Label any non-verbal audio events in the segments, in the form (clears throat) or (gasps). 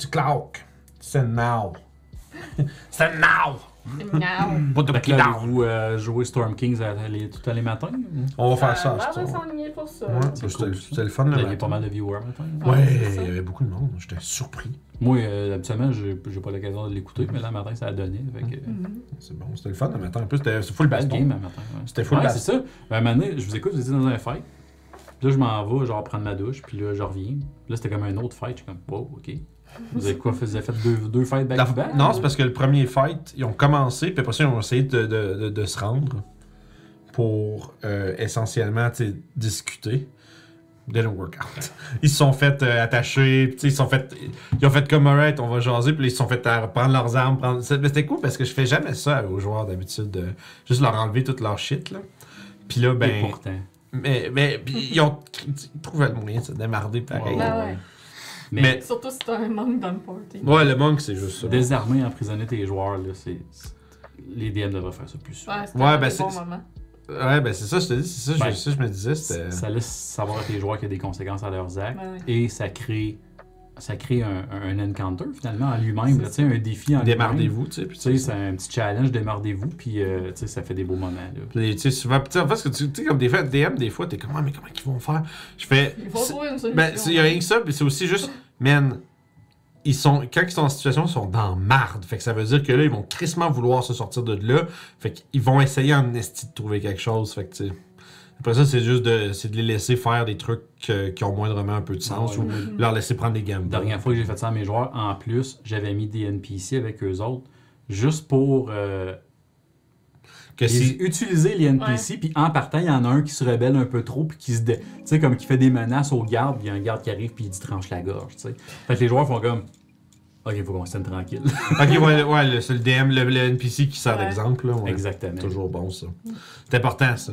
Tu claques. (laughs) C'est now. C'est now. Non. Pas de Fait que là, down. avez-vous euh, joué Storm Kings à- les- tout les matins? On va faire Ça ça. a c'est ça. s'enligner pour ça. Ouais, C'est c'était cool, c'était le fun Vous le aviez matin. pas mal de viewers matin? Ouais, ça. il y avait beaucoup de monde. J'étais surpris. Moi, euh, habituellement, j'ai j'ai pas l'occasion de l'écouter, mais là, le matin, ça a donné. Fait que, Mhm. C'est bon, c'était le fun le matin. En plus, c'était c'est full Bad baston. game, un matin. ouais. C'était full Ouais, baston. c'est ça. Ben, un moment donné, je vous écoute, vous étiez dans un fight. Puis là, je m'en vais, genre, prendre ma douche, puis là, je reviens. Là, c'était comme un autre fight. Je suis comme, wow, ok. Vous avez quoi, vous avez fait deux, deux fights La- back-to-back? Non, c'est parce que le premier fight, ils ont commencé, puis après ça, ils ont essayé de, de- de- de se rendre pour euh, essentiellement discuter. Didn't work out. (laughs) Ils se sont fait euh, attacher, ils sont fait. Ils ont fait comme alright, on va jaser, puis ils se sont fait euh, prendre leurs armes. Prendre... c'est- mais C'était cool parce que je fais jamais ça aux joueurs d'habitude, de juste leur enlever toute leur shit. Là. Puis là, Et ben. pourtant. Mais, mais puis ils ont. Trouvaient le moyen de se démarrer pareil. Ouais, Ben ouais. Mais, Mais- Surtout si t'as un manque dans le party. Ouais, le monk, c'est juste ça. désarmer, emprisonner tes joueurs, là, c'est. Les DM devraient faire ça plus souvent. Ouais, c'était Ouais, un ben, c'est- moments. Ouais, ben c'est ça, je te dis, c'est ça, je- Ben, ça, je me disais. Ça laisse savoir à tes joueurs qu'il y a des conséquences à leurs actes. Ben ouais. Et ça crée, ça crée un, un encounter finalement en lui-même. tu sais, Un défi en lui-même. Démardez-vous, tu sais. puis Tu sais, c'est un petit challenge, démardez-vous, puis euh, tu sais, ça fait des beaux moments. Là. Puis, tu sais, souvent, tu sais, en fait, ce que tu sais, comme des fois, DM, des fois, t'es comme, ah, mais comment ils vont faire? Je fais. Il faut c'est- trouver une solution. Ben, il y a rien que ça, puis c'est aussi juste, man, ils sont, quand ils sont en situation, ils sont dans marde. Fait que ça veut dire que là, ils vont crissement vouloir se sortir de là. Fait qu'ils vont essayer en esti de trouver quelque chose. Fait que. Après ça, c'est juste de, c'est de les laisser faire des trucs euh, qui ont moindrement un peu de sens Ouais, ou leur laisser prendre des gambles. La dernière fois que j'ai fait ça à mes joueurs, en plus, j'avais mis des NPC avec eux autres, juste pour euh, Que les- si. utiliser les NPC, puis en partant, il y en a un qui se rebelle un peu trop, puis qui se. dé- Tu sais, comme qui fait des menaces aux gardes, puis il y a un garde qui arrive, puis il dit tranche la gorge, tu sais. Fait que les joueurs font comme. Ok, faut qu'on se tienne tranquille. (laughs) ok, ouais, ouais c'est le DM, le, le NPC qui sert Ouais. d'exemple. là, ouais. Exactement. Toujours bon, ça. C'est important, ça.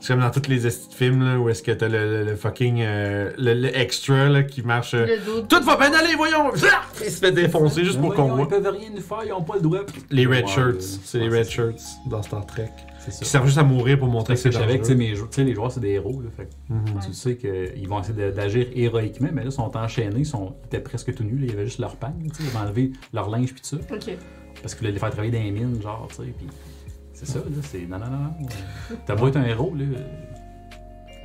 C'est comme dans tous les films, là, où est-ce que t'as le, le, le fucking... euh, le, le extra, là, qui marche... euh. Tout va bien aller, voyons! (laughs) Ah! Il se fait défoncer juste pour qu'on Ils voit. peuvent rien nous faire, ils ont pas le droit. Les red shirts. euh, C'est les red shirts dans Star Trek. Qui servent juste à mourir pour montrer que que c'est je savais que tu sais, dangereux. mes tu sais, les joueurs, c'est des héros. Là, fait Mhm. Tu sais qu'ils vont essayer d'agir héroïquement, mais là, ils sont enchaînés, ils, sont, ils étaient presque tout nus. là, il y avait juste leur sais, ils avaient enlevé leur linge puis tout ça. Ok. Parce qu'ils voulaient les faire travailler dans les mines, genre, tu sais. Puis c'est ça, là, c'est. Non, non, non, non. T'as beau être un héros, là.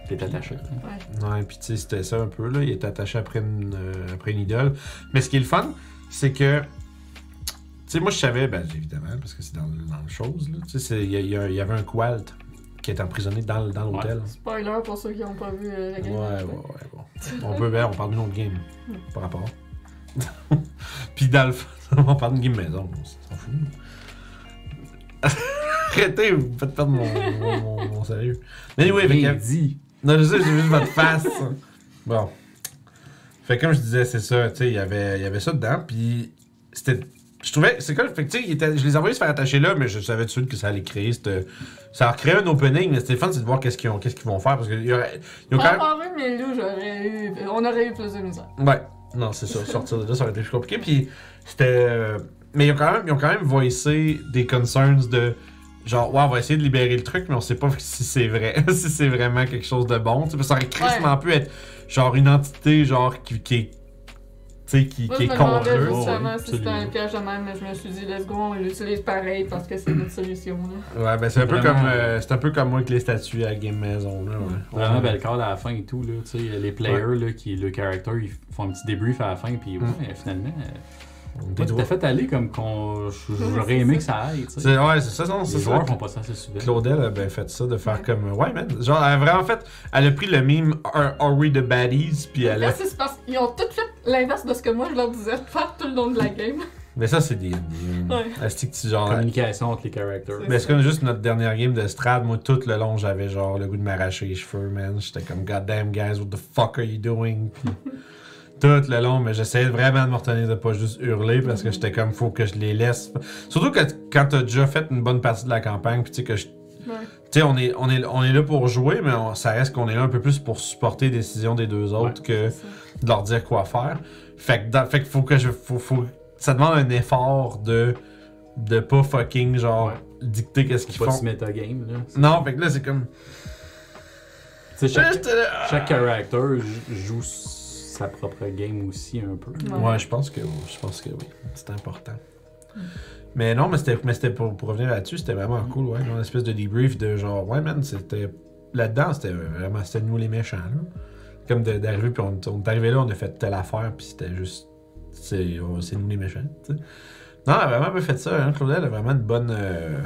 T'es attaché. hein. Ouais, puis tu sais, c'était ça un peu, là. Il est attaché après une, euh, après une idole. Mais ce qui est le fun, c'est que. Tu sais, moi, je savais, ben, évidemment, parce que c'est dans, le- dans le chose, là. Tu sais, c'est- il y, avait un qualt qui est emprisonné dans, dans l'hôtel. Spoiler pour ceux qui n'ont pas vu euh, la Ouais, game. ouais, ouais, bon. On peut, ben, on parle d'une autre game, par rapport. (laughs) Puis dans le fond, (laughs) on parle d'une game maison, on s'en fout. Arrêtez, vous me faites perdre mon, mon, mon- mon sérieux. Mais anyway, fait Bien que- dit. non, je sais, j'ai juste votre face. Bon. Fait que comme je disais, c'est ça, tu sais, il y avait, il y avait ça dedans, puis c'était... Je trouvais, c'est quoi, fait que tu sais, il était- je les envoyais se faire attacher là, mais je savais tout de suite que ça allait créer cette... Ça a créé un opening, mais c'était fun, c'est de voir qu'est-ce qu'ils ont, qu'est-ce qu'ils vont faire, parce qu'ils ont quand Pas même... mes loups, j'aurais eu. On aurait eu plus de misère. Ouais, non, c'est ça. Sortir de là, ça aurait été plus compliqué. Puis c'était. euh, Mais ils ont, quand même, ils ont quand même voicé des concerns de. Genre, ouais, on va essayer de libérer le truc, mais on sait pas (laughs) si c'est vrai. (laughs) si c'est vraiment quelque chose de bon. tu sais, parce que ça aurait crissement pu être genre une entité genre qui, qui est. Tu sais, qui, Moi, qui je est demandais eux. justement ouais, si c'était un piège de même, mais je me suis dit, let's go, on l'utilise pareil parce que c'est notre solution. Là. Ouais, ben c'est un, peu comme, euh, c'est un peu comme moi avec les statues à Game Maison. Là, ouais. Vraiment Ouais. belle call à la fin et tout, là. Tu sais, les players, là, qui, le character, ils font un petit débrief à la fin, puis ouais, finalement. euh, À fait aller comme qu'on. J'aurais aimé que ça aille, tu sais. Ouais, c'est ça, non, c'est Les ça. joueurs font pas ça assez souvent. Claudel a bien fait ça, de faire comme. Ouais, man. Genre, elle a vraiment fait. Elle a pris le meme Are, Are we the baddies? Puis elle a. Là, c'est parce qu'ils ont tout fait l'inverse de ce que moi je leur disais de faire tout le long de la game. Mais ça, c'est des. des Ouais. Asti que tu genre. Communication entre les characters. C'est- Mais c'est comme juste notre dernière game de Strad, moi tout le long j'avais genre le goût de m'arracher les cheveux, man. J'étais comme goddamn guys, what the fuck are you doing? Puis (laughs) tout le long, mais j'essayais vraiment de me retenir de pas juste hurler parce que j'étais comme faut que je les laisse. Surtout que quand t'as déjà fait une bonne partie de la campagne, puis tu sais que je. Ouais. Tu sais, on est, on, est, on est là pour jouer, mais on- ça reste qu'on est là un peu plus pour supporter les décisions des deux autres que de leur dire quoi faire. Fait que, dans- fait que faut que je. Faut, faut- ça demande un effort de. de pas fucking genre dicter qu'est-ce qu'ils Faut pas font. se mettre à game, là. Non, fait que là, c'est comme. Chaque, là, chaque character joue sa propre game aussi un peu. Ouais. Ouais, je pense que je pense que oui. C'est important. Mais non, mais c'était mais c'était pour, pour revenir là-dessus, c'était vraiment cool, ouais. Une espèce de debrief de genre, ouais, man, c'était. Là-dedans, c'était vraiment. C'était nous les méchants, là. Comme d'arriver, puis on, on est arrivé là, on a fait telle affaire, puis c'était juste. C'est c'est nous les méchants, tu sais. Non, elle a vraiment bien fait ça, hein. Claudel a vraiment une bonne. euh,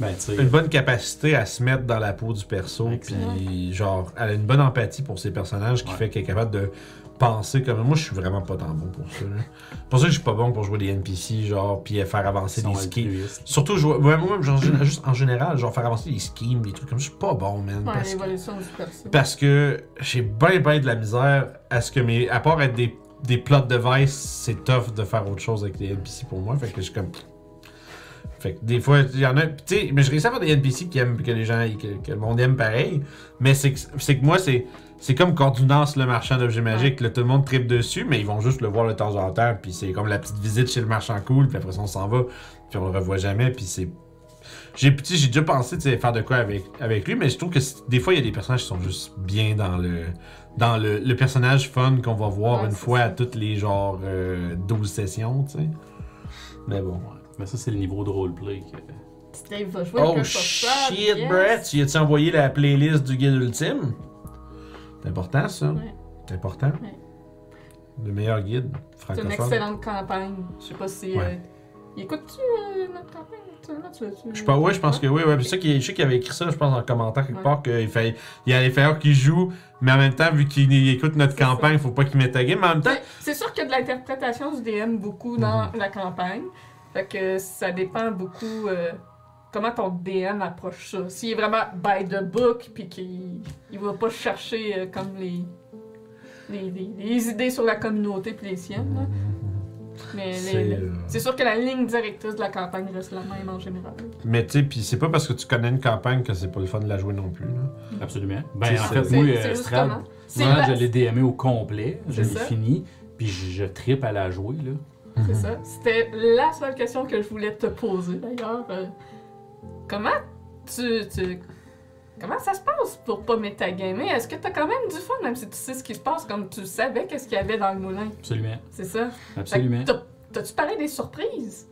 Ben, une bonne capacité à se mettre dans la peau du perso, puis genre, elle a une bonne empathie pour ses personnages qui Ouais. fait qu'elle est capable de penser comme moi. Je suis vraiment pas tant bon pour ça. Pour ça que je suis pas bon pour jouer des NPC, genre, puis faire avancer des schemes. altruistes. Surtout, jouer, ouais, moi, genre, (clears throat) juste en général, genre faire avancer des schemes, des trucs comme ça, je suis pas bon, man. Ouais, parce, que, parce que j'ai bien, bien de la misère à ce que mes. À part être des, des plot devices, c'est tough de faire autre chose avec des NPC pour moi. Fait que je suis comme. Fait que des fois, il y en a. Tu sais, mais je réussis à faire des NPC qui aiment, que les gens, que, que le monde aime pareil. Mais c'est que, c'est que moi, c'est. C'est comme Cordunance, le marchand d'objets magiques, là, tout le monde tripe dessus, mais ils vont juste le voir de temps en temps, puis c'est comme la petite visite chez le marchand cool, puis après ça on s'en va, puis on le revoit jamais, puis c'est j'ai j'ai déjà pensé faire de quoi avec, avec lui, mais je trouve que des fois, il y a des personnages qui sont juste bien dans le dans le, le personnage fun qu'on va voir Ouais, une fois ça. à toutes les genre euh, 12 sessions, tu sais. Mais bon. Ouais. Mais ça, c'est le niveau de roleplay. que- Steve va jouer Oh shit, yes. Brett! Tu as-tu envoyé la playlist du guide ultime? C'est important, ça. Ouais. C'est important. Ouais. Le meilleur guide C'est une francophone. excellente campagne. Je sais pas si. Ouais. euh, il écoute-tu euh, notre campagne? Je sais pas, ouais, je pense que oui, ouais. Puis ça, qu'il- je sais qu'il avait écrit ça, je pense, en commentaire quelque Ouais. part, qu'il fait, il y a les falloir qu'il joue, mais en même temps, vu qu'il écoute notre campagne, faut pas qu'il mette la game. Mais en même temps, C'est- C'est sûr qu'il y a de l'interprétation du DM beaucoup dans Mhm. la campagne. Fait que ça dépend beaucoup euh, comment ton DM approche ça. S'il est vraiment by the book, puis qu'il il va pas chercher euh, comme les, les, les- les idées sur la communauté puis les siennes. là. Mais C'est, euh, c'est sûr que la ligne directrice de la campagne reste la même en général. mais tu sais, puis c'est pas parce que tu connais une campagne que c'est pas le fun de la jouer non plus. Là. Absolument. Ben, en fait, moi, c'est euh, Strad, moi, la- je l'ai DMé au complet, je l'ai fini, puis je, je tripe à la jouer, là. C'est ça. C'était la seule question que je voulais te poser d'ailleurs. Euh, comment tu, tu- Comment ça se passe pour pas metagamer? Est-ce que t'as quand même du fun, même si tu sais ce qui se passe, comme tu savais qu'est-ce qu'il y avait dans le moulin? Absolument. C'est ça? Absolument. T'as-tu parlé des surprises?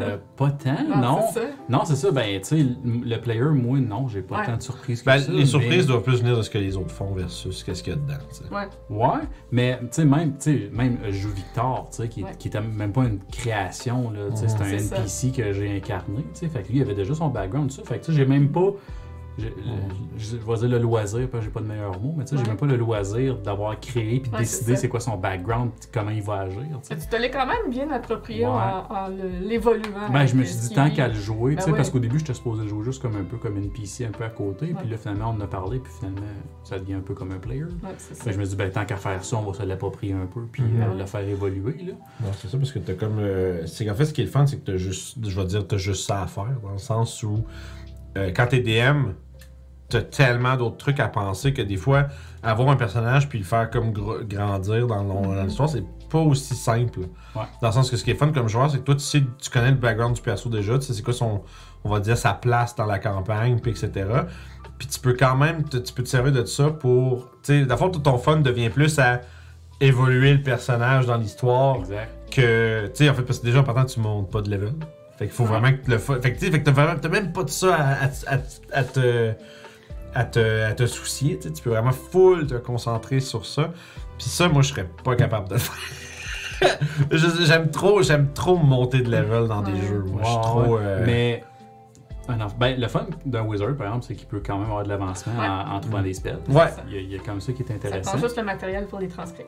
Euh, pas tant, Ah, non. C'est ça. Non, c'est ça. Ben, tu sais, le player, moi, non, j'ai pas Ouais. tant de surprises que Ben, ça. les surprises mais- doivent plus venir de ce que les autres font versus qu'est-ce qu'il y a dedans. tu sais. Ouais. Ouais, mais tu sais, même, tu sais, même euh, je joue Victor, tu sais, qui, Ouais. qui était même pas une création, là, tu sais, c'est un C'est ça. NPC que j'ai incarné, tu sais, fait que lui, il avait déjà son background, tout ça, fait que tu sais, j'ai même pas, je, je, je vais dire le loisir, parce que j'ai pas de meilleur mot, mais tu sais, j'ai même pas le loisir d'avoir créé puis de Ouais, décider c'est quoi son background, puis comment il va agir, tu te l'es quand même bien approprié Ouais. en, en le- l'évoluant. Ben, je me suis dit tant qu'à le jouer, tu Ben sais, parce qu'au début, j'étais supposé jouer juste comme un peu comme une PC un peu à côté, puis là, finalement, on en a parlé, puis finalement, ça devient un peu comme un player. Je me dis, ben, tant qu'à faire ça, on va se l'approprier un peu, puis Mhm. euh, le faire évoluer, là. Non, c'est ça, parce que t'as comme. euh, c'est qu'en fait, ce qui est le fun, c'est que t'as juste. Je vais dire, t'as juste ça à faire, dans le sens où. euh, quand t'es DM, t'as tellement d'autres trucs à penser que des fois, avoir un personnage puis le faire comme gr- grandir dans l'histoire, c'est pas aussi simple. Ouais. Dans le sens que ce qui est fun comme joueur, c'est que toi, tu sais, tu connais le background du perso déjà, tu sais c'est quoi son. On va dire sa place dans la campagne, puis etc. Puis tu peux quand même. te- tu peux te servir de ça pour. Tu sais, d'abord, tout ton fun devient plus à évoluer le personnage dans l'histoire que tu sais en fait parce que déjà en partant tu montes pas de level fait qu'il faut Ouais. vraiment que le fa- fait que tu sais fait que t'as même pas de ça à, à- à- à te à te à te soucier tu sais, tu peux vraiment full te concentrer sur ça puis ça moi je serais pas capable de le faire (laughs) j'aime trop j'aime trop monter de level dans des Ouais. jeux moi je suis trop ouais. euh, Mais ben, le fun d'un wizard, par exemple, c'est qu'il peut quand même avoir de l'avancement Ouais. en, en trouvant Mm. des spells. ouais Il y, a, il y a comme ça qui est Ça intéressant. prend juste le matériel pour les transcrire.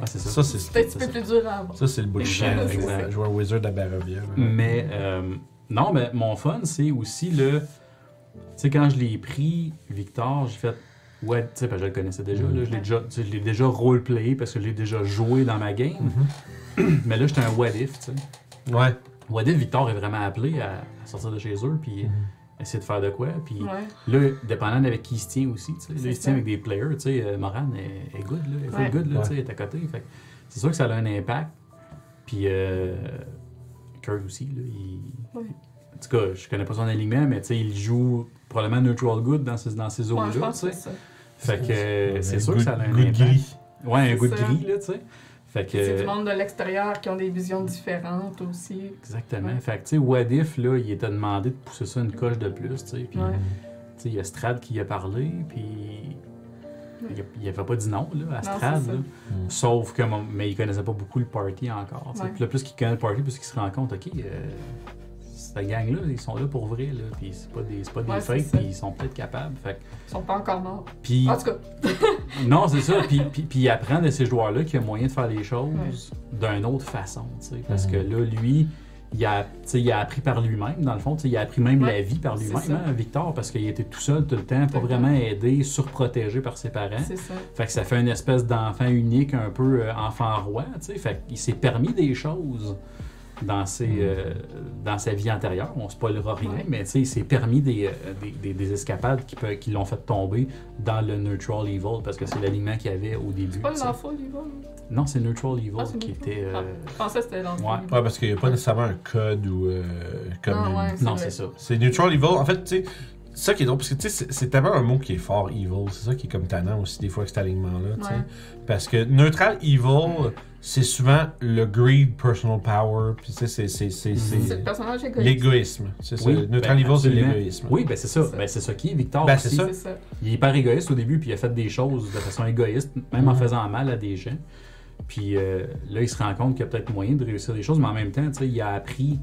Ouais, c'est ça. ça c'est un petit ça, peu c'est- plus dur à avoir. ça c'est le bout de chien Exact, jouer, un wizard à Barovia. Mais euh, non, mais mon fun, c'est aussi le. Tu sais, quand je l'ai pris, Victor, j'ai fait. Ouais, tu sais, parce que je le connaissais déjà. Là, je l'ai déjà, tu sais, je l'ai déjà roleplayé parce que je l'ai déjà joué dans ma game. Mhm. Mais là, j'étais un what if, tu sais. ouais What if, Victor est vraiment appelé à, à sortir de chez eux puis Mhm. essayer de faire de quoi. Puis Ouais. Là, dépendant d'avec qui il se tient aussi, tu sais. Là, il se ça. tient avec des players, tu sais. euh, Moran est, est good, là. Elle est full Ouais. good, là, Ouais. tu sais, elle est à côté. Fait que c'est sûr que ça a un impact. Puis, euh, Kurt aussi, là, il... Ouais. En tout cas, je connais pas son alignement, mais tu sais, il joue probablement neutral good dans ces, dans ces zones-là, pense tu que sais. c'est ça. Fait que euh, c'est sûr que ça a un goût de impact. gris. Ouais, un goût de ça. gris, là, tu sais. Fait que. C'est du monde de l'extérieur qui ont des visions différentes aussi. Exactement. Ouais. Fait que, tu sais, What If, là, il était demandé de pousser ça une coche de plus, tu sais. Puis, Ouais. tu sais, il y a Strad qui y a parlé, puis. Il, a- il avait pas dit non, là, à Strad, là. Mm. Sauf que, mais il connaissait pas beaucoup le party encore. tu sais. Ouais. Puis là, plus qu'il connaît le party, plus qu'il se rend compte, ok, euh, cette gang-là, ils sont là pour vrai, là. Puis c'est pas des, c'est pas des Ouais, fakes, puis ils sont peut-être capables. Fait Ils sont pas encore morts. puis. En tout cas, (laughs) Non, c'est ça. Puis, puis, puis il apprend de ces joueurs-là qu'il y a moyen de faire les choses d'une autre façon. tu sais. Parce Mhm. que là, lui, il a, tu sais, il a appris par lui-même, dans le fond. Il a appris même Ouais, la vie par lui-même, hein, Victor, parce qu'il était tout seul tout le temps, pas vraiment aidé, surprotégé par ses parents. c'est ça. Fait que ça fait une espèce d'enfant unique, un peu euh, enfant roi. tu sais. Fait qu'il s'est permis des choses dans, ses, Mhm. euh, dans sa vie antérieure. On spoilera rien, Ouais. mais tu sais, il s'est permis des, euh, des, des- des escapades qui, peut- qui l'ont fait tomber dans le Neutral Evil, parce que c'est l'alignement qu'il y avait au début. C'est pas l'enfant, il va. Non, c'est Neutral Evil Ah, c'est qui Neutral. était. euh, Ah, Je pensais que c'était l'enfant. Ouais. parce qu'il n'y a pas nécessairement un code ou euh, comme. Non, ouais. Non, vrai. c'est ça. C'est neutral evil. En fait, tu sais, c'est ça qui est drôle, parce que tu sais, c'est- c'est tellement un mot qui est fort, evil. C'est ça qui est comme tannant aussi, des fois, avec cet alignement-là. tu sais. Ouais. Parce que neutral evil, c'est souvent le greed, personal power, puis c'est- c'est- c'est Mhm. c'est C'est le personnage égoïste. l'égoïsme. C'est ça. Oui, neutral ben, c'est l'égoïsme. Oui, ben c'est ça. C'est ça. Ben, c'est ça qui est Victor Ben, aussi. c'est ça. C'est ça. Il est hyper égoïste au début, puis il a fait des choses de façon égoïste, même en Mhm. faisant mal à des gens. Puis euh, là, il se rend compte qu'il y a peut-être moyen de réussir des choses, mais en même temps, tu sais, il a appris.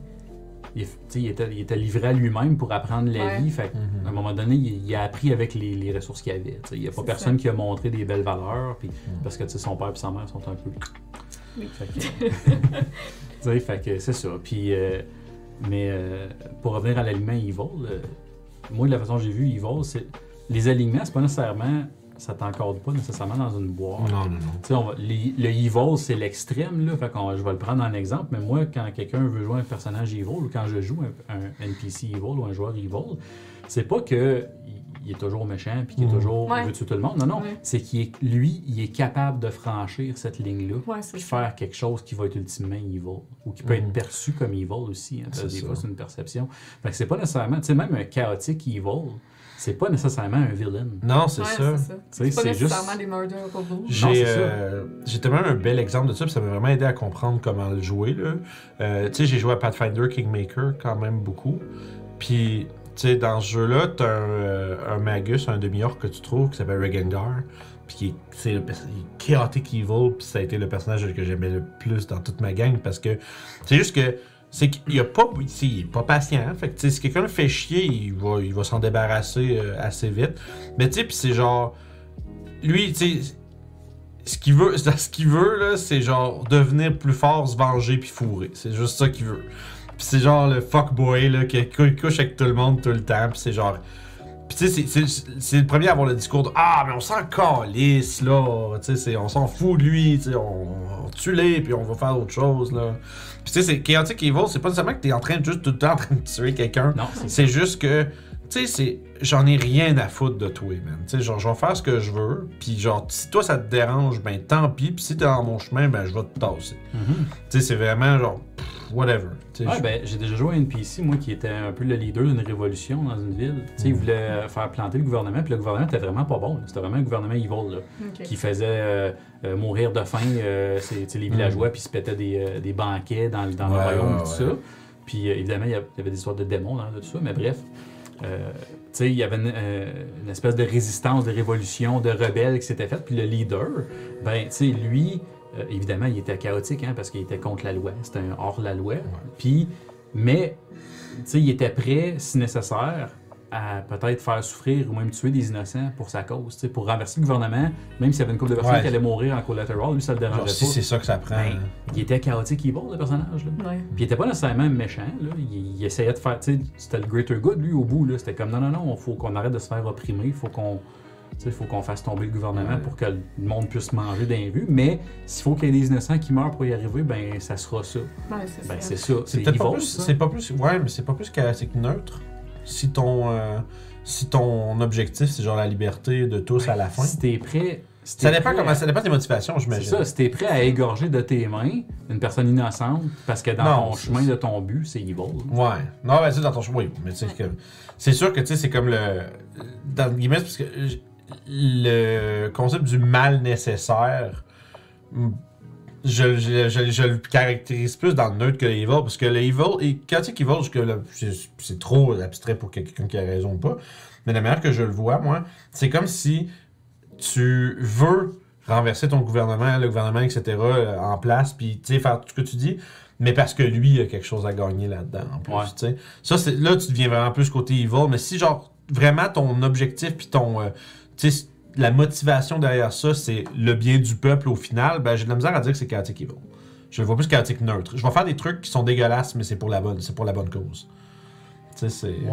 Il, il était, il était livré à lui-même pour apprendre la Ouais. vie. Fait Mhm. à un moment donné, il, il a appris avec les, les ressources qu'il avait. Il n'y a pas C'est personne ça. qui a montré des belles valeurs, puis, Mhm. parce que tu sais, son père et sa mère sont un peu. Oui. Fait que, (laughs) fait c'est ça. Puis, euh, mais euh, pour revenir à l'aliment Evil, euh, moi, de la façon que j'ai vu Evil, c'est. Les alignements, c'est pas nécessairement. Ça t'encorde pas nécessairement dans une boîte. Non, non, non. On va- les- le evil, c'est l'extrême, là. Fait qu'on, je vais le prendre en exemple, mais moi, quand quelqu'un veut jouer un personnage evil ou quand je joue un, un NPC evil ou un joueur evil, c'est pas que il- est toujours méchant puis qu'il est Mhm. toujours Ouais. il veut tuer tout le monde. Non, non. Ouais. C'est qu'il est, lui, il est capable de franchir cette ligne-là Ouais, puis ça. faire quelque chose qui va être ultimement evil ou qui peut Mhm. être perçu comme evil aussi. hein, des ça. fois, c'est une perception. Fait que c'est pas nécessairement, tu sais, même un chaotique evil, c'est pas nécessairement un villain. Non, c'est Ouais, ça. c'est pas c'est nécessairement juste. des murder robots. Non, J'ai c'est ça. euh, j'ai tellement un bel exemple de ça, puis ça m'a vraiment aidé à comprendre comment le jouer. là. Euh, tu sais, j'ai joué à Pathfinder Kingmaker quand même beaucoup. Puis, tu sais, dans ce jeu-là, t'as un, euh, un Magus, un demi-orc que tu trouves qui s'appelle Regengar. Puis qui est, c'est le chaotic evil, puis ça a été le personnage que j'aimais le plus dans toute ma gang parce que c'est juste que c'est qu'il a pas il est pas patient. Fait que si quelqu'un le fait chier il va il va s'en débarrasser euh, assez vite. Mais tu sais puis c'est genre lui tu ce qu'il veut (laughs) ce veut là c'est genre devenir plus fort se venger puis fourrer. C'est juste ça qu'il veut. Puis c'est genre le fuckboy là qui couche avec tout le monde tout le temps puis c'est genre puis tu sais, c'est- le premier à avoir le discours de Ah, mais on s'en calisse, là. Tu sais, on s'en fout de lui, tu sais, on, on tue-les, puis on va faire autre chose, là. Puis tu sais, c'est Chaotic Evil, c'est pas nécessairement que t'es en train de juste tout le temps en train de tuer quelqu'un. Non, c'est C'est juste que, tu sais, c'est. J'en ai rien à foutre de toi, man. Tu sais, genre, je vais faire ce que je veux, puis genre, si toi ça te dérange, ben tant pis, puis si t'es dans mon chemin, ben je vais te tasser. Mhm. Tu sais, c'est vraiment genre, pff, whatever. Ouais, je- ben, j'ai déjà joué à NPC, moi, qui était un peu le leader d'une révolution dans une ville. Tu sais, il voulait euh, faire planter le gouvernement, puis le gouvernement était vraiment pas bon. C'était vraiment un gouvernement evil, là, qui faisait euh, euh, mourir de faim euh, les villageois, puis se pétaient des, euh, des banquets dans, le- dans Ouais, le royaume, ouais, tout ouais. ça. Puis euh, évidemment, il y avait des histoires de démons dans tout ça, mais bref. euh, tu sais, il y avait une, euh, une espèce de résistance, de révolution, de rebelles qui s'était faite. Puis le leader, ben, tu sais, lui, euh, évidemment, il était chaotique, hein, parce qu'il était contre la loi. C'était un hors-la-loi. Puis, mais, tu sais, il était prêt, si nécessaire, à peut-être faire souffrir ou même tuer des innocents pour sa cause, tu sais, pour renverser le gouvernement, même s'il y avait une couple de personnes Ouais. qui allaient mourir en collateral, lui, ça le dérangeait genre, si pas. c'est ça que ça prend. Ben, il était chaotique evil, le personnage, là. Ouais. Puis il était pas nécessairement méchant, là. Il, il essayait de faire, tu sais, c'était le greater good, lui, au bout, là. C'était comme, non, non, non, il faut qu'on arrête de se faire opprimer, il faut qu'on... sais, faut qu'on fasse tomber le gouvernement Ouais. pour que le monde puisse manger dans les rues. Mais s'il faut qu'il y ait des innocents qui meurent pour y arriver, ben ça sera ça. Ouais, c'est Ben ça. c'est ça. C'est C'est peut-être pas evil, plus. ça. C'est pas plus. Ouais, mais c'est pas plus chaotique neutre. Si ton. euh, si ton objectif, c'est genre la liberté de tous à la fin. Si t'es prêt... si Ça dépend comment. à- Ça dépend des motivations, C'est j'imagine. ça, si t'es prêt à égorger de tes mains une personne innocente parce que dans Non, ton c'est chemin de ton but, c'est evil. Ouais. Non, ben, c'est dans ton choix. Oui, mais tu sais, que- c'est sûr que, tu sais, c'est comme le. Dans le guillemets, parce que le concept du mal nécessaire, je, je, je- je le caractérise plus dans le neutre que le evil, parce que le evil, et evil, jusque là, c'est c'est trop abstrait pour quelqu'un qui a raison ou pas, mais la manière que je le vois, moi, c'est comme si tu veux renverser ton gouvernement, le gouvernement, etc., euh, en place, puis tu sais, faire tout ce que tu dis, mais parce que lui a quelque chose à gagner là-dedans, en plus, Ouais. tu. Ça, là, tu deviens vraiment plus côté evil, mais si, genre, vraiment ton objectif, puis ton, euh, tu la motivation derrière ça, c'est le bien du peuple au final, ben, j'ai de la misère à dire que c'est chaotic evil. Je le vois plus chaotique neutre. Je vais faire des trucs qui sont dégueulasses, mais c'est pour la bonne, c'est pour la bonne cause. Tu sais, c'est... Ouais.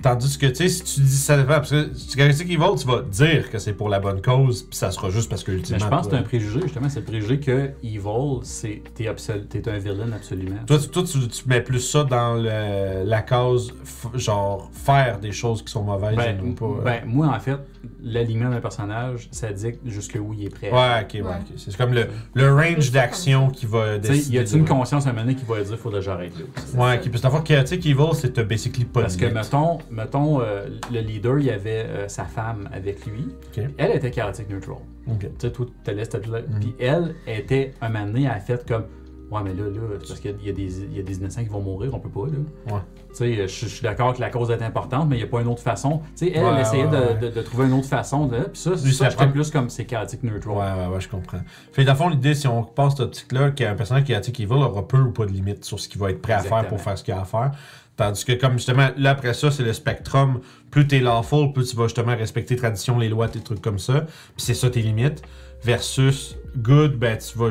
Tandis que, tu sais, si tu dis ça dépend, parce que si Chaotic Evil, tu vas dire que c'est pour la bonne cause, puis ça sera juste parce que Mais ultimement. je pense que c'est un préjugé, justement. C'est le préjugé que Evil, c'est t'es t'es un villain absolument. Toi, tu, toi, tu, tu mets plus ça dans le- la cause, genre, faire des choses qui sont mauvaises Ben, pas. ben, moi, en fait, l'alignement d'un personnage, ça dicte jusqu'où il est prêt. Ouais, ok, ouais. C'est comme le, le range d'action qui va sais, y décider. a-t-il une conscience à un moment donné qui va dire faut que j'arrête là? Ouais, ok. Parce que Chaotic Evil, c'est basically pas Parce que, mettons, mettons euh, le leader, il y avait euh, sa femme avec lui. Ok. Elle était chaotic neutral. Ok. Tu sais, toi, tu te laisses là. Mm. Puis elle était, un moment donné, elle a fait comme Ouais, mais là, là, c'est parce qu'il y a des, il y a des innocents qui vont mourir, on peut pas, là. Ouais. Tu sais, je, suis d'accord que la cause est importante, mais il n'y a pas une autre façon. Tu sais, elle, Ouais, elle essayait ouais, de, de- de trouver une autre façon. De, puis ça, Lui, ça ça prend- plus comme c'est chaotic neutral. Ouais, ouais, ouais, je comprends. Fait que, dans le fond, l'idée, si on passe cette optique-là, qu'un personnage Chaotic Evil aura peu ou pas de limite sur ce qu'il va être prêt à faire pour faire ce qu'il a à faire. Tandis que, comme justement, là, après ça, c'est le spectrum. Plus t'es lawful, plus tu vas justement respecter tradition, les lois, tes trucs comme ça. Puis c'est ça tes limites. Versus good, ben, tu vas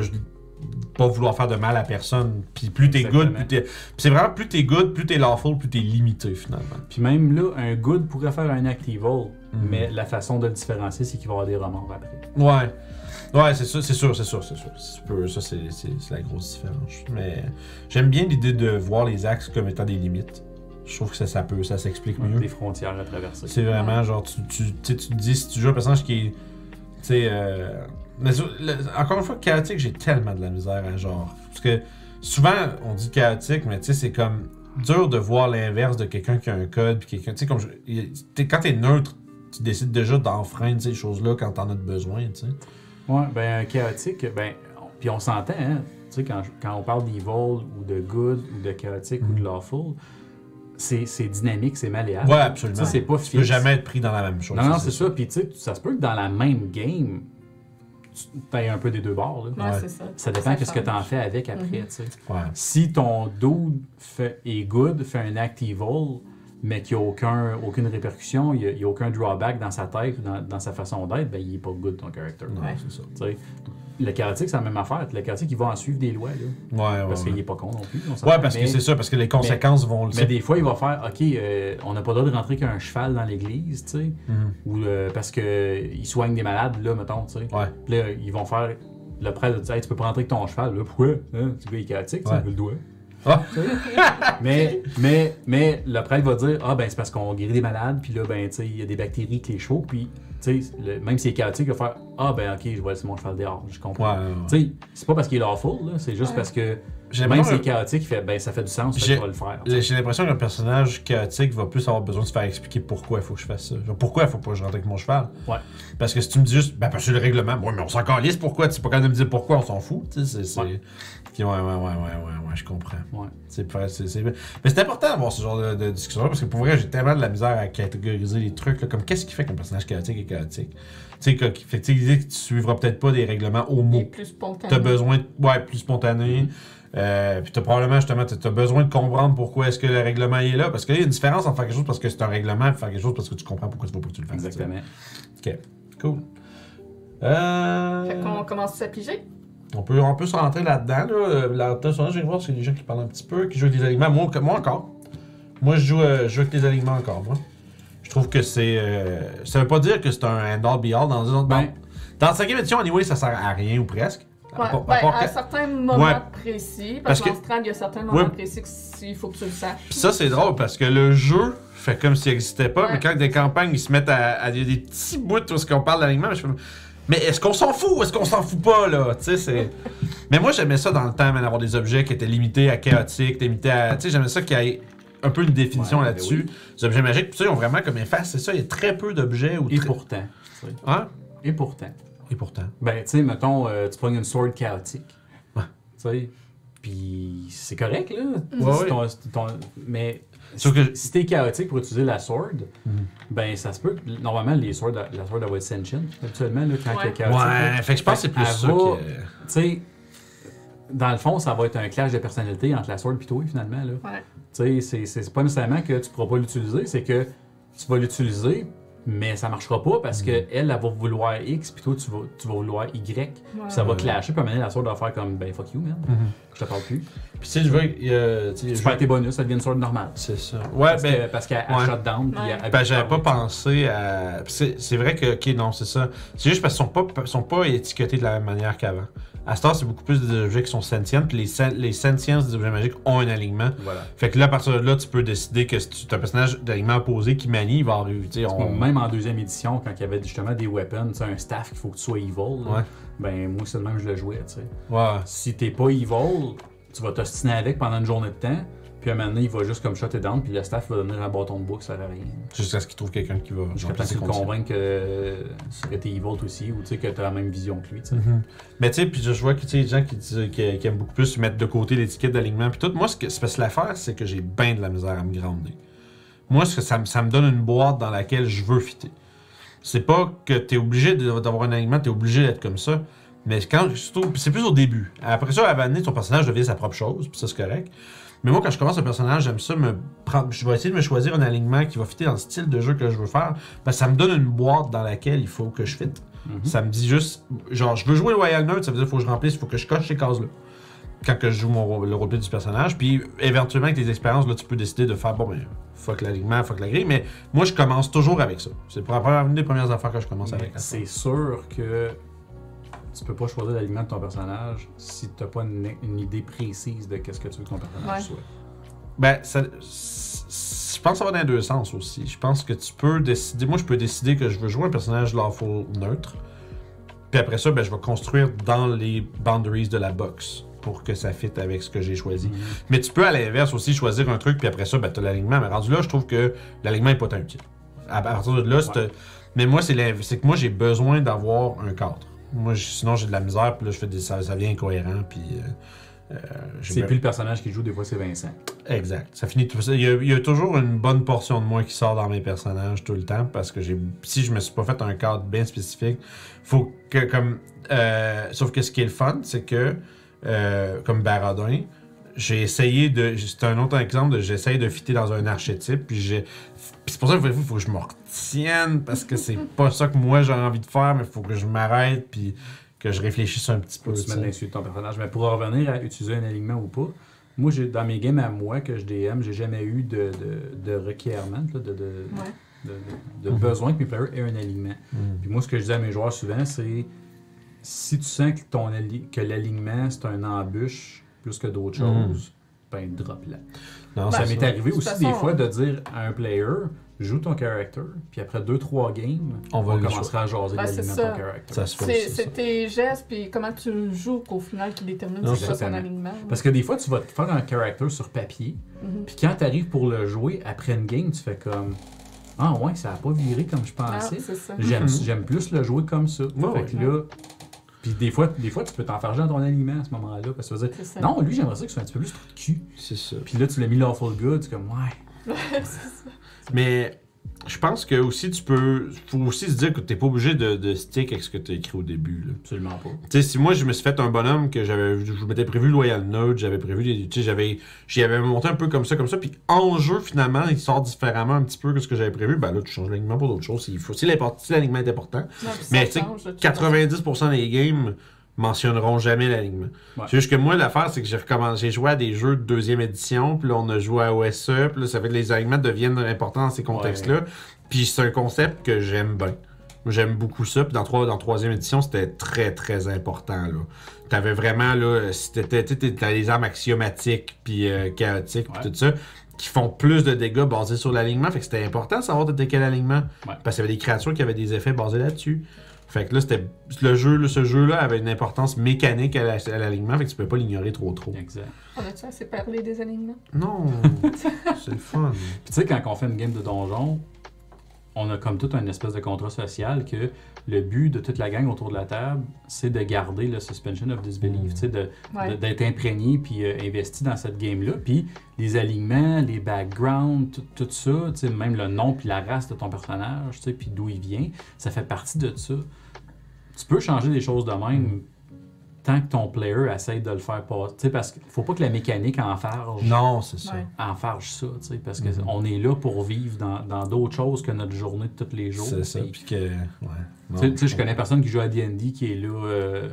pas vouloir faire de mal à personne. Puis plus t'es good, plus t'es. C'est vraiment plus t'es good, plus t'es lawful, plus t'es limité finalement. Puis même là, un good pourrait faire un act evil, Mhm. mais la façon de le différencier, c'est qu'il va y avoir des remords après. Ouais. Ouais, c'est sûr, c'est sûr, c'est sûr, c'est sûr. Peu- Ça, c'est la grosse différence. Mais j'aime bien l'idée de voir les axes comme étant des limites. Je trouve que ça, ça peut, ça s'explique mieux. Des frontières à traverser. C'est vraiment genre, tu, tu, tu te dis, si tu joues un personnage qui est. Tu sais. euh, mais le- encore une fois, chaotique, j'ai tellement de la misère à genre. Parce que souvent, on dit chaotique, mais tu sais, c'est comme dur de voir l'inverse de quelqu'un qui a un code. Puis quelqu'un. Tu sais, comme. je- quand t'es neutre, tu décides déjà d'enfreindre ces choses-là quand t'en as besoin, tu sais. Ouais, ben, un chaotique, ben, puis on s'entend, hein, tu sais, quand, quand on parle d'evil ou de good ou de chaotique ou de Mhm. lawful, c'est c'est dynamique, c'est malléable. Ouais, absolument. Ça, c'est pas Tu peux jamais être pris dans la même chose. Non, non, c'est ça. Puis, tu sais, ça se peut que dans la même game, tu aies un peu des deux bords. là. Ouais, Ouais. c'est ça. Ça dépend de ce que tu en fais avec après, Mhm. Ouais. Si ton dude fait, est good, fait un act evil, mais qu'il n'y a aucun, aucune répercussion, il n'y a, il y a aucun drawback dans sa tête, dans, dans sa façon d'être, ben il est pas good ton character. C'est ça. Le chaotique, c'est la même affaire. Le chaotique, il va en suivre des lois, là, Ouais, ouais. parce qu'il est pas con non plus. Ouais, parce que c'est ça, parce que les conséquences vont le Mais des fois, il va faire OK, euh, on n'a pas le droit de rentrer qu'un cheval dans l'église, tu sais, Mhm. ou euh, parce qu'il soigne des malades, là, mettons, tu sais. Ouais. Puis là, ils vont faire. Le prêtre dit Hey, tu peux pas rentrer avec ton cheval. Là, pourquoi? Hein? Ce gars, il est chaotique, tu le doigt. Ah. (laughs) Mais, mais, mais le prêtre va dire Ah, ben, c'est parce qu'on guérit des malades, puis là, ben, tu sais, il y a des bactéries que les chevaux, puis, tu sais, même s'il est chaotique, il va faire Ah, ben, ok, je vais laisser mon cheval dehors, je comprends. ouais, ouais. Tu sais, c'est pas parce qu'il est lawful, là, c'est juste Ouais. parce que même l'impression s'il est chaotique, il fait Ben, ça fait du sens, fait je vais le faire. J'ai l'impression qu'un personnage chaotique va plus avoir besoin de se faire expliquer pourquoi il faut que je fasse ça. Pourquoi il faut pas que je rentre avec mon cheval? Ouais. Parce que si tu me dis juste, ben parce que le règlement, ouais, mais on s'en calisse pourquoi, tu sais pas quand même me dire pourquoi, on s'en fout. Tu sais, c'est. Ouais. Puis ouais, ouais, ouais, ouais, ouais, ouais, je comprends. Ouais. C'est pas- c'est- c'est- Mais c'est important d'avoir ce genre de, de discussion-là parce que pour vrai, j'ai tellement de la misère à catégoriser les trucs. Là, comme qu'est-ce qui fait qu'un personnage chaotique est chaotique? Tu sais, que- fait que tu tu suivras peut-être pas des règlements au mot. plus spontané. T'as besoin, de- ouais, plus spontané. Euh, puis t'as probablement justement, t'as besoin de comprendre pourquoi est-ce que le règlement est là. Parce qu'il y a une différence entre faire quelque chose parce que c'est un règlement et faire quelque chose parce que tu comprends pourquoi il faut pas que tu le fasses. Exactement. tu. Ok, cool. Euh, Fait qu'on commence à piger. On peut, on peut se rentrer là-dedans. Là. Euh, Là, je vais voir s'il y a des gens qui parlent un petit peu, qui jouent avec des alignements. Moi, moi encore. Moi, je joue, euh, je joue avec les alignements encore, moi. Je trouve que c'est. euh, ça veut pas dire que c'est un end-all be-all. Dans, dans, Ben- dans la cinquième édition, anyway, ça sert à rien ou presque. À Ouais, à ben, part à que- certains moments Ouais. précis, Parce parce, que Strand, il y a certains moments Ouais. précis qu'il faut que tu le saches. Puis ça, c'est drôle parce que le jeu fait comme s'il n'existait pas, Ouais. mais quand des campagnes ils se mettent à, à des, des petits bouts où est-ce qu'on parle d'alignement, je fais, mais est-ce qu'on s'en fout ou est-ce qu'on s'en fout pas là? Tu sais, c'est. mais moi, j'aimais ça dans le temps, man, avoir des objets qui étaient limités à chaotique, limités à. Tu sais, j'aimais ça qu'il y ait un peu une définition Ouais, ben là-dessus. Les objets magiques, puis ça, ils ont vraiment comme efface, c'est ça, il y a très peu d'objets. ou Et très- pourtant. tu sais. Hein? Et pourtant. Et pourtant. Ben, tu sais, mettons, euh, tu prends une sword chaotique. Ouais. Tu sais. Puis c'est correct, là. Ouais. ton- ton- mais Sauf que- si t'es chaotique pour utiliser la sword, ben ça se peut normalement les swords, la sword elle va être sentient habituellement là, quand Ouais. est chaotique. là. Ouais, fait que je pense que c'est plus ça que. Tu sais, dans le fond, ça va être un clash de personnalité entre la sword et toi finalement. Là. Ouais. Tu sais, c'est pas nécessairement que tu pourras pas l'utiliser, c'est que tu vas l'utiliser, mais ça marchera pas parce que elle, elle va vouloir X, puis toi, tu vas, tu vas vouloir Y. Puis ça va Ouais. clasher, puis donné, la sword va faire comme, ben fuck you, man. Mhm. Je te parle plus. Puis tu sais, je veux. a- tu je- perds tes bonus, ça devient une sword normale. C'est ça. Ouais, Parce ben. que- parce qu'elle elle ouais. shut down, puis Ouais. elle- Ben, j'avais pas pensé à. C'est c'est vrai que, ok, non, c'est ça. C'est juste parce qu'ils sont pas, sont pas étiquetés de la même manière qu'avant. À ce temps, c'est beaucoup plus des objets qui sont sentients, puis les, sen- les sentiences des objets magiques ont un alignement. Voilà. Fait que là, à partir de là, tu peux décider que si tu as un personnage d'alignement opposé qui manie, il va arriver. on- Même en deuxième édition, quand il y avait justement des weapons, un staff qu'il faut que tu sois evil, là, Ouais. ben moi c'est le même que je le jouais, tu sais. Ouais. Si t'es pas evil, tu vas t'ostiner avec pendant une journée de temps, puis à un moment donné, il va juste comme shut it down, puis le staff va donner un bâton de bois, ça sert à rien. Jusqu'à ce qu'il trouve quelqu'un qui va. Jusqu'à temps que tu le conditions. convainques que, que t'es evil aussi, ou tu sais que t'as la même vision que lui, tu sais. Mhm. Mais tu sais, puis je vois que tu sais, les gens qui, disent- qui, qui aiment beaucoup plus mettre de côté l'étiquette d'alignement puis tout. Moi, ce que c'est parce que l'affaire, c'est que j'ai bien de la misère à me grounder. Moi, ce que ça, me- ça me donne une boîte dans laquelle je veux fitter. C'est pas que tu es obligé d'avoir un alignement, tu es obligé d'être comme ça. Mais quand, surtout, c'est plus au début. Après ça, à l'année, ton personnage devient sa propre chose, puis ça, c'est correct. Mais moi, quand je commence un personnage, j'aime ça me prendre. Je vais essayer de me choisir un alignement qui va fitter dans le style de jeu que je veux faire. Parce que ça me donne une boîte dans laquelle il faut que je fitte. Mhm. Ça me dit juste, genre, je veux jouer Loyal Nerd, ça veut dire qu'il faut que je remplisse, il faut que je coche ces cases-là. Quand que je joue mon, le roleplay du personnage. Puis, éventuellement, avec les expériences, là, tu peux décider de faire, bon, ben, fuck l'alignement, fuck la grille. Mais moi, je commence toujours avec ça. C'est pour la première- une des premières affaires que je commence Mais avec. C'est sûr que tu peux pas choisir l'alignement de ton personnage si t'as pas une, une idée précise de qu'est-ce que tu veux que ton personnage Ouais. soit. Ben, ça, je pense que ça va dans les deux sens aussi. Je pense que tu peux décider. Moi, je peux décider que je veux jouer un personnage lawful neutre. Puis après ça, ben, je vais construire dans les boundaries de la box pour que ça fitte avec ce que j'ai choisi. Mais tu peux à l'inverse aussi choisir un truc, puis après ça, ben, tu as l'alignement. Mais rendu là, je trouve que l'alignement n'est pas tant utile. À partir de là, Ouais. mais moi, c'est que moi, j'ai besoin d'avoir un cadre. Moi, je- sinon, j'ai de la misère, puis là, je fais des, ça, ça devient incohérent, puis. euh, euh, C'est plus le personnage qui joue, des fois c'est Vincent. Exact. Ça finit tout ça. Il y, a, il y a toujours une bonne portion de moi qui sort dans mes personnages tout le temps parce que j'ai si je me suis pas fait un cadre bien spécifique, faut que comme euh, sauf que ce qui est le fun, c'est que euh, comme Baradin, j'ai essayé de c'est un autre exemple de j'essaye de fitter dans un archétype puis j'ai c'est pour ça qu'il faut, faut que je me retienne parce que c'est (laughs) pas ça que moi j'ai envie de faire mais il faut que je m'arrête puis que je réfléchisse un petit peu. Tu de ton personnage. Mais pour revenir à utiliser un alignement ou pas, moi, j'ai, dans mes games à moi que je DM, j'ai jamais eu de, de, de requirement, là, de, de, Ouais. de, besoin que mes players aient un alignement. Mm. Puis moi, ce que je dis à mes joueurs souvent, c'est si tu sens que, ton ali- que l'alignement, c'est un embûche plus que d'autres Mhm. choses, ben drop là. Non, ça m'est arrivé aussi façon, des fois de dire à un player, joue ton character, puis après 2-3 games, On on, va le commencera à jaser Ben, ça. ton character. Ça se fait C'est aussi, ça. c'est tes gestes puis comment tu le joues qu'au final qui détermine Non, c'est exactement. alignement. Parce que des fois, tu vas te faire un character sur papier, Mhm. puis quand tu arrives pour le jouer, après une game, tu fais comme Ah ouais, ça a pas viré comme je Ah, pensais. c'est ça. J'aime Mhm. j'aime plus le jouer comme ça. Ouais, fait ouais. que là, puis des fois, des fois, tu peux t'enfarger dans ton alignement à ce moment-là, parce que tu vas dire C'est ça. Non, lui, j'aimerais ça qu'il soit un petit peu plus de cul. C'est ça. Puis là, tu l'as mis lawful good, tu es comme Ouais. (laughs) Mais je pense que aussi tu peux. Faut aussi se dire que t'es pas obligé de, de stick avec ce que tu as écrit au début. là. Absolument pas. Tu sais, si moi je me suis fait un bonhomme que j'avais. Je m'étais prévu Loyal Node, j'avais prévu. des- Tu sais, j'avais. J'y avais monté un peu comme ça, comme ça. Puis en jeu, finalement, il sort différemment un petit peu que ce que j'avais prévu. Ben là, tu changes l'alignement pour d'autres choses. Il faut, si l'alignement est important. Mais tu sais, change, de toute 90% des games mentionneront jamais l'alignement. Ouais. C'est juste que moi, l'affaire, c'est que j'ai recommencé, j'ai joué à des jeux de deuxième édition, puis là, on a joué à OSE, puis là, ça fait que les alignements deviennent importants dans ces contextes-là. Puis c'est un concept que j'aime bien. J'aime beaucoup ça. Puis dans, trois, dans troisième édition, c'était très, très important. Là. T'avais vraiment, là, sais, t'as les armes axiomatiques, puis euh, chaotiques, puis Ouais. tout ça, qui font plus de dégâts basés sur l'alignement. Fait que c'était important de savoir de quel alignement. Parce qu'il y avait des créatures qui avaient des effets basés là-dessus. Fait que là, c'était. Le jeu, là, ce jeu-là avait une importance mécanique à la- à l'alignement, fait que tu peux pas l'ignorer trop trop. Exact. On a-tu assez parlé des alignements? Non, (laughs) c'est le fun. Puis tu sais, quand on fait une game de donjon, on a comme tout un espèce de contrat social que le but de toute la gang autour de la table, c'est de garder le suspension of disbelief, Mm. tu sais, de, Ouais. de- d'être imprégné puis euh, investi dans cette game-là. Puis les alignements, les backgrounds, tout, tout ça, tu sais, même le nom puis la race de ton personnage, tu sais, puis d'où il vient, ça fait partie de ça. Tu peux changer des choses de même tant que ton player essaye de le faire pas. Tu sais, parce qu'il faut pas que la mécanique en farge Non, c'est ça. Ouais. enfarge ça, tu sais, parce que Mhm. on est là pour vivre dans dans d'autres choses que notre journée de tous les jours. C'est ça. Puis, que. Ouais. Tu sais- tu sais, je connais personne qui joue à D&D qui est là euh,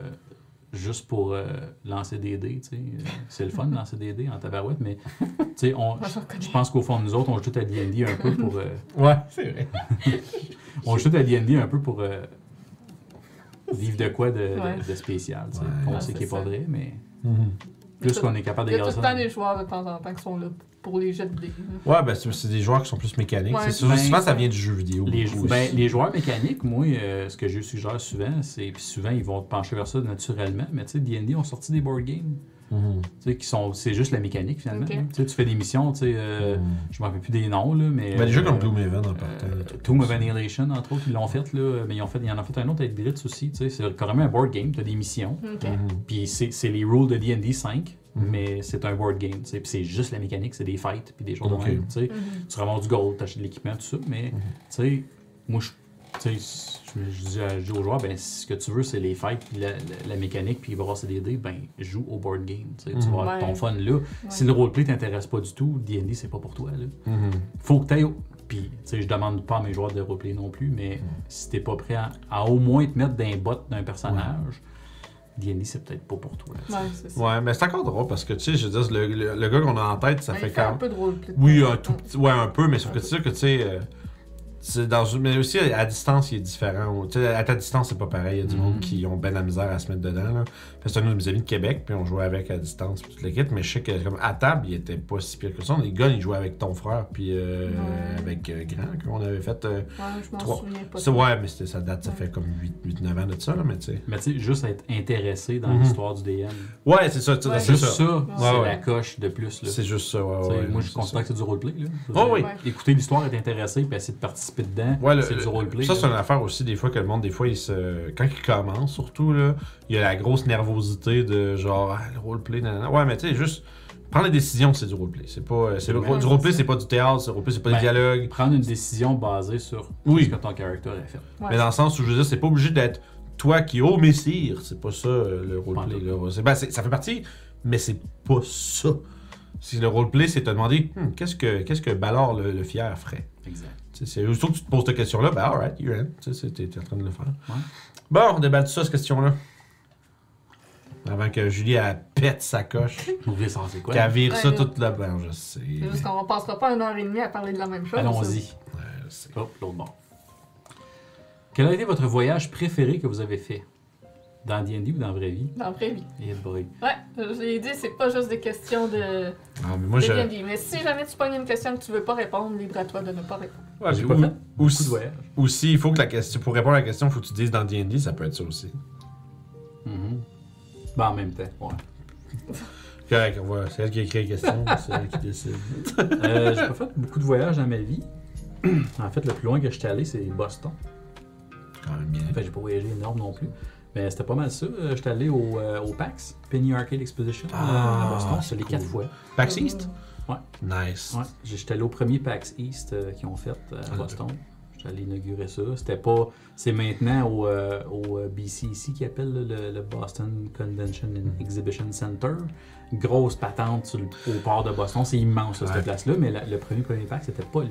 juste pour euh, lancer des dés, tu sais. C'est le fun de (laughs) lancer des dés en tabarouette, mais tu sais, on- Moi, j'en connais. je pense qu'au fond de nous autres, on joue tout à D&D un peu pour... euh, Ouais, c'est vrai. (laughs) on joue tout à D&D un peu pour euh, vivre de quoi de, de- Ouais. de spécial, tu sais. Ouais. On sait qu'il n'est pas vrai, mais Mhm. plus qu'on est capable Il de y a tout le temps des joueurs de temps en temps qui sont là pour les jets de dés. Ouais, ben c'est c'est des joueurs qui sont plus mécaniques. Ouais. Sûr- Ben, souvent, ça vient du jeu vidéo. Les, ben, les joueurs mécaniques, moi, euh, ce que je suggère souvent, c'est. Puis souvent, ils vont pencher vers ça naturellement. Mais tu sais, DD ont sorti des board games. Mhm. Tu sais, qui sont. C'est juste la mécanique finalement. Tu sais, tu fais des missions, tu sais. euh, Mhm. Je me rappelle plus des noms, là, mais. Ben, des jeux comme euh, en euh, partant. des trucs Tomb comme of. Annihilation, entre autres, ils l'ont fait, là. Mais ils, ont fait, ils en ont fait un autre avec Dritz aussi. Tu sais, c'est carrément un board game. Tu as des missions. Mhm. Puis c'est c'est les rules de DD 5, Mhm. mais c'est un board game. tu sais, Puis c'est juste la mécanique, c'est des fights, puis des choses Ok. de même. tu sais tu ramasses du gold, t'achètes de l'équipement, tout ça, mais tu sais, moi je. Tu sais, Je, je dis, à- je dis aux joueurs, ben, si ce que tu veux, c'est les fights, puis la, la- la mécanique, puis brasser des dés, ben, joue au board game. tu sais, Tu vas avoir Ouais. ton fun là. Si le roleplay t'intéresse pas du tout, D&D, c'est pas pour toi. Là. Mhm. Faut que t'ailles. Puis, tu sais, je demande pas à mes joueurs de roleplay non plus, mais si t'es pas prêt à, à au moins te mettre d'un bot d'un personnage, D&D, c'est peut-être pas pour toi. Ouais, c'est ça. Ouais, mais c'est encore drôle parce que, tu sais, je veux dire, le, le- le gars qu'on a en tête, ça Ouais, fait il fait un quand peu de roleplay. Oui, un tout petit. Ouais, un peu, mais sauf que tu sais que, tu sais. euh, dans une- mais aussi à distance, il est différent. Tu sais, à ta distance, c'est pas pareil. Il y a du Mhm. monde qui ont ben la misère à se mettre dedans. Là. C'est un de mes amis de Québec, puis on jouait avec à distance, puis toute l'équipe. Mais je sais que, comme à table, il était pas si pire que ça. Les gars, ils jouaient avec ton frère, puis euh, Ouais. avec euh, Grand, qu'on avait fait. euh, Ouais, je m'en Trois. souviens pas. ouais, mais ça date, ça Ouais. fait comme 8-9 ans de ça, là, mais tu sais. Mais tu sais, juste être intéressé dans Mhm. l'histoire du DM. Ouais, c'est ça, tu sais, Ouais. c'est Juste ça. ça, c'est la coche de plus. Là. C'est juste ça, ouais, moi, je considère que c'est du roleplay. Là. Oh oui. Ouais. Écouter l'histoire, être intéressé, puis essayer de participer dedans, Ouais, c'est du roleplay. Ça, c'est une affaire aussi, des fois, que le monde, des fois, il se... quand il commence, surtout, là, il y a la grosse nervosité de genre, ah, le roleplay, nanana. Ouais, mais tu sais, juste, prendre les décisions, c'est du roleplay. C'est pas, euh, c'est Ouais, du roleplay, c'est pas du théâtre, c'est roleplay, c'est pas Ben, du dialogue. Prendre une décision basée sur Oui. ce que ton caractère a fait. Ouais. Mais dans le sens où, je veux dire, c'est pas obligé d'être toi qui, oh, messire, c'est pas ça, euh, le roleplay, là. C'est- ben, c'est- ça fait partie, mais c'est pas ça. Si le roleplay, c'est te demander, Hmm, qu'est-ce que, qu'est-ce que Ballard le, le fier ferait? Exact. C'est juste que tu te poses cette question-là, ben alright, you're in. Tu sais, c'est- t'es en train de le faire. Ouais. Bon, on déballe de ça, cette question-là. Avant que Julie elle pète sa coche, Oubliez ça, c'est quoi? qu'elle vire Ouais, ça là. toute la ben, je sais. C'est juste qu'on passera pas une heure et demie à parler de la même chose. Allons-y. Ouais, je sais. Hop, l'autre bord. Quel a été votre voyage préféré que vous avez fait? Dans D&D ou dans la vraie vie? Dans la vraie vie. Et boy. Ouais, je l'ai dit, c'est pas juste des questions de, Ah, mais moi, de je. D&D. Mais si jamais tu pognes une question que tu veux pas répondre, libre à toi de ne pas répondre. Ouais, J'ai pas ou- fait beaucoup aussi, de voyages. aussi, il faut que la question. Pour répondre à la question, il faut que tu dises dans DD, ça peut être ça aussi. Mhm. Ben, en même temps, ouais. (laughs) Correct, on va- c'est elle qui a écrit la question, (laughs) c'est elle qui décide. Euh, j'ai pas fait beaucoup de voyages dans ma vie. (clears throat) en fait, le plus loin que je suis allé, c'est Boston. Quand même bien. Enfin, j'ai pas voyagé énorme non plus. Mais c'était pas mal ça. Euh, J'étais allé au, euh, au PAX, Penny Arcade Exposition, euh, Ah, à Boston. c'est C'est les cool. quatre fois. PAX East? Ouais. Nice. Ouais, j'étais allé au premier PAX East euh, qu'ils ont fait euh, à Ah, Boston. Allé inaugurer ça. C'était pas. C'est maintenant au, euh, au BCC qui appelle le, le Boston Convention and Exhibition Center. Grosse patente sur le- au port de Boston. C'est immense cette place-là, mais la- le premier premier PAX c'était pas là.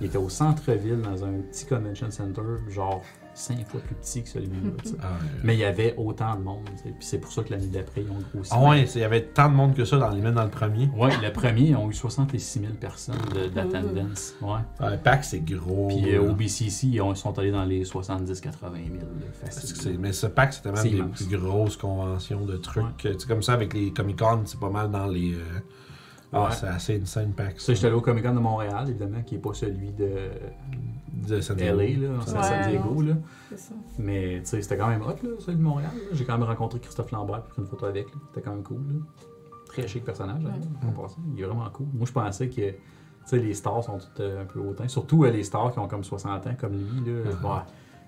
Il était au centre-ville dans un petit convention center, genre cinq fois plus petit que celui-là. sais. Ah, ouais. Mais il y avait autant de monde. Puis c'est pour ça que l'année d'après, ils ont grossi. Ah ouais, il y avait tant de monde que ça dans les mêmes dans le premier. Ouais, le premier, ils ont eu 66 000 personnes d'attendance. Ouais. Ouais, PAX, c'est gros. Puis euh, au BCC, ils, ont- ils sont allés dans les 70-80 000 là, Parce que facile. c'est- mais ce PAX, c'était même des immense. plus grosses conventions de trucs. C'est comme ça avec les Comic Con, c'est pas mal dans les. euh, Ah, Ouais. c'est assez insane pack. Ça, j'étais allé au Comic Con de Montréal, évidemment, qui n'est pas celui de de San LA, Diego. là, c'est à Ouais, San Diego. non. Là. C'est ça. Mais tu sais, c'était quand même hot, là, celui de Montréal. là. J'ai quand même rencontré Christophe Lambert pour une photo avec. là. C'était quand même cool. là. Très chic personnage, en passant. Il est vraiment cool. Moi, je pensais que tu sais, les stars sont toutes euh, un peu hautains. Surtout euh, les stars qui ont comme 60 ans, comme lui. Là. Ouais.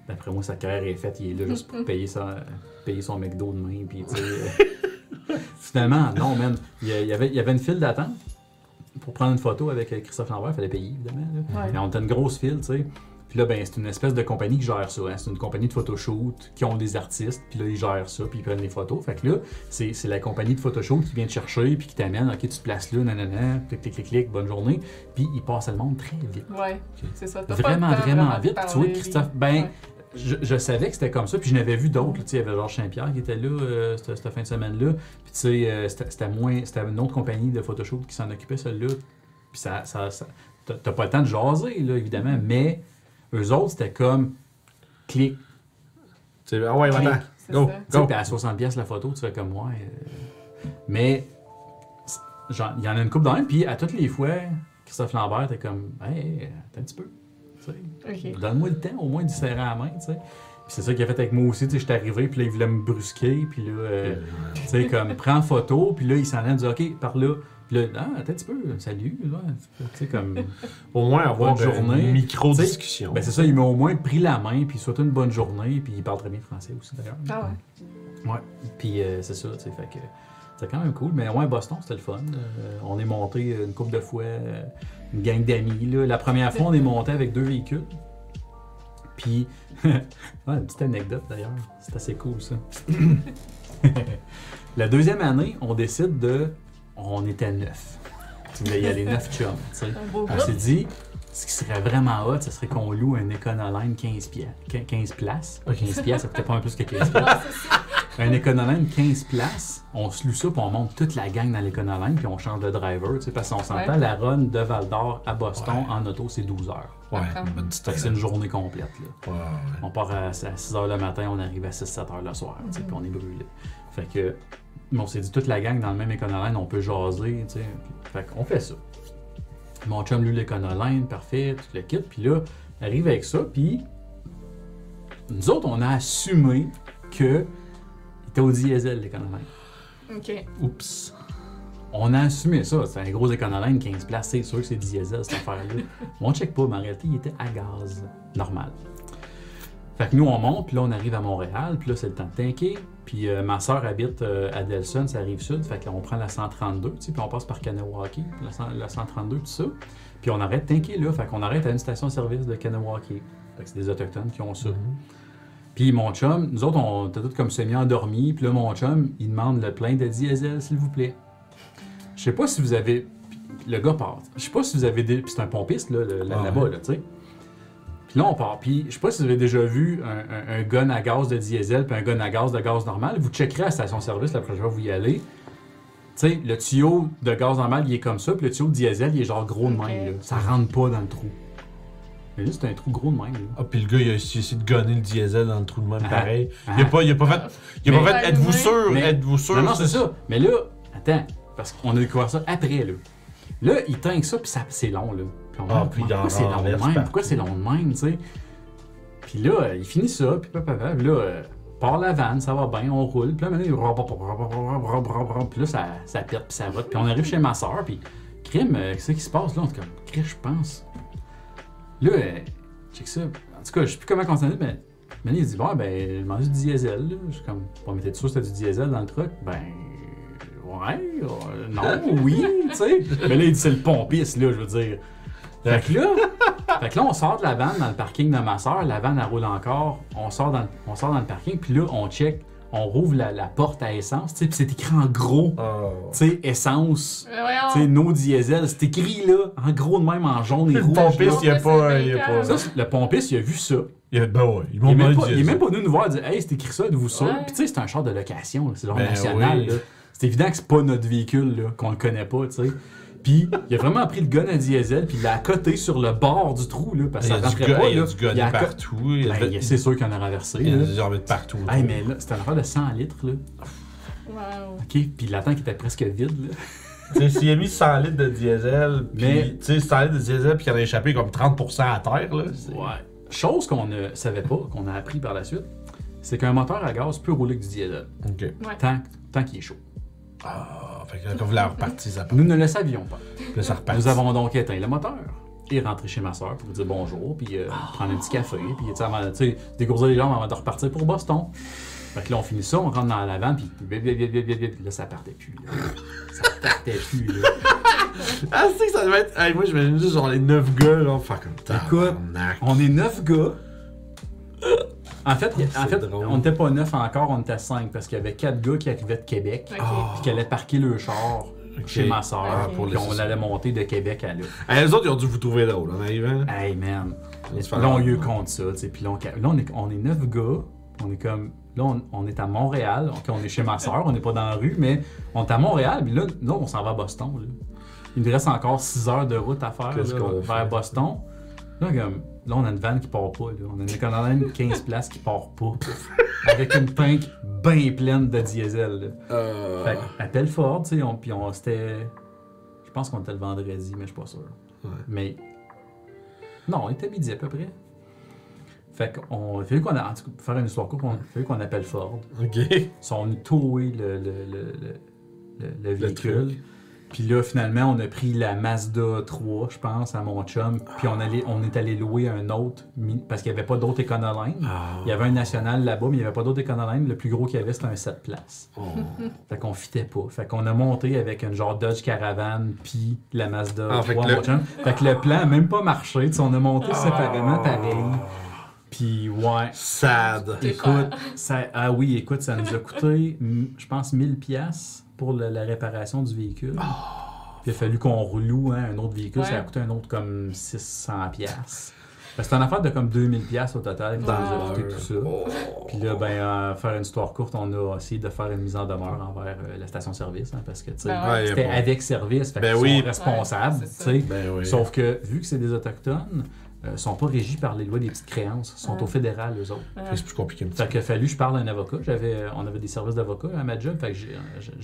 D'après moi, sa carrière est faite. Il est là juste pour (laughs) payer, sa, payer son McDo demain. Puis, tu sais, (laughs) (laughs) Finalement, non, man. Il y, avait, il y avait une file d'attente pour prendre une photo avec euh, Christophe Lambert. Il fallait payer, évidemment. là. Ouais. On était une grosse file, tu sais. Puis là, ben, c'est une espèce de compagnie qui gère ça. hein. C'est une compagnie de photoshoot qui ont des artistes. Puis là, ils gèrent ça, puis ils prennent les photos. Fait que là, c'est la compagnie de photoshoot qui vient te chercher, puis qui t'amène. OK, tu te places là, nanana, clic, clic, clic, clic, bonne journée. Puis ils passent le monde très vite. Ouais, c'est ça. T'as Vraiment, pas vraiment de vite. Puis tu vois, Christophe, ben, Ouais. Je, je savais que c'était comme ça, puis je n'avais vu d'autres. Tu Il y avait Georges Saint-Pierre qui était là euh, cette, cette fin de semaine-là. Puis tu sais, euh, c'était moins. C'était une autre compagnie de photoshoot qui s'en occupait, celle-là. Puis ça. ça, ça- t'as t'as pas le temps de jaser, là, évidemment, mais eux autres, c'était comme clic. C'est- Ah ouais, Clic. C'est Go. Tu Go. puis à 60$ pièces la photo, tu fais comme moi. mais c'est- genre, il y en a une coupe d'un, puis à toutes les fois, Christophe Lambert était comme Hey, attends un petit peu. Donne-moi le temps au moins d'y serrer la main, tu sais. Puis c'est ça qu'il a fait avec moi aussi, tu sais, j'étais arrivé, puis là, il voulait me brusquer, puis là, euh, tu sais, comme, (laughs) prends photo, puis là, il s'en allait dire, OK, par là. Puis là, ah, attends un petit peu, salut, là. Tu sais, comme. (laughs) Au moins avoir Bonne de journée. micro-discussion. Ben, c'est ça, il m'a au moins pris la main, puis souhaité une bonne journée, puis il parle très bien français aussi, d'ailleurs. Ah ouais. Ouais. Puis euh, c'est ça, tu sais, fait que. C'était quand même cool. Mais ouais, Boston, c'était le fun. Euh, on est monté une couple de fois, euh, une gang d'amis. là. La première fois, on est monté avec deux véhicules. Puis, (laughs) ouais, une petite anecdote d'ailleurs. C'est assez cool ça. (laughs) La deuxième année, on décide de. On était neuf. Tu voulais y aller neuf chums, On s'est dit, ce qui serait vraiment hot, ce serait qu'on loue un Econoline 15, pi- 15 places. Pas 15 piastres, ça coûtait pas un plus que 15 (laughs) piastres. Un Econoline 15 places, on se loue ça, puis on monte toute la gang dans l'Econoline, puis on change de driver, tu sais, parce qu'on s'entend, Ouais. la run de Val d'Or à Boston Ouais. en auto, c'est 12 heures. Ouais, une c'est une journée complète, là. On part à, à 6 heures le matin, on arrive à 6-7 heures le soir, tu sais, puis on est brûlé. Fait que, on s'est dit, toute la gang dans le même Econoline, on peut jaser, tu sais. Fait qu'on fait ça. Mon chum loue l'Econoline, parfait, tout le kit, puis là, arrive avec ça, puis nous autres, on a assumé que était au diesel, l'Econoline. Ok. Oups. On a assumé ça. C'est un gros éconoline, 15 places. C'est sûr que c'est diesel, cette affaire-là. (laughs) Mais on check pas, mais en réalité, il était à gaz. Normal. Fait que nous, on monte, puis là, on arrive à Montréal, puis là, c'est le temps de tanker. Puis euh, ma soeur habite euh, à Delson, ça arrive sud. Fait qu'on prend la 132, tu sais, puis on passe par Kanawaki, la, 100 la 132, tout ça. Puis on arrête de tanker là. Fait qu'on arrête à une station-service de Kanawaki. Fait que c'est des Autochtones qui ont ça. Puis mon chum, nous autres, on était tous comme semi-endormis. Puis là, mon chum, il demande le plein de diesel, s'il vous plaît. Je sais pas si vous avez. puis Le gars part. Je sais pas si vous avez. Des... Puis c'est un pompiste, là, le- là- Ah là-bas, ouais. là, tu sais. Puis là, on part. Puis je sais pas si vous avez déjà vu un, un- un gun à gaz de diesel puis un gun à gaz de gaz normal. Vous checkerez à la station-service la prochaine fois que vous y allez. Tu sais, le tuyau de gaz normal, il est comme ça. Puis le tuyau de diesel, il est genre gros de Ok. même. Là. Ça rentre pas dans le trou. Mais là, c'est un trou gros de même. là. Ah, puis le gars, il a essayé de gonner le diesel dans le trou de même, Ah. pareil. Ah. Il a pas, il a pas fait. Il a pas fait. Êtes-vous sûr? Mais- Êtes-vous sûr? Non, non, c'est ça. Mais là, attends, parce qu'on a découvert ça après, là. Là, il tank ça, puis ça- c'est long, là. Puis on Ah, puis pourquoi en c'est long de même? Pourquoi c'est long de même, tu sais? Puis là, il finit ça, puis papa, là, euh, part la vanne, ça va bien, on roule. Puis là, maintenant, il... Puis là, ça, ça pète, puis ça va. Puis on arrive chez ma soeur, puis crime, euh, qu'est-ce qui se passe là? On est comme, crime, je pense. Là, euh, check ça. En tout cas, je sais plus comment continuer, mais Maintenant, il dit, bon, ben, je mange du diesel. Là. Je suis comme, bon, mais t'es sûr que c'était du diesel dans le truck? Ben, ouais, euh, non, (laughs) oui, tu sais. Mais là, il dit, c'est le pompiste, là, je veux dire. Fait que là, fait que là, on sort de la vanne dans le parking de ma soeur. La vanne, elle roule encore. On sort dans, on sort dans le parking, puis là, on check, on rouvre la, la porte à essence, tu sais, puis c'est écrit en gros, Oh. tu sais, essence. Tu sais, no diesel, c'est écrit là, en gros de même en jaune et Le rouge. pompiste, il a là. pas. Il a pas. Ça, le pompiste, il a vu ça. Il a, ben ouais, ils Il m'ont est, même pas, il est même pas venu nous voir dire Hey, c'est écrit ça, de vous sûr. Ouais. Puis tu sais, c'est un char de location, c'est genre Ben national. oui. là. C'est évident que c'est pas notre véhicule, là, qu'on le connaît pas, tu sais. Puis il a vraiment pris le gun à diesel, puis il l'a accoté sur le bord du trou, là, parce que y ça rentrait gun, pas. il y a là. du gun partout. Ben, c'est sûr qu'il en a renversé. il y a des de partout. Hey, mais là, c'était une affaire de 100 litres, là. Wow. OK, puis la tank était presque vide, là. Tu sais, s'il a mis 100 litres de diesel, puis, Mais- tu sais, 100 litres de diesel, puis qu'il en a échappé comme 30% à terre, là. Ouais. Chose qu'on ne savait pas, qu'on a appris par la suite, c'est qu'un moteur à gaz peut rouler avec du diesel, Ok. tant, tant qu'il est chaud. Ah, fait que quand vous l'avez reparti, ça part. Nous ne le savions pas. Ça repart. Nous avons donc éteint le moteur et rentré chez ma soeur pour lui dire bonjour, puis euh, prendre un petit café, puis tu sais, dégourdir les jambes avant de repartir pour Boston. Fait que là, on finit ça, on rentre dans la van, puis là, ça partait plus. Là. Ça partait plus, là. (laughs) Ah, c'est que ça devait être. Hey, moi, j'imagine juste genre les 9 gars, là, faire comme Écoute, tabarnak. On est neuf gars. En fait, en drôle. on n'était pas neuf encore, on était cinq, parce qu'il y avait quatre gars qui arrivaient de Québec, puis qui allaient parquer le char chez ma soeur, Ah, pour puis on allait monter de Québec à là. Hey, les autres, ils ont dû vous trouver drôle, en arrivant. Hey man, là on eu compte ça, tu sais, puis là, on, là, on est, on est neuf gars, on est comme, là on, on est à Montréal, on est chez ma soeur, on n'est pas dans la rue, mais on est à Montréal, puis là, là on s'en va à Boston, là. Il nous reste encore 6 heures de route à faire là, vers fait? Boston. Là, comme, là, on a une vanne qui part pas. Là. On a une économie 15 (laughs) places qui part pas. Avec une tank bien pleine de diesel. Là. Euh... Fait que, appelle Ford, tu sais, on, puis on c'était. Je pense qu'on était le vendredi, mais je suis pas sûr. Ouais. Mais. Non, on était midi à peu près. Fait qu'on. Fallu qu'on a. En tout cas, faire une histoire courte, il fallu qu'on appelle Ford. Ok. Ils sont venus le, le, le- le véhicule. Puis là, finalement, on a pris la Mazda 3, je pense, à mon chum. Puis on, allait, on est allé louer un autre, parce qu'il n'y avait pas d'autres Econoline. Ah. Il y avait un national là-bas, mais il n'y avait pas d'autres Econoline. Le plus gros qu'il y avait, c'était un 7 places. Oh. (laughs) Fait qu'on fitait pas. Fait qu'on a monté avec une genre Dodge Caravane, puis la Mazda Ah, 3 fait le- mon chum. Fait que le plan n'a même pas marché. On a monté séparément pareil. Puis ouais. Sad. Écoute, ça, ah oui, écoute, ça nous a coûté, je pense, 1000 pièces pour la réparation du véhicule. Puis il a fallu qu'on reloue hein, un autre véhicule, ça a coûté un autre comme 600 pièces. C'est une affaire de comme 2000 pièces au total qui nous a coûté tout ça. Puis là, ben, euh, faire une histoire courte, on a essayé de faire une mise en demeure envers euh, la station-service, hein, parce que, tu sais, Ben ouais. c'était bon. avec service, fait Ben qu'ils oui. sont responsables, Ouais, tu c'est sais. Ben oui. Sauf que, vu que c'est des Autochtones, euh, sont pas régis par les lois des petites créances, sont au fédéral, eux autres. Ouais. C'est plus compliqué un petit Fait qu'il a fallu que je parle à un avocat. J'avais, euh, on avait des services d'avocat à ma job. Fait que j'ai,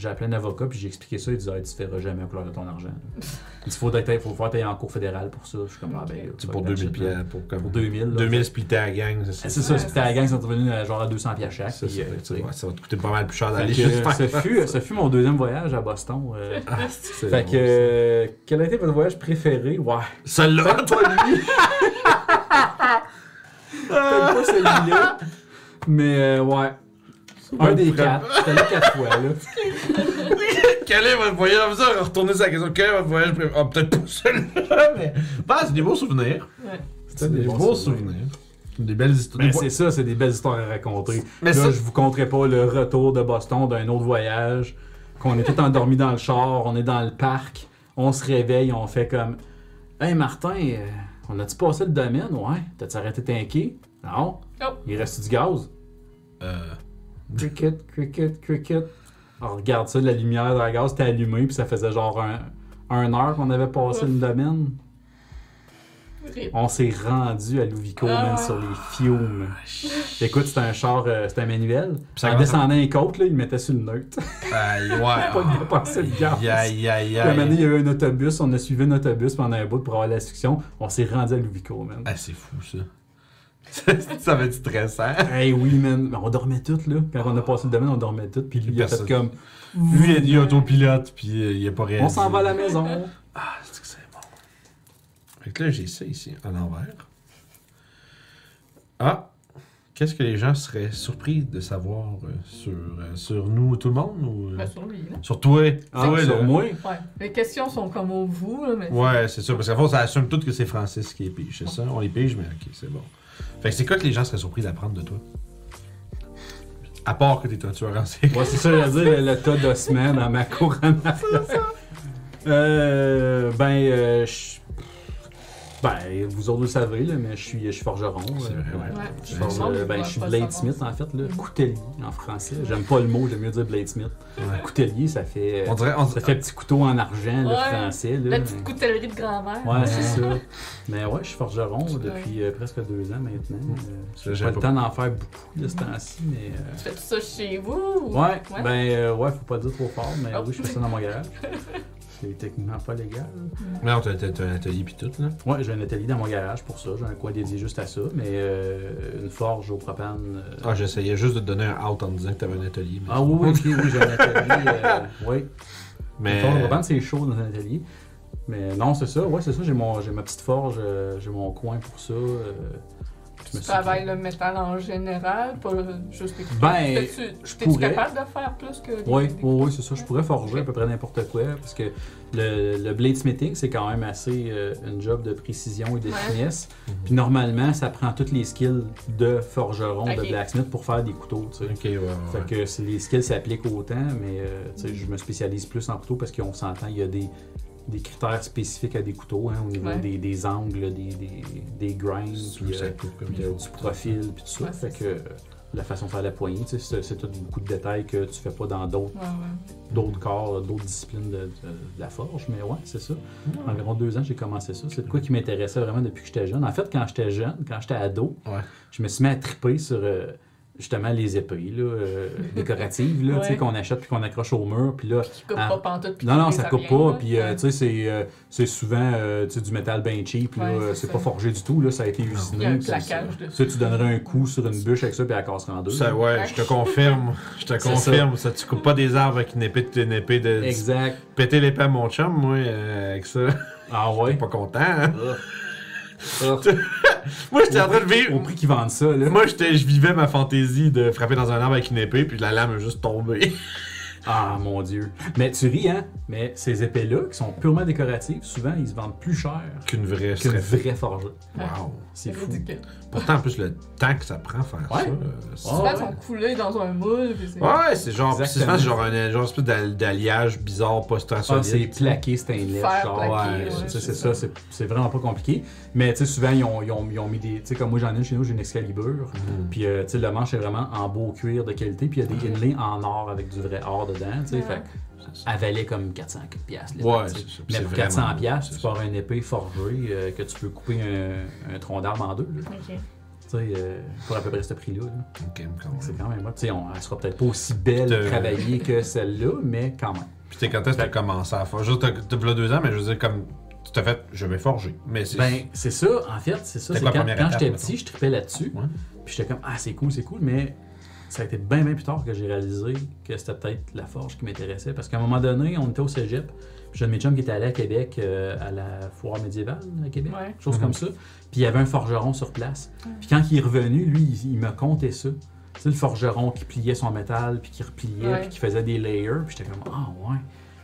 euh, appelé un avocat puis j'ai expliqué ça. Il disait, Hey, tu feras jamais un couleur de ton argent. (laughs) Il dit, faut, être, faut faire en cour fédérale pour ça. Je suis comme, ah ben. C'est pour 2000 pièces. Pour, comme... Pour 2000. là. 2000 splittés à la gang, c'est C'est ça. ça, Ouais, c'était la gang, ils sont revenus genre à 200 pièces chaque. C'est puis, ça, euh, que ça va te coûter pas mal plus cher d'aller que, juste faire ce, fut, mon deuxième voyage à Boston. euh. (laughs) Ah, c'est fait que, quel a été votre voyage préféré? Ouais. ça. Celle-là! Peut-être pas lui. (laughs) Pas celui-là. Mais euh, ouais. Un des quatre. J'étais allé quatre fois, là. Quel est votre voyage? On va retourner sur la question. Quel est votre voyage préféré? Ah, peut-être pas celui-là, mais. Bah, c'est des beaux souvenirs. Ouais. C'est des beaux souvenirs. Des belles histoires. Ben, Des c'est ça, c'est des belles histoires à raconter. Mais là, ça- je vous conterai pas le retour de Boston d'un autre voyage, qu'on est tout endormi dans le char, on est dans le parc, on se réveille, on fait comme Hey Martin, euh, on a-tu passé le domaine? Ouais. T'as-tu arrêté t'inquiet? Non. Oh. Il reste du gaz? Euh, Cricket, cricket, cricket. On regarde ça, la lumière de la gaz était allumée, puis ça faisait genre un, un heure qu'on avait passé le domaine. On s'est rendu à Louvico, Ah. man, sur les fumes. Écoute, c'était un char, euh, c'était un manuel. ça en descendant les côtes, là, il mettait sur le neutre. Aïe, ouais. (laughs) Pas de dépenser le gaz. Aïe, aïe, aïe, Puis, à un moment donné, il y avait un autobus, on a suivi un autobus pendant un bout pour avoir la succion. On s'est rendu à Louvico, man. Ah, c'est fou, ça. (laughs) ça va être stressant. Hey oui, man. On dormait toutes, là. Quand on a passé le domaine, on dormait toutes. Puis lui, il a fait comme Lui, il est autopilote, puis euh, il a pas réalisé. On s'en va à la maison. Ah, que là, j'ai ça ici, à l'envers. Ah! Qu'est-ce que les gens seraient surpris de savoir euh, sur, euh, sur nous, tout le monde? Ou, euh, Ben, sur lui, là. sur toi? Ah, Toi, sur là. moi? Ouais. Les questions sont comme au vous, là, mais. Ouais, c'est ça. Parce qu'à fond, ça assume tout que c'est Francis qui est pige. C'est ça? On les pige, mais ok, c'est bon. Fait que c'est quoi que les gens seraient surpris d'apprendre de toi? À part que t'es un tueur en série. Ouais, c'est ça, je veux dire, le, tas d'ossements dans ma cour en arrière. Euh, ben, euh, je- ben, vous autres le savez, là, mais je suis, je suis forgeron. C'est euh, vrai, ouais. Ouais. Je, forge, c'est euh, ben, je suis bladesmith en fait, là, coutelier en français. J'aime pas le mot, j'aime mieux dire bladesmith. Ouais. Coutelier, ça fait, On dirait. On ça fait petit couteau en argent, le français. Là, La petite coutellerie de grand-mère. Ouais, (laughs) c'est ça. Mais ouais, je suis forgeron depuis euh, presque deux ans maintenant. Euh, J'ai pas le temps d'en faire beaucoup de ce temps-ci, mais. euh, Tu fais tout ça chez vous? ou- Ouais, ben euh, ouais, faut pas le dire trop fort, mais Oh. oui, je fais ça dans mon garage. (laughs) c'est techniquement pas légal. Mais non, t'as t'as- t'as un atelier pis tout, là. Ouais, j'ai un atelier dans mon garage pour ça. J'ai un coin dédié juste à ça. Mais euh, une forge au propane. euh, Ah, j'essayais juste de te donner un out en disant que t'avais un atelier. Mais... Ah oui, oui, oui, j'ai un atelier. (laughs) euh, oui. mais... Une forge au propane, c'est chaud dans un atelier. Mais non, c'est ça. Ouais, c'est ça. J'ai mon, j'ai ma petite forge. euh, j'ai mon coin pour ça. Tu travailles le métal en général, pas juste les couteaux. Ben, T'es-tu- je T'es-tu pourrais. capable de faire plus que des- Oui, des oui, c'est ça. Je pourrais forger à peu près n'importe quoi parce que le, le bladesmithing, c'est quand même assez euh, une job de précision et de Ouais. finesse. Mhm. Puis normalement, ça prend tous les skills de forgeron, de blacksmith pour faire des couteaux. tu sais. Ok, ouais, ouais. Fait que les skills s'appliquent autant, mais euh, tu sais, je me spécialise plus en couteaux parce qu'on s'entend, il y a des, des critères spécifiques à des couteaux, hein, au niveau Ouais. des, des angles, des, des, des grinds, puis euh, puis, euh, du profil, puis tout ça. Ouais, fait que euh, la façon de faire la poignée, c'est tout beaucoup de détails que tu fais pas dans d'autres Ouais, ouais. d'autres corps, d'autres disciplines de, de- de la forge. Mais ouais, c'est ça. Environ deux ans, j'ai commencé ça. C'est de quoi qui m'intéressait vraiment depuis que j'étais jeune. En fait, quand j'étais jeune, quand j'étais ado, Ouais. je me suis mis à triper sur euh, justement les épées là, euh, (laughs) décoratives là, tu sais, Ouais. qu'on achète puis qu'on accroche au mur. Puis là, Qui coupe Ah. pas pantoute. puis non, non, ça coupe rien, pas. Puis, euh, Ouais. tu sais, c'est, euh, c'est souvent euh, tu sais, du métal bien cheap. là. Ouais, c'est c'est ça. pas forgé du tout. Là. Ça a été Il y usiné. a un puis plaquage Tu donnerais un coup sur une bûche avec ça, puis elle casserait en deux. Ça, ouais, je te confirme. Je te confirme. Ça. tu coupes pas des arbres avec une épée de une épée de. Exact. Péter l'épée à mon chum, moi, euh, avec ça. Ah T'es ouais. pas content, hein? Ah. (laughs) (laughs) Moi, j'étais en train de Au vivre. prix qu'ils vendent ça, là. Moi, j'étais, je vivais ma fantaisie de frapper dans un arbre avec une épée, puis la lame est juste tombée. (laughs) Ah mon dieu. Mais tu ris, hein? Mais ces épées-là, qui sont purement décoratives, souvent, ils se vendent plus cher Qu'une vraie qu'une serait vraie forgée. Wow. C'est C'est fou. ridicule. Pourtant, en plus, le temps que ça prend faire Ouais. ça. euh, c'est- ils ouais. sont coulés dans un moule. c'est- Ouais, c'est genre, c'est genre un genre espèce d'al- d'alliage bizarre, pas super Ah, c'est plaqué stainless. Ouais, ouais, tu sais, c'est c'est ça. ça, c'est- c'est vraiment pas compliqué. Mais tu sais, souvent, ils ont, ils ont- ils ont mis des. Tu sais, comme moi, j'en ai une chez nous, j'ai une Excalibur. Mhm. Puis, euh, tu sais, le manche est vraiment en beau cuir de qualité. Puis, il y a des inlays en or avec du vrai or dedans. Tu sais, Ouais. fait C'est ça. elle valait comme 400 piastres. les Ouais, tu sais. c'est ça. Mais pour vraiment 400 beau, piastres, c'est tu avoir une épée forgée euh, que tu peux couper un, un tronc d'arbre en deux. là. Euh, pour à peu près ce prix-là. C'est quand même. hot. Tu sais, on- elle sera peut-être pas aussi belle De- travaillée que celle-là, mais quand même. Puis t'es quand est-ce que t'as commencé à faire Juste, t'as deux ans, mais je veux dire, comme. Tu t'as fait, je vais forger. Mais c'est. Ben, c'est ça, en fait, c'est ça. C'est quand, première quand j'étais petit, je tripais là-dessus. Ouais. Puis j'étais comme, ah, c'est cool, c'est cool, mais ça a été bien, bien plus tard que j'ai réalisé que c'était peut-être la forge qui m'intéressait. Parce qu'à un moment donné, on était au cégep. J'ai un de mes chums qui était allé à Québec euh, à la foire médiévale à Québec, Ouais. chose Mhm. comme ça. Puis il y avait un forgeron sur place. Puis quand il est revenu, lui, il, il me contait ça. Tu sais, le forgeron qui pliait son métal, puis qui repliait, Ouais. puis qui faisait des layers. Puis j'étais comme, ah ouais,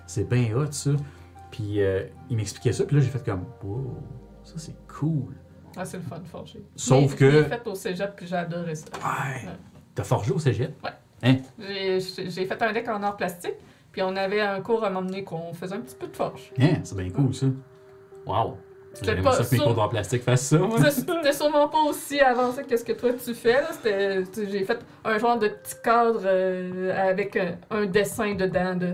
c'est bien hot ça. Puis euh, il m'expliquait ça, puis là j'ai fait comme, wow, ça c'est cool. Ah, c'est le fun de forger. Sauf Mais que- Je l'ai fait au cégep, puis j'ai adoré ça. Ouais. Ouais. T'as forgé au cégep? J'ai j'ai fait un deck en or plastique, puis on avait un cours à m'emmener qu'on faisait un petit peu de forge. Hein, c'est bien cool ça. Wow. J'aimerais pas ça que mes cours d'art plastique fassent ça. C'était sûrement pas aussi avancé que ce que toi tu fais. J'ai fait un genre de petit cadre euh, avec un, un dessin dedans, de,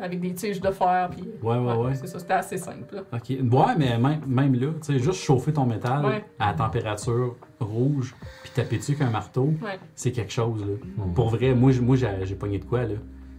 avec des tiges de fer. Puis, Ouais, ouais, ouais. C'est ça, c'était assez simple. là. Ok. Ouais, mais même, même là, tu sais, juste chauffer ton métal Ouais. à température rouge, puis taper dessus avec un marteau, Ouais. c'est quelque chose là. Mhm. Pour vrai, moi, moi j'ai j'ai pogné de quoi là.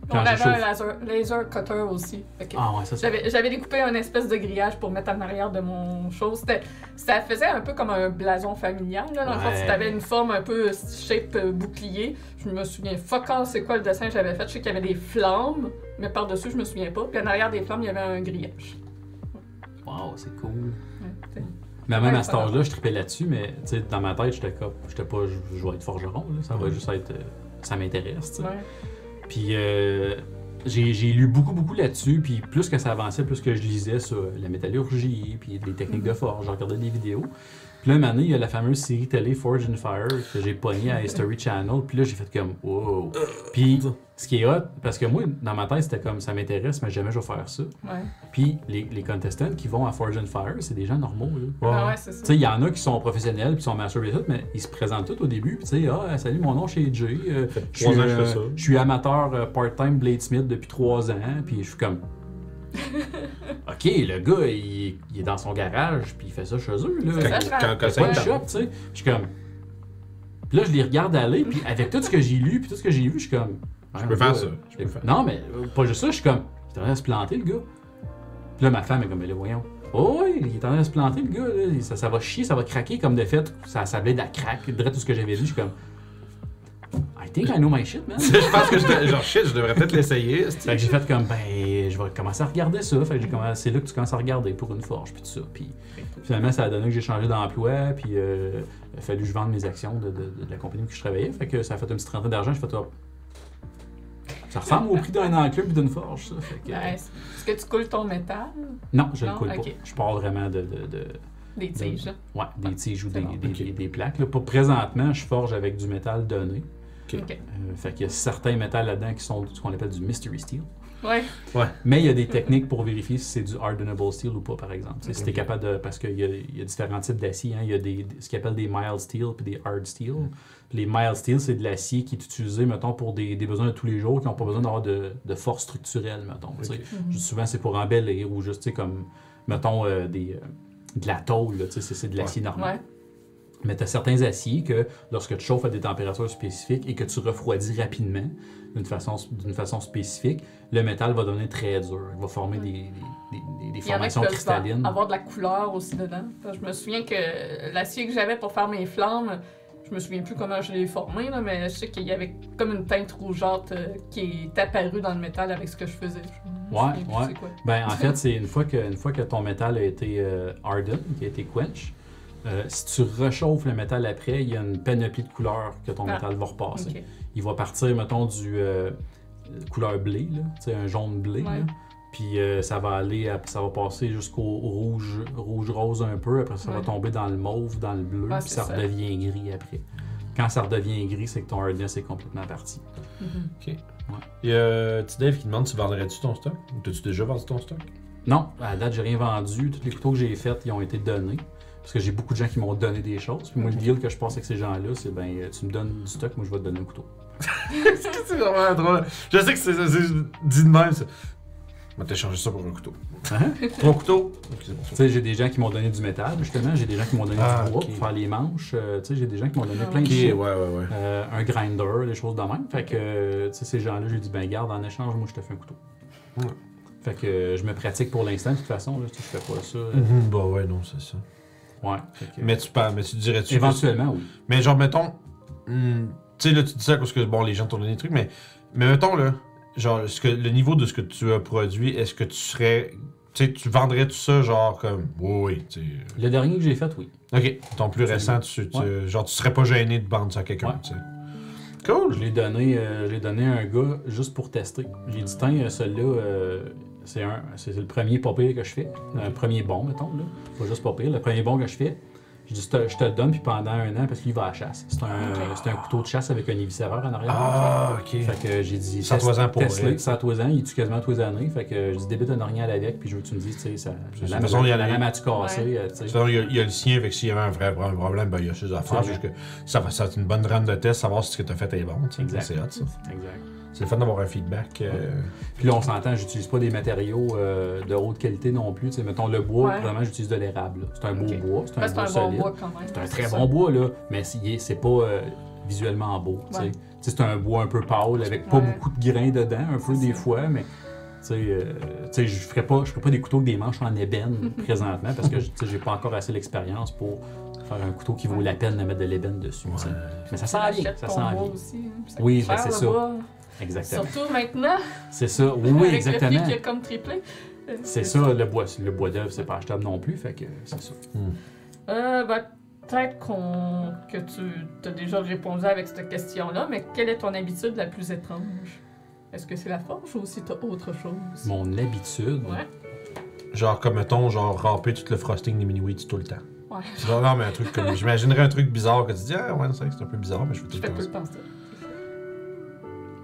On j'ai avait un laser, laser cutter aussi. Ah ouais, ça c'est. J'avais j'avais découpé un espèce de grillage pour mettre en arrière de mon chose. C'était- Ça faisait un peu comme un blason familial. Là, dans le fond, Ouais. si t'avais une forme un peu shape euh, bouclier, je me souviens fuck all c'est quoi le dessin que j'avais fait. Je sais qu'il y avait des flammes, mais par-dessus, je me souviens pas. Puis en arrière des flammes, il y avait un grillage. Wow, c'est cool. Mais même à cet âge-là, je tripais là-dessus, mais dans ma tête, j'étais comme, j'étais pas, je, vais être forgeron, là, ça va Ouais. juste être, euh, ça m'intéresse, ouais. Puis euh, j'ai lu beaucoup, beaucoup là-dessus, puis plus que ça avançait, plus que je lisais sur la métallurgie, puis les techniques de forge, je regardais des vidéos. Puis là, une année, il y a la fameuse série télé Forge and Fire que j'ai pogné à History Channel, puis là, j'ai fait comme, wow. Puis ce qui est hot, parce que moi, dans ma tête, c'était comme, ça m'intéresse, mais jamais je vais faire ça. Ouais. Puis les, les contestants qui vont à Forge and Fire, c'est des gens normaux, là. Ah ouais, c'est Tu ça. sais, il y en a qui sont professionnels puis sont masters et tout, mais ils se présentent tous au début. Puis tu sais, ah, salut, mon nom c'est Jay. euh, je suis euh, je suis amateur euh, part-time bladesmith depuis trois ans. Puis je suis comme. Ok, le gars, il, il est dans son garage puis il fait ça chez eux. Là. Quand, ça, quand, quand shop, tu sais. Je suis comme. Puis là, je les regarde aller, puis avec tout ce que j'ai lu, puis tout ce que j'ai vu, je suis comme. Je peux faire ça. Je peux Et- faire. Non, mais euh, pas juste ça, je suis comme. Il devrait se planter, le gars. Puis là, ma femme est comme, mais là, voyons. Oh, oui, il est en train de se planter, le gars. Là. Ça, ça va chier, ça va craquer comme de fait. Ça, ça blade à crack. Direct tout ce que j'avais dit, je suis comme. I think I know my shit, man. (laughs) je pense que je, genre shit, je devrais peut-être l'essayer. Fait que j'ai fait comme, ben, je vais commencer à regarder ça. Fait que j'ai commencé, c'est là que tu commences à regarder pour une forge, puis tout ça. Puis finalement, ça a donné que j'ai changé d'emploi, puis euh, il a fallu que je vende mes actions de, de- de la compagnie où je travaillais. Fait que ça a fait une petite rentrée d'argent. Je fais, oh, ça ressemble au prix d'un enclume et d'une forge, ça. Fait que, Est-ce que tu coules ton métal? non, je le Non? coule pas. Je parle vraiment de, de, de- Des tiges. ouais, des tiges ou des, bon. des, Ok. des- des plaques. Là, pour présentement, je forge avec du métal donné. Ok. Euh, fait qu'il y a certains métals là-dedans qui sont ce qu'on appelle du mystery steel. Ouais. Mais il y a des techniques pour vérifier si c'est du hardenable steel ou pas, par exemple. Tu sais, Si Ok. t'es capable de. Parce qu'il y, a- il y a différents types d'acier. hein. Il y a des, ce qu'ils appellent des mild steel puis des hard steel. Puis les mild steel, c'est de l'acier qui est utilisé, mettons, pour des, des besoins de tous les jours, qui n'ont pas besoin d'avoir de, de force structurelle, mettons. tu sais. Ok. Mhm. Juste Souvent, c'est pour embellir ou juste, tu sais, comme, mettons, euh, des, euh, de la tôle, là, tu sais, c'est de l'acier normal. Ouais. Mais tu as certains aciers que lorsque tu chauffes à des températures spécifiques et que tu refroidis rapidement d'une façon, façon spécifique, le métal va devenir très dur. Il va former des, des, des- des Il y en a qui formations peuvent cristallines. avoir de la couleur aussi dedans. Je me souviens que l'acier que j'avais pour faire mes flammes, je me souviens plus comment je l'ai formé, là, mais je sais qu'il y avait comme une teinte rougeâtre euh, qui est apparue dans le métal avec ce que je faisais. Je Ouais, ouais. quoi. Ben, en fait, c'est une fois que, une fois que ton métal a été euh, hardened, qui a été quench, euh, si tu réchauffes le métal après, il y a une panoplie de couleurs que ton Ah. métal va repasser. Ok. Il va partir, mettons, du euh, couleur blé, là, tu sais, un jaune blé. Ouais. là. Puis euh, ça va aller, à- ça va passer jusqu'au rouge, rouge rose un peu. Après, ça va tomber dans le mauve, dans le bleu, Ouais, puis ça, ça. redevient gris après. Quand ça redevient gris, c'est que ton hardness est complètement parti. Mhm. Il y a petit Dave qui demande tu vendrais-tu ton stock? Ou t'as-tu déjà vendu ton stock? Non, à la date, j'ai rien vendu. Tous les couteaux que j'ai faits, ils ont été donnés. Parce que j'ai beaucoup de gens qui m'ont donné des choses. Puis moi, le deal que je passe avec ces gens-là, c'est ben, euh, tu me donnes du stock, moi, je vais te donner un couteau. c'est vraiment drôle? Je sais que c'est c'est dit de même. ça. Je vais t'échanger ça pour un couteau. Hein? C'est bon, Tu sais, j'ai des gens qui m'ont donné du métal, justement. J'ai des gens qui m'ont donné Ah, du bois ok. pour faire les manches. Euh, tu sais, j'ai des gens qui m'ont donné Ah, plein de ouais, ouais, ouais. Euh, un grinder, des choses de même. Fait que, tu sais, ces gens-là, j'ai dit, ben garde, en échange, moi, je te fais un couteau. Ouais. Fait que euh, je me pratique pour l'instant, de toute façon, là, je fais pas ça. Mhm, bah ouais, non, c'est ça. Ouais. Que, Mais tu parles, mais tu dirais-tu. que- éventuellement, oui. Mais genre, mettons. hmm, tu sais, là, tu dis ça parce que, bon, les gens t'ont donné des trucs, mais. Mais mettons, là. Genre, ce que, le niveau de ce que tu as produit, est-ce que tu serais. Tu sais, tu vendrais tout ça, genre, comme. Oui, oui, sais. Le dernier que j'ai fait, oui. Ok, ton plus récent, tu, tu- genre, tu serais pas gêné de vendre ça à quelqu'un, Ouais. tu sais. Cool! Je l'ai donné, euh, je l'ai donné à un gars juste pour tester. J'ai dit, tiens, euh, celui-là, euh, c'est un, c'est le premier pas pire que je fais. Un premier bon, mettons, là. Pas juste pas pire, le premier bon que je fais. Je dis, je te, je te le donne, puis pendant un an, parce qu'il va à la chasse. C'est un, c'est un couteau de chasse avec un éviscéreur en arrière. Ah, ok. Fait que j'ai dit, Sors-toi-en pour Tesla, vrai. sors-toi-en, il tue quasiment tous les années. Fait que je dis, débute un orignal avec, puis je veux que tu me dises, tu sais, ça, la, de toute façon, il y a la les- lame a-tu cassé, euh, tu sais? Il y, a, il y a le sien, fait que s'il y avait un vrai, problème, ben, il y a ses affaires. C'est Juste que ça va, être une bonne run de test, savoir si ce que tu as fait est bon. tu sais. Exact. C'est hot, ça. Exact. C'est le fun d'avoir un feedback. euh, Puis là, on s'entend, j'utilise pas des matériaux euh, de haute qualité non plus. Tu sais, mettons le bois, Ouais. vraiment, j'utilise de l'érable. C'est un beau bois, c'est un bois un bon solide. bois quand même. C'est un très ça. bon bois, là, mais c'est pas euh, visuellement beau. Ouais. C'est un bois un peu pâle, avec pas Ouais. beaucoup de grains dedans, un peu des ça. fois, mais je ferais pas, je ferais pas des couteaux avec des manches en ébène (laughs) présentement, parce que j'ai pas encore assez l'expérience pour faire un couteau qui vaut Ouais. la peine de mettre de l'ébène dessus. Mais ça sent bien, ça sent bien. aussi. hein, ça Oui, ben, c'est le ça. Exactement. Surtout maintenant, C'est ça, oui, avec le prix exactement. qui a comme triplé. C'est ça, le bois, le bois d'œuvre, c'est pas achetable non plus, fait que c'est ça. Euh, ben, peut-être qu'on que tu as déjà répondu avec cette question-là, mais quelle est ton habitude la plus étrange? Est-ce que c'est la forge ou si t'as autre chose? Mon habitude, Ouais. Genre, comme mettons, genre, ramper tout le frosting des mini-weeds tout le temps. Ouais. Genre, non, mais un truc comme. J'imaginerais un truc bizarre que tu dis, ah, ouais, c'est vrai que c'est un peu bizarre, mais je fais tout Je le fais temps tout le temps ça.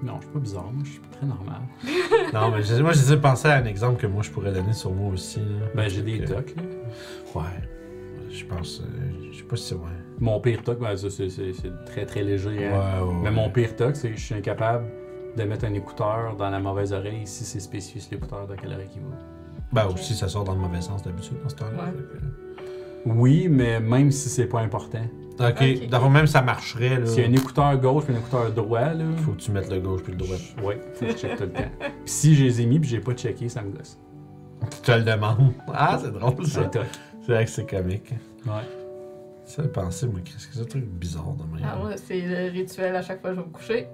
Non, je suis pas bizarre, moi, je suis très normal. (laughs) Non, mais je- moi, j'essaie de penser à un exemple que moi, je pourrais donner sur moi aussi. là. Ben, j'ai des tocs. Ouais. Je pense. euh, je sais pas si c'est vrai. Mon pire toc, ben, ça, c'est c'est- c'est très très léger. Ouais, hein. ouais. Mais mon pire toc, c'est que je suis incapable de mettre un écouteur dans la mauvaise oreille si c'est spécifié sur l'écouteur de quelle oreille qui va. Ben, aussi, ça sort dans le mauvais sens d'habitude dans ce temps-là. Que- Oui, mais même si c'est pas important. Ok, Ok. d'abord même ça marcherait. là. S'il y a un écouteur gauche et un écouteur droit, là. Faut que tu mettes le gauche puis le droit. Oui, faut que je check tout le temps. (laughs) Puis si je les ai mis puis j'ai pas checké, ça me gosse. Tu te le demandes. Ah, c'est drôle ça. C'est. C'est vrai que c'est comique. Ouais. Ça penser, moi, qu'est-ce que c'est un truc bizarre de même. Ah, moi, c'est le rituel à chaque fois que je vais me coucher.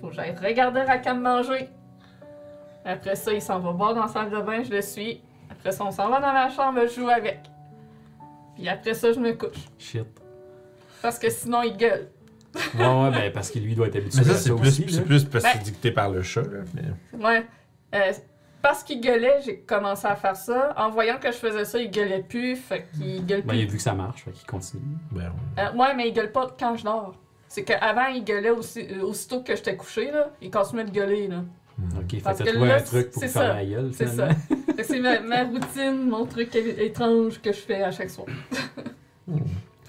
Faut que j'aille regarder Rakam manger. Après ça, il s'en va boire dans la salle de bain, je le suis. Après ça, on s'en va dans ma chambre, je joue avec. Puis après ça, je me couche. Shit. Parce que sinon, il gueule. Ouais, ouais, ben parce que lui doit être habitué Mais ça, à c'est ça plus, aussi. c'est plus parce que c'est Ben- dicté par le chat, là. Mais... Ouais. Euh, parce qu'il gueulait, j'ai commencé à faire ça. En voyant que je faisais ça, il gueulait plus. Fait qu'il gueule Ben, il a plus. vu que ça marche, fait qu'il continue. Ben, ouais. Euh, ouais, mais il gueule pas quand je dors. C'est qu'avant, il gueulait aussi, euh, aussitôt que j'étais couché, là. Il continue de gueuler, là. Hmm. Ok, fait Parce que t'as que trouvé là, un truc pour c'est faire ça. la gueule, C'est ça. (laughs) Fait c'est ma, ma routine, mon truc étrange que je fais à chaque soir. Hmm.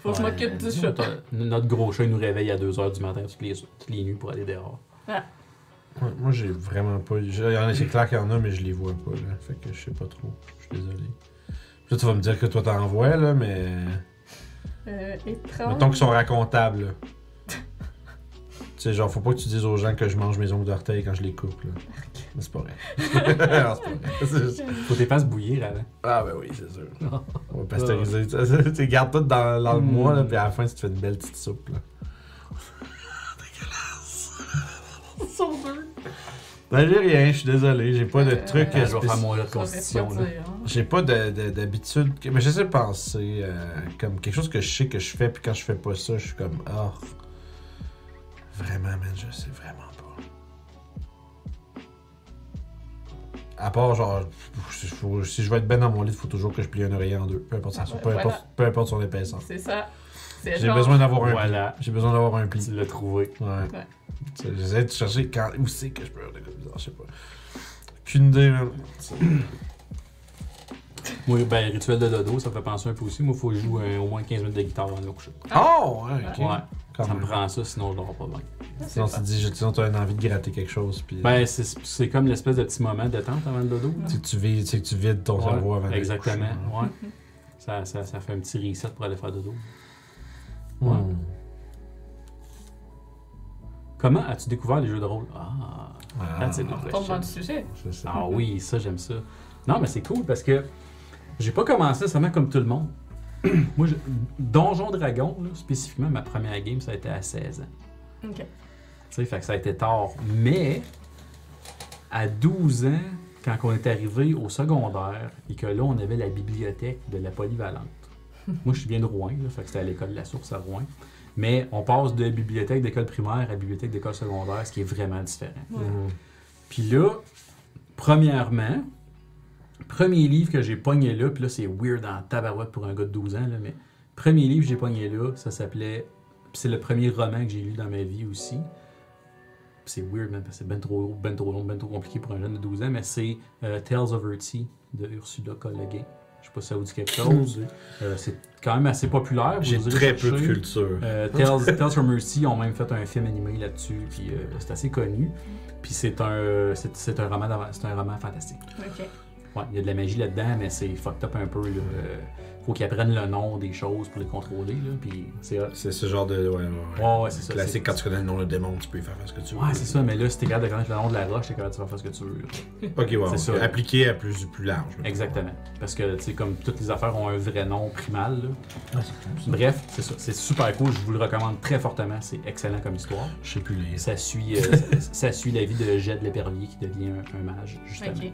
Faut que je m'occupe du nous, chat. Notre gros chat, il nous réveille à 2h du matin toutes les, toutes les nuits pour aller dehors. Ouais, moi, j'ai vraiment pas. j'ai- il y en a- C'est clair qu'il y en a, mais je les vois pas, là. Fait que je sais pas trop. Je suis désolé. Là, tu vas me dire que toi, t'en vois, là, mais. Euh, étrange. Mettons qu'ils sont racontables, là. Tu sais, genre, faut pas que tu dises aux gens que je mange mes ongles d'orteil quand je les coupe, là. Mais c'est pas vrai. (laughs) (laughs) non, c'est pas vrai. Juste- Faut tes fasses bouillir avant. Ah, ben oui, c'est sûr. On va pasteuriser. Tu tu gardes tout dans, dans le Mm. mois, là, puis à la fin, tu te fais une belle petite soupe, là. (laughs) Ben, j'ai rien, je suis désolé. J'ai pas de Euh, truc je vais faire mon lot de constitution. hein. J'ai pas de- de- d'habitude. Mais j'essaie de penser euh, comme quelque chose que je sais que je fais, puis quand je fais pas ça, je suis comme, ah. Vraiment, man, je sais vraiment pas. À part, genre, faut- faut- si je veux être ben dans mon lit, il faut toujours que je plie un oreiller en deux. Peu importe, ça, Ah, peu, voilà. importe, peu importe son épaisseur. C'est ça. J'ai genre- besoin d'avoir un Voilà. pli. J'ai besoin d'avoir un pli. Tu l'as trouvé. Ouais. Ouais. Tu sais, J'essaie de chercher quand, où c'est que je peux avoir des gars bizarres, je sais pas. Aucune idée, man. (coughs) Moi, ben, rituel de dodo, ça me fait penser un peu aussi. Moi, il faut que je joue euh, au moins 15 minutes de guitare avant de me coucher. Oh, ouais, ok. Ouais, Quand ça me prend ça, sinon je dors pas bien. Sinon, pas- tu te dis, sinon, tu as une envie de gratter quelque chose. Puis, Ben, c'est c'est comme l'espèce de petit moment de détente avant le dodo. tu, sais que tu vides, que tu vides ton Ouais, cerveau avant Exactement, coucher. ouais. Ça, ça, ça fait un petit reset pour aller faire dodo. Hmm. Comment as-tu découvert les jeux de rôle? Ah, Ah, That's. On dans le sujet. ça. ah oui, ça, j'aime ça. Non, mais c'est cool parce que j'ai pas commencé seulement comme tout le monde. (clears throat) Moi, je- Donjon Dragon, là, spécifiquement, ma première game, ça a été à 16 ans. Ok. Tu sais, fait que ça a été tard. Mais à 12 ans, quand on est arrivé au secondaire et que là, on avait la bibliothèque de la polyvalente. (laughs) Moi, je suis bien de Rouen, là, fait que c'était à l'école de la Source à Rouen. Mais on passe de bibliothèque d'école primaire à bibliothèque d'école secondaire, ce qui est vraiment différent. Ouais. Hmm. Puis là, premièrement, premier livre que j'ai pogné là, puis là, c'est weird en tabarouette pour un gars de 12 ans, là, mais premier livre que j'ai pogné là, ça s'appelait. puis C'est le premier roman que j'ai lu dans ma vie aussi. C'est weird, man, parce que c'est ben trop, ben trop long, ben trop compliqué pour un jeune de 12 ans, mais c'est euh, Tales of Urti de Ursula K. Le Guin. Je sais pas si ça vous dit quelque chose. Euh, c'est quand même assez populaire. J'ai très peu de culture. Euh, Tales, Tales from Mercy ont même fait un film animé là-dessus, puis euh, c'est assez connu. Puis c'est un, c'est, c'est un roman, c'est un roman fantastique. Ok. Ouais, il y a de la magie là-dedans, mais c'est fucked up un peu. Là. Euh, faut qu'ils apprennent le nom des choses pour les contrôler, là. Puis c'est ce genre de. Ouais, ouais, ouais. Ouais, ouais, c'est ça. Classique, c'est- quand tu connais le nom de démon, tu peux y faire ce que tu veux. Ouais, c'est ça, mais là, si t'es capable de connaître le nom de la roche, t'es capable de faire ce que tu veux. (laughs) Ok, ouais, C'est ça. Appliqué à plus, plus large. Exactement. Parce que, tu sais, comme toutes les affaires ont un vrai nom primal, là. Ah, c'est. Bref, c'est ça. C'est super cool. Je vous le recommande très fortement. C'est excellent comme histoire. Je sais plus lire. Ça suit, euh, ça, (laughs) ça suit la vie de Jed l'épervier qui devient un, un mage, justement. Ok.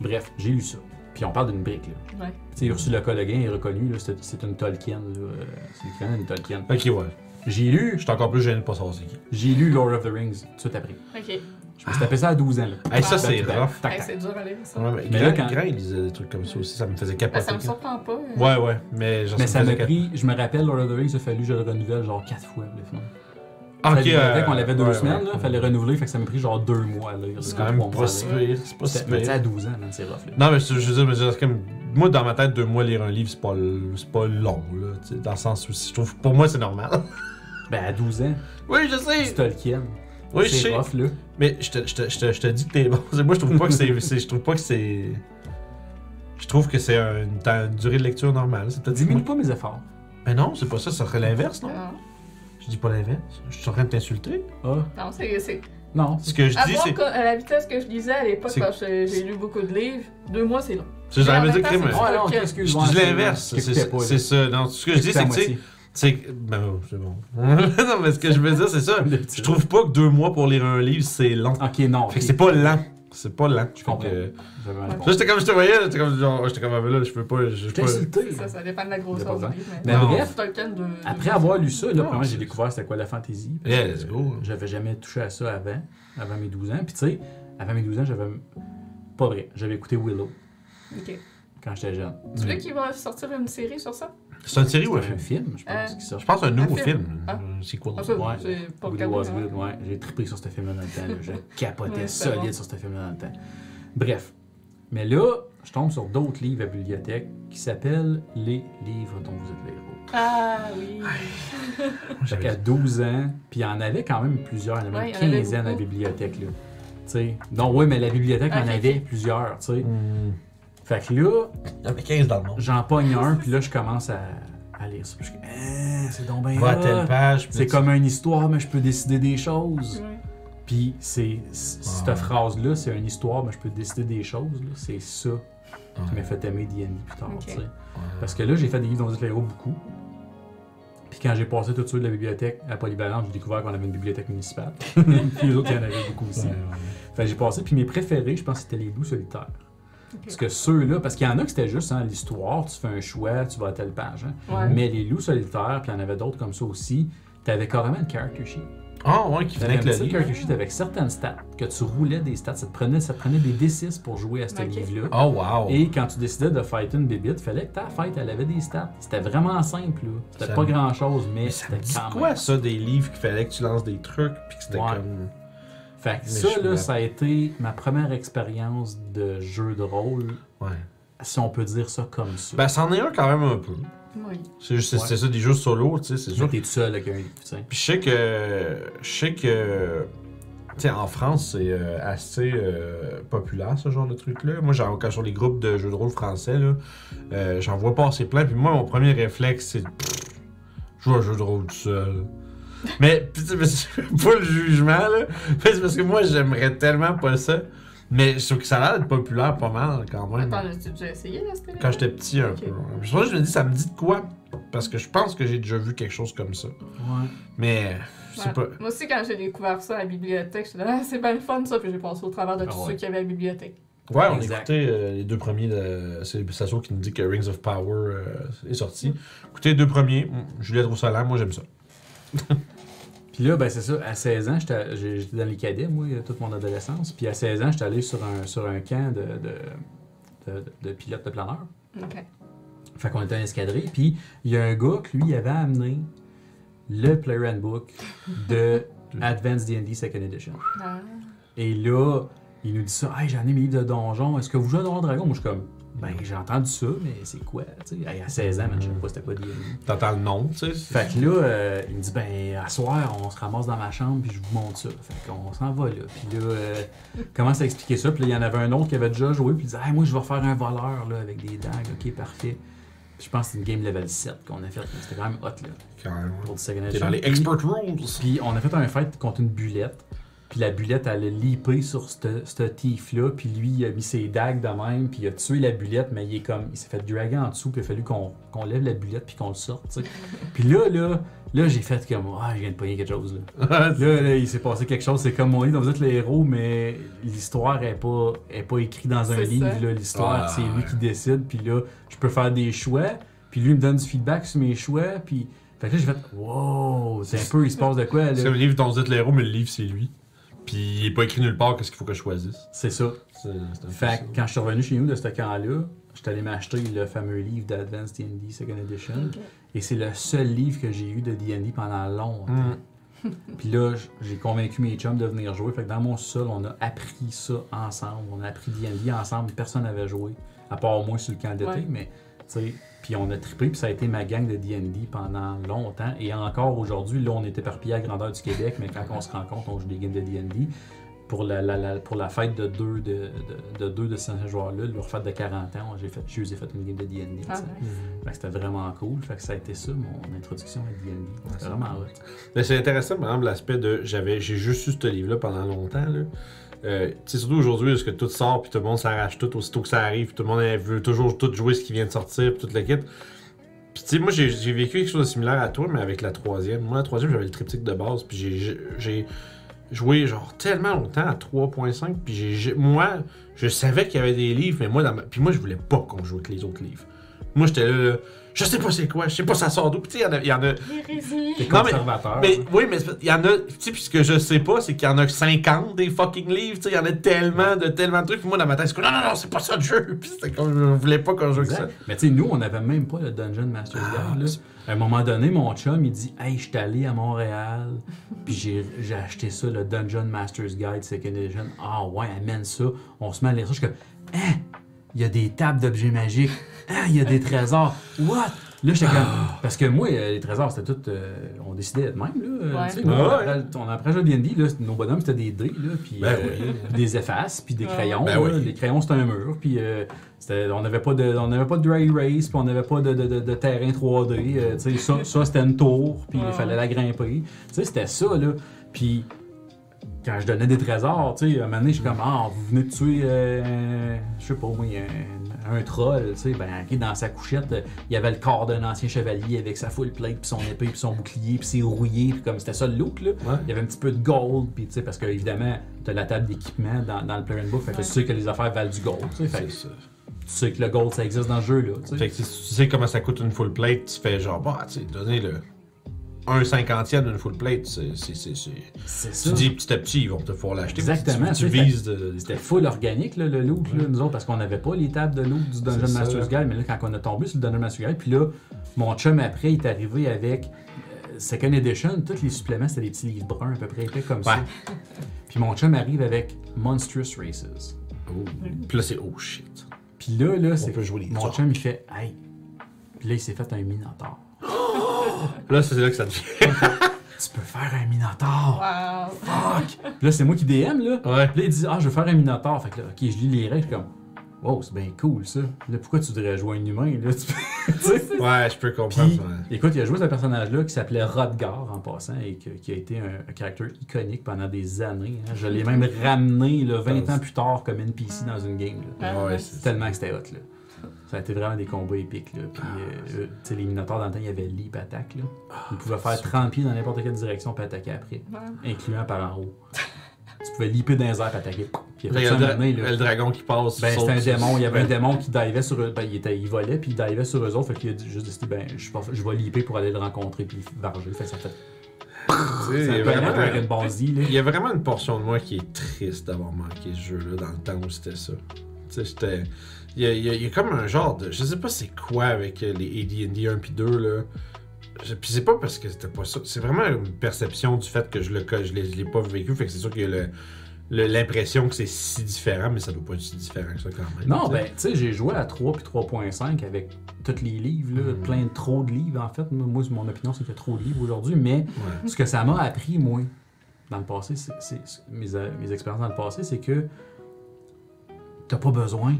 Bref, j'ai lu ça. Puis on parle d'une brique, là. Ouais. Tu sais, Ursula. Le Guin est reconnu, là, c'est, c'est une Tolkien, là. euh, C'est l'équivalent d'une Tolkien. Ok, ouais. J'ai lu, Je suis encore plus gêné de pas savoir c'est qui. j'ai lu Lord of the Rings tout après. Ok. Je me suis tapé ça à 12 ans, là. Hey, ça, c'est rough. Hey, c'est dur à lire ça. Ouais, mais, Mais Grand, là, quand- Grand, il disait des trucs comme ça aussi, ça me faisait Ben, capoter. ça me surprend pas. euh. Ouais, ouais, mais genre, Mais ça m'a cap- pris, je me rappelle, Lord of the Rings, il a fallu que je le renouvelle genre 4 fois, le film. Ah, ok, euh, on l'avait deux ouais, semaines, ouais. là, fallait renouveler, fait que ça m'a pris genre 2 mois à lire. C'est quand même pas si pire. C'est pas si C'est- Mais tu sais, à pire. 12 ans, man, c'est rough, là. Non, mais je je veux dire, mais c'est comme. Moi, dans ma tête, deux mois lire un livre, c'est pas, c'est pas long, là. tu sais, Dans le sens où, je trouve, pour moi, c'est normal. (laughs) Ben, à 12 ans, oui, je c'est sais. Tolkien. Oui, je c'est sais. rough, là. Mais je te, je, te, je, te, je te dis que t'es bon. (laughs) Moi, je trouve pas que c'est. c'est- je trouve pas que c'est. Je trouve que c'est une, durée de lecture normale. C'est peut-être. Diminue pas mes efforts. Mais non, c'est pas ça, ça serait l'inverse, non? Non, Je dis pas l'inverse. Je suis en train de t'insulter. Ah, non c'est. c'est- non. Ce que je À dis, c'est. à la vitesse que je lisais à l'époque C'est- quand j'ai lu beaucoup de livres, deux mois c'est long. C'est j'aurais Mais en dit crime. que- Je dis l'inverse. C'est ça. Non, ce que je dis, c'est que, tu sais, c'est que- Ben, oh, c'est bon. (laughs) non, mais ce que je veux dire, c'est ça. (laughs) Je trouve pas que deux mois pour lire un livre, c'est long. Ok, non. Fait que c'est pas lent. C'est pas lent. Je comprends. Que-. Là, j'étais comme je te voyais, j'étais comme genre, j'étais comme ah, ben là, je peux pas. Je pas. insulté. Ça, ça dépend de la grosseur du livre. Mais Non. bref, Tolkien de. après avoir lu ça, là, Non, premièrement, j'ai découvert c'était quoi la fantasy. Yeah, let's go. J'avais jamais touché à ça avant, avant mes 12 ans. Puis tu sais, avant mes 12 ans, j'avais. Pas vrai, j'avais écouté Willow Ok. quand j'étais jeune. Tu veux qu'il va sortir une série sur ça? C'est une série ou un C'est film film, je pense, Euh. Je pense un nouveau Un film. film. Ah. Un sequel. Ah, ça, Ouais. c'est pas Woody regardé, Was. Good, ouais. J'ai trippé sur ce film-là dans le temps. Je (laughs) capotais Ouais, c'est solide bon. sur ce film-là dans le temps. Bref. Mais là, je tombe sur d'autres livres à bibliothèque qui s'appellent Les livres dont vous êtes les héros. Ah oui. (laughs) Qu'à 12 ans, puis il y en avait quand même plusieurs, il y en avait Ouais, une avait quinzaine à la bibliothèque. Là. Tu sais, non, oui, mais la bibliothèque en Ok, avait plusieurs. tu sais. Hmm. Fait que là, Il y en avait 15 dans le monde. j'en pogne un, puis là, je commence à, à lire ça. Puis je Ah, c'est donc bien Va à hot. telle page. C'est tu- comme une histoire, mais je peux décider des choses. Ouais. Puis c'est cette Ouais. phrase-là, c'est une histoire, mais je peux décider des choses. C'est ça qui Ouais. m'a fait aimer D&D plus tard. Ouais. Parce que là, j'ai fait des livres dont héros beaucoup. Puis quand j'ai passé tout de suite de la bibliothèque à Polyvalente, j'ai découvert qu'on avait une bibliothèque municipale. (laughs) puis les autres, il y en avait beaucoup aussi. Ouais, ouais. Fait que j'ai passé, puis mes préférés, je pense que c'était les loups solitaires. Parce que ceux-là, parce qu'il y en a que c'était juste hein, l'histoire, tu fais un choix, tu vas à telle page. hein. Ouais. Mais les loups solitaires, puis il y en avait d'autres comme ça aussi, t'avais carrément une character sheet. Ah, ouais, qui venait avec le livre. character sheet avec certaines stats, que tu roulais des stats, ça te prenait, ça te prenait des D6 pour jouer à ce livre-là. Oh, wow. Et quand tu décidais de fighter une bébite, fallait que ta fight, elle avait des stats. C'était vraiment simple, là. C'était pas me- grand chose, mais c'était quand quoi, même. ça, des livres qu'il fallait que tu lances des trucs, puis que c'était Ouais. comme. Fait que ça, je là, ça a été ma première expérience de jeu de rôle, Ouais. si on peut dire ça comme ça. Ben, c'en est un quand même un peu. Oui. C'est juste, c'est- Ouais. c'est ça, des jeux solo, tu sais, c'est sûr. T'es tout seul avec un livre, tu sais. Puis je sais que. Je sais que. Tu sais, en France, c'est euh, assez euh, populaire, ce genre de truc-là. Moi, j'en quand sur les groupes de jeux de rôle français, là, euh, j'en vois passer plein. Puis moi, mon premier réflexe, c'est. Jouer à un jeu de rôle tout seul. Mais, pis, tu sais, mais (laughs) c'est pas le jugement, là. Parce que moi, j'aimerais tellement pas ça. Mais je trouve que ça a l'air d'être populaire pas mal, quand même. Attends, as-tu déjà essayé, là, Quand j'étais petit, un peu. Que je me dis, ça me dit de quoi? Parce que je pense que j'ai déjà vu quelque chose comme ça. Ouais. Mais, je sais Ouais. pas. Moi aussi, quand j'ai découvert ça à la bibliothèque, j'étais là, ah, c'est bien le fun ça, puis j'ai passé au travers de Ah tous ouais. ceux qu'il y avait à la bibliothèque. Ouais, on Exact. écoutait euh, les deux premiers. de- C'est Sasso qui nous dit que Rings of Power euh, est sorti. Écoutez les deux premiers. Mm, Juliette Roussalam, moi j'aime ça. Puis là, ben c'est ça, à 16 ans, j'étais dans les cadets, moi, toute mon adolescence. Puis à 16 ans, j'étais allé sur un, sur un camp de, de, de, de pilotes de planeurs. Ok. Fait qu'on était en escadrille. Puis il y a un gars que lui, avait amené le Player Handbook de (laughs) Advanced D&D Second Edition. Ah. Et là, il nous dit ça. Hey, j'en ai mes livres de donjon. Est-ce que vous jouez à Donjon Dragon? Moi, je suis comme, ben, j'ai entendu ça, mais c'est quoi? Tu sais, à 16 ans, man, je savais pas c'était quoi D&D. T'entends le nom, tu sais. Fait que là, euh, il me dit, ben, à soir, on se ramasse dans ma chambre, puis je vous montre ça. Fait qu'on s'en va là. Puis là, euh, commence à expliquer ça. Puis là, il y en avait un autre qui avait déjà joué, puis il disait, hey, moi, je vais faire un voleur, là, avec des dagues. Ok, parfait. Puis je pense que c'est une game level 7 qu'on a fait. C'était quand même hot, là, Quand même. pour du second dans les expert rules. puis on a fait un fight contre une bulette. Puis la bulette, elle a leapé sur ce thief-là. Puis lui, il a mis ses dagues de même. Puis il a tué la bulette, mais il est comme. Il s'est fait draguer en dessous. Puis il a fallu qu'on lève la bulette. Puis qu'on le sorte. (laughs) Puis là, là, là, j'ai fait comme. Ah, je viens de pogner quelque chose, là. (laughs) Là, là, il s'est passé quelque chose. C'est comme mon livre, vous êtes les héros, mais l'histoire n'est pas, est pas écrite dans un C'est livre. L'histoire, Ah, c'est lui ouais. qui décide. Puis là, je peux faire des choix. Puis lui, il me donne du feedback sur mes choix. Puis. Fait que là, j'ai fait. Wow, c'est un peu, il se passe de quoi, C'est là. le livre dont vous êtes le héros, mais le livre c'est lui. Puis il est pas écrit nulle part qu'est-ce qu'il faut que je choisisse? C'est ça. C'est c'est Fait que quand je suis revenu chez nous de ce camp-là, j'étais allé m'acheter le fameux livre d'Advanced D&D Second Edition. Et c'est le seul livre que j'ai eu de D&D pendant longtemps. Mm. (laughs) Puis là, j'ai convaincu mes chums de venir jouer. Fait que dans mon sol, on a appris ça ensemble. On a appris D&D ensemble. Personne n'avait joué, à part moi sur le camp d'été. Ouais. Mais, puis on a trippé. Puis ça a été ma gang de D&D pendant longtemps. Et encore aujourd'hui, là, on est éparpillés à grandeur du Québec. Mais quand on se rencontre, on joue des games de D&D. Pour la, la- la- pour la fête de deux de, de, de, deux de ces joueurs-là, leur fête de 40 ans, j'ai fait, je les ai fait une game de D&D. Ah, que c'était vraiment cool. Fait que ça a été ça, mon introduction à D&D. C'était c'est vraiment hot. Mais c'est intéressant, par exemple, l'aspect de. j'avais J'ai juste eu ce livre-là pendant longtemps. Là. Euh, surtout aujourd'hui, parce que tout sort, puis tout le monde s'arrache tout aussitôt que ça arrive, puis tout le monde veut toujours tout jouer ce qui vient de sortir, puis toute la kit. Puis tu sais, moi j'ai vécu quelque chose de similaire à toi, mais avec la troisième. Moi, la troisième, j'avais le triptyque de base, puis j'ai- joué genre tellement longtemps à 3.5, puis j'ai- moi, je savais qu'il y avait des livres, mais moi, dans ma- puis moi, je voulais pas qu'on joue avec les autres livres. Moi, j'étais là, là, je sais pas c'est quoi, je sais pas ça sort d'où. Puis tu sais, il y en a- il y en a. T'es Non, mais- mais oui, mais il y en a. Tu sais, puis ce que je sais pas, c'est qu'il y en a 50 des fucking livres. Tu sais, il y en a tellement de tellement de trucs. Puis moi, dans ma tête, c'est que non, non, non, c'est pas ça le jeu. (laughs) Puis c'était comme, je voulais pas qu'on joue ça. Mais tu sais, nous, on n'avait même pas le Dungeon Master's Ah, Guide. là. À un moment donné, mon chum, il dit Hey, je suis allé à Montréal, puis j'ai j'ai acheté ça, le Dungeon Master's Guide Second Edition. Ah ouais, amène ça. On se met à lire ça. Je suis comme Hein, il y a des tables d'objets magiques. Hein, il y a des trésors. What? Là, j'étais comme. Parce que moi, euh, les trésors, c'était tout. euh, on décidait de même, là. Ouais. Tu sais, Ah ouais. après, on après Airbnb, là, nos bonhommes, c'était des dés, là, puis Ben euh, des effaces, puis des Ouais. crayons. Ben là. oui. Les crayons, c'était un mur, puis euh, c'était- on n'avait pas de, on n'avait pas de dry erase, puis on n'avait pas de, de, de, de terrain 3D. euh, tu sais, ça, ça c'était une tour, puis il fallait la grimper. Tu sais, c'était ça, là. Puis quand je donnais des trésors, tu sais, à un moment donné, je suis comme, ah, vous venez de tuer, euh, je sais pas, moi, un, un troll, tu sais, ben, ok, dans sa couchette, euh, il y avait le corps d'un ancien chevalier avec sa full plate, puis son épée, puis son bouclier, puis ses rouillés, puis comme c'était ça le look, là. Ouais. Il y avait un petit peu de gold, puis tu sais, parce que évidemment, tu as la table d'équipement dans, dans le Player Book, fait que Ouais. tu sais que les affaires valent du gold, tu sais, que C'est ça. tu sais que le gold, ça existe dans le jeu, là, tu sais. Fait que si tu sais comment ça coûte une full plate, tu fais genre, bah, tu sais, donner le. Un cinquantième d'une full plate, c'est. c'est- C'est Tu ça. dis petit à petit, ils vont te pouvoir l'acheter. Exactement, Tu, vises de. C'était full organique, là, le loot, là, nous autres, parce qu'on n'avait pas les tables de loot du Dungeon ça, Master's Guide. Mais là, quand on a tombé sur le Dungeon Master's Guide, puis là, mon chum après, il est arrivé avec euh, Second Edition, tous les suppléments, c'était des petits livres bruns à peu près épais comme ça. Ouais. Puis mon chum arrive avec Monstrous Races. Oh. Puis là, c'est oh shit. Puis là, là, c'est mon chum, il fait Hey. Puis là, il s'est fait un Minotaur. (gasps) Là, c'est là que ça devient. (laughs) Tu peux faire un Minotaur! Wow. Fuck! Puis là, c'est moi qui DM, là. Ouais. Puis là, il dit Ah, je veux faire un Minotaur. Fait que là, ok, je lis les règles, je suis comme Wow, c'est bien cool ça. Là, pourquoi tu voudrais jouer un humain, là? Tu peux-? (laughs) Ouais, je peux comprendre. Puis, ça. écoute, il a joué ce personnage-là qui s'appelait Rodgar en passant et que- qui a été un, un caractère iconique pendant des années. hein. Je l'ai même ramené là, 20 ans plus tard comme NPC dans une game. là. Ah, Ouais, c'est Tellement que c'était hot. Là. Ça a été vraiment des combats épiques. Là. Puis, euh, euh, tu sais, les Minotaurs dans le temps, il y avait leap attack. Là. Ils pouvaient faire 30 pieds dans n'importe quelle direction puis attaquer après, incluant par en haut. tu pouvais leaper dans les airs puis attaquer. Puis il Là, a il y fait a ça le, dragon qui passe. Ben, c'était un sur- démon. Il y avait un démon qui divait sur eux. Ben, il, était, il volait, puis il divait sur eux autres. Fait qu'il a dit- juste décidé, ben, je, je vais leaper pour aller le rencontrer, puis varger. Fait ça fait. Il y vraiment-. Il y a vraiment une portion de moi qui est triste d'avoir manqué ce jeu-là dans le temps où c'était ça. Tu sais, j'étais. Il y, a, il y a- il y a comme un genre de. Je sais pas c'est quoi avec euh, les AD&D 1 puis 2 là. Puis c'est pas parce que c'était pas ça. C'est vraiment une perception du fait que je le je l'ai je l'ai pas vécu. Fait que c'est sûr qu'il y a le- le- l'impression que c'est si différent, mais ça doit pas être si différent que ça quand même. Non, ben, tu sais, j'ai joué à 3 puis 3.5 avec tous les livres, là, Mm. plein de trop de livres, en fait. Moi, mon opinion, c'est qu'il y a trop de livres aujourd'hui, mais Ouais. ce que ça m'a appris, moi, dans le passé, c'est, c'est- c'est- mes, euh, mes expériences dans le passé, c'est que t'as pas besoin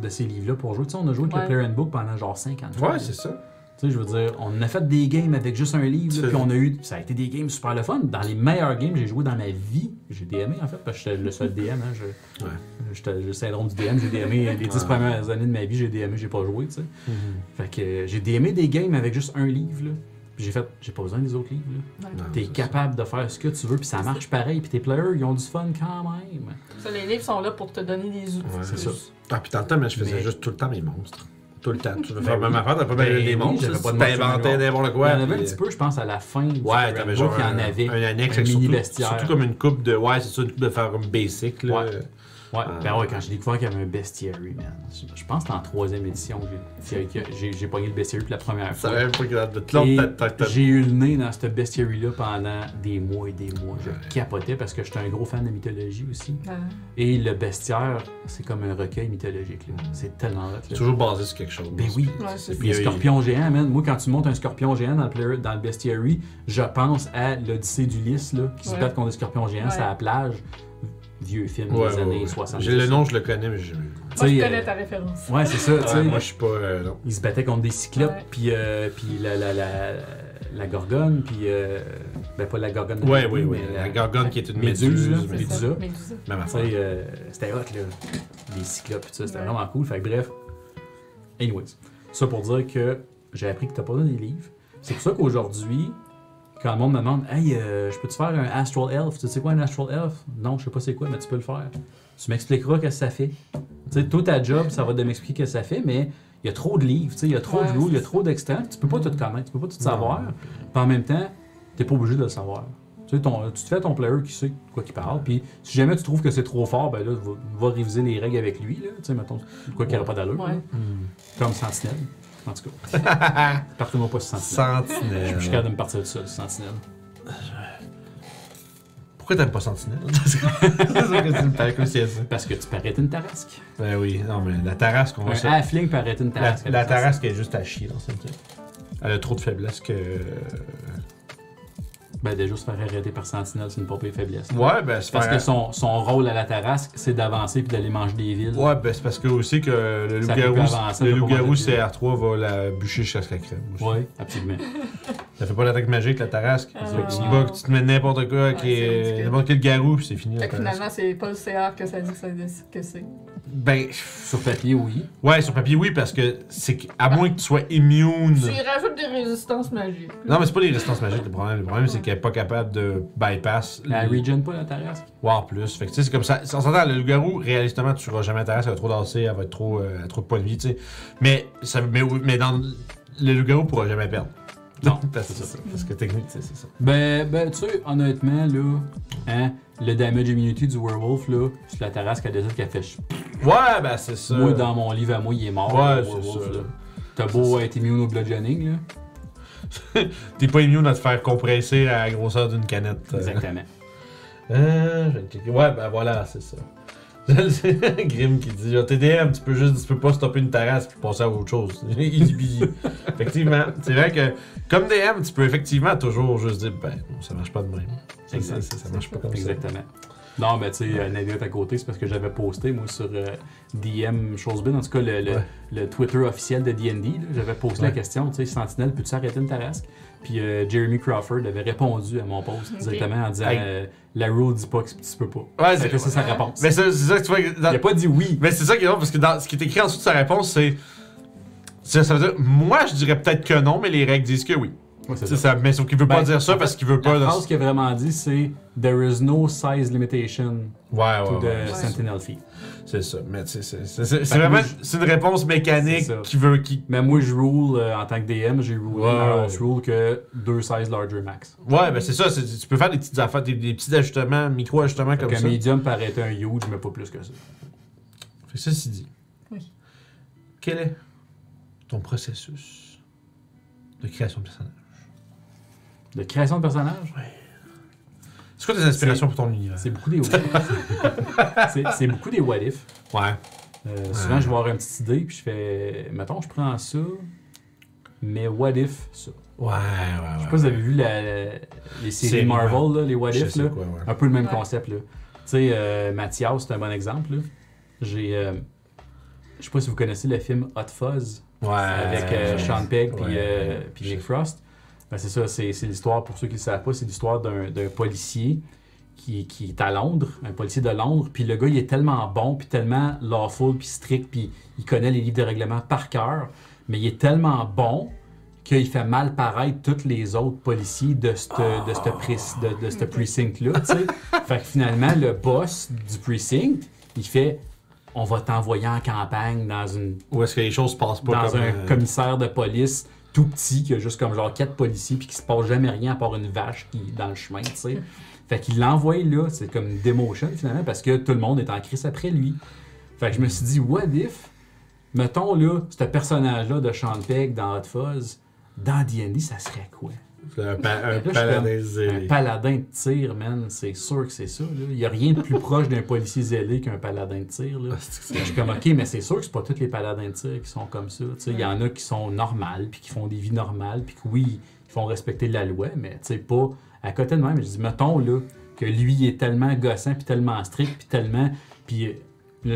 de ces livres-là pour jouer. Tu sais, on a joué avec Ouais. le Player Book pendant genre 50 ans. Ouais, c'est ça. Tu sais, je veux dire, on a fait des games avec juste un livre, là, puis on a eu. Ça a été des games super le fun. Dans les meilleurs games que j'ai joué dans ma vie, j'ai DMé en fait, parce que j'étais le seul DM. Hein, je, Ouais. j'étais le syndrome du DM, j'ai DMé les 10 Ouais. premières années de ma vie, j'ai DMé, j'ai pas joué, tu sais. Fait que euh, j'ai DMé des games avec juste un livre, là. J'ai fait, j'ai pas besoin des autres livres, T'es capable de faire ce que tu veux, puis ça marche pareil, puis tes players, ils ont du fun quand même. Ça, les livres sont là pour te donner des outils. Ouais, c'est ça. Ah, puis dans le temps, mais je faisais Mais- juste tout le temps mes monstres. Tout le temps. Tu veux Ben faire même affaire, t'as pas bien des monstres. T'inventais monstres, n'importe il quoi. y en avait un petit peu, je pense, à la fin du Ouais, t'avais genre il y en un, avait. un annexe surtout comme une coupe de. Ouais, c'est ça, une coupe de faire comme basic. Là. Ouais. Ah. ben ouais, quand j'ai découvert qu'il y avait un bestiary, man. Je pense que c'était en troisième édition que j'ai- pogné le bestiary pour la première fois. même pas que J'ai eu le nez dans ce bestiary-là pendant des mois et des mois. Je Ouais. capotais parce que j'étais un gros fan de mythologie aussi. Ouais. Et le bestiaire, c'est comme un recueil mythologique. là. C'est tellement hot. c'est là. toujours basé sur quelque chose. Ben oui. Puis- Ouais, c'est puis a- scorpions géants, man. Moi, quand tu montes un scorpion géant dans le, player- dans le bestiary, je pense à l'Odyssée d'Ulysse, là, qui se battent contre des scorpions géants Ouais. sur la plage. Vieux film Ouais, des ouais, années ouais. 70. J'ai le nom, je le connais, mais j'ai. Moi, je Tu sais, connais euh, ta référence. Ouais, c'est ça, sais. Moi, je suis pas. euh, non. Il se battait contre des cyclopes, puis, euh, puis la, la, la, la gorgone, puis. Euh, ben, pas la gorgone. de Ouais, oui, oui. La gorgone qui est une Méduse, méduse. Médusa. Médusa. Même euh, c'était hot, là. Les cyclopes, tout ça, c'était Ouais. vraiment cool. Fait que bref. Anyways. Ça pour dire que j'ai appris que t'as pas donné des livres. C'est pour ça qu'aujourd'hui, quand le monde me demande Hey, euh, je peux-tu faire un Astral Elf? Tu sais quoi un Astral Elf? Non, je sais pas c'est quoi, mais tu peux le faire. Tu m'expliqueras ce que ça fait. Tu sais, tout ta job, ça va de m'expliquer ce que ça fait, mais il y a trop de livres, tu sais, il y a trop Ouais, de rules, il y a trop d'extents. Tu peux pas tout connaître, tu peux pas tout savoir. Puis en même temps, t'es pas obligé de le savoir. Tu, sais, ton- tu te fais ton player qui sait de quoi qu'il parle, puis si jamais tu trouves que c'est trop fort, ben là, va, va réviser les règles avec lui, là, tu sais, mettons, quoi qu'il n'y aura pas d'allure, Ouais. Hmm. comme Sentinelle, en tout cas. (laughs) Partez-moi pas sur Sentinelle. Je suis Sentinelle. capable de me partir de ça, Sentinelle. Pourquoi t'aimes pas Sentinelle? (laughs) C'est ça que tu me parlais comme si ça. Parce que tu arrêter une tarasque. Ben oui, non, mais la tarasque, on va Un halfling peut arrêter une tarasque. la tarasque est juste à chier dans cette game. Elle a trop de faiblesse que. Ben déjà, se faire arrêter par Sentinelle, c'est une popée faiblesse. Ouais, ben c'est Parce faire- que son, son rôle à la tarasque, c'est d'avancer puis d'aller manger des villes. Ouais, ben c'est parce que aussi que le Ça loup-garou, peut avancer, le ça peut loup-garou manger des CR3 va la bûcher jusqu'à qu'elle crève. aussi. Oui, absolument. (laughs) Ça fait pas l'attaque magique, la tarasque. Ah, tu, vas- tu te mets n'importe quoi, Ouais, est n'importe quel garou, puis c'est fini. la Fait que finalement, c'est pas le CR que ça dit que, ça dit que c'est. Ben, Sur papier, oui. ouais, sur papier, oui, parce que c'est que- à moins que tu sois immune. Tu rajoutes des résistances magiques. Non, mais c'est pas les résistances magiques le problème. Le problème, c'est qu'elle est pas capable de bypass. La les- regen pas la tarasque. Ouais, en plus. Fait que tu sais, c'est comme ça. On s'entend, le loup-garou, réalistement, tu tueras jamais ta race, elle va trop danser, elle va être trop, euh, elle trop de points de vie, tu sais. Mais, ça, mais, mais dans le loup-garou pourra jamais perdre. Non, (laughs) parce, que ça. Parce que technique, tu sais, c'est ça. Ben, ben tu sais, honnêtement, là, hein, le damage immunity du werewolf, là, sur la tarasque, elle décide qu'elle fait Ouais, ben c'est ça. Moi, dans mon livre à moi, il est mort. Ouais, c'est ça. T'as beau être immune au bludgeoning, là. (laughs) T'es pas immune à te faire compresser à la grosseur d'une canette. Exactement. Euh, je vais cliquer. Ouais, ben voilà, c'est ça. (laughs) Grim qui dit TDM, tu peux juste tu peux pas stopper une terrasse puis passer à autre chose. (laughs) Easy peasy. effectivement, c'est vrai que comme DM, tu peux effectivement toujours juste dire ben ça marche pas de même. Ça, Exact. ça, ça marche pas comme Exactement. Non, mais tu sais, euh, Navigate à côté, c'est parce que j'avais posté, moi, sur euh, DM Chosebin, en tout cas, le, le, Ouais. le Twitter officiel de D&D, j'avais posté la Ouais. question, tu sais, Sentinelle, peux-tu arrêter une tarasque? Puis euh, Jeremy Crawford avait répondu à mon post Ok. directement en disant Hey. euh, La rule dit pas que tu peux pas. ça. Ouais, c'est c'est sa réponse. Mais c'est c'est ça que tu vois. Il a pas dit oui. Mais c'est ça qui est drôle parce que dans ce qui est écrit en dessous de sa réponse, c'est. Ça, ça veut dire, moi je dirais peut-être que non, mais les règles disent que oui. Ouais, c'est C'est ça. ça. Mais sauf qu'il veut pas Ben, dire ça en parce qu'il veut pas. La phrase qu'il a vraiment dit, c'est There is no size limitation Ouais, ouais, to ouais, the ouais, Sentinel fee. C'est ça. Mais tu sais, c'est- c'est c'est- c'est Fait que vraiment je- c'est une réponse mécanique qui veut. Qui... Mais moi, je rule euh, en tant que DM, j'ai rulé Ouais, house rule que deux sizes larger max. Ouais, ben c'est ça. c'est- Tu peux faire des petites affaires, des, des petits ajustements, micro-ajustements comme qu'un ça. medium paraît être un huge, mais pas plus que ça. Fait que ceci dit. Oui. Quel est ton processus de création de personnage? De création de personnage, C'est quoi tes inspirations pour ton univers? c'est beaucoup des (laughs) c'est c'est beaucoup des what if. Ouais. Euh, souvent, je vais avoir une petite idée, puis je fais, mettons, je prends ça, mais what if ça? Ouais, ouais, ouais. Je sais pas si vous avez vu la- la- les séries Marvel, là, les what if, là. quoi, ouais. Un peu le même Ouais. concept, là. Tu sais, euh, Mathias, c'est un bon exemple, là. J'ai. euh, je sais pas si vous connaissez le film Hot Fuzz Ouais. avec euh, Sean Pegg puis Ouais. euh, puis Nick Frost. Ben, c'est ça, c'est c'est l'histoire, pour ceux qui ne le savent pas, c'est l'histoire d'un d'un policier qui, qui est à Londres, un policier de Londres, puis le gars, il est tellement bon, puis tellement lawful, puis strict, puis il connaît les livres de règlement par cœur, mais il est tellement bon qu'il fait mal paraître tous les autres policiers de ce de cette pré- de, de ce precinct-là, tu sais. (laughs) fait que finalement, le boss du precinct, il fait « On va t'envoyer en campagne dans une Où est-ce que les choses se passent pas dans comme. un euh, commissaire de police tout petit qui a juste comme genre quatre policiers puis qui se passe jamais rien à part une vache qui est dans le chemin, tu sais. (laughs) Fait qu'il l'envoie là, c'est comme une démotion finalement parce que tout le monde est en crise après lui. Fait que je me suis dit, what if, mettons là, ce personnage-là de Sean Pegg dans Hot Fuzz, dans D&D, ça serait quoi? Un, pa- (laughs) un Là, paladin Un zélé. paladin de tir, man, c'est sûr que c'est ça. là. Il n'y a rien de plus proche d'un policier zélé qu'un paladin de tir. Là. Ah, Je suis comme, ok, mais c'est sûr que c'est pas tous les paladins de tir qui sont comme ça. Il y en a qui sont normales, puis qui font des vies normales, puis que oui, ils font respecter la loi, mais tu sais, pas à côté de même. Je dis, mettons là, que lui il est tellement gossant, puis tellement strict, puis tellement. Puis euh, là,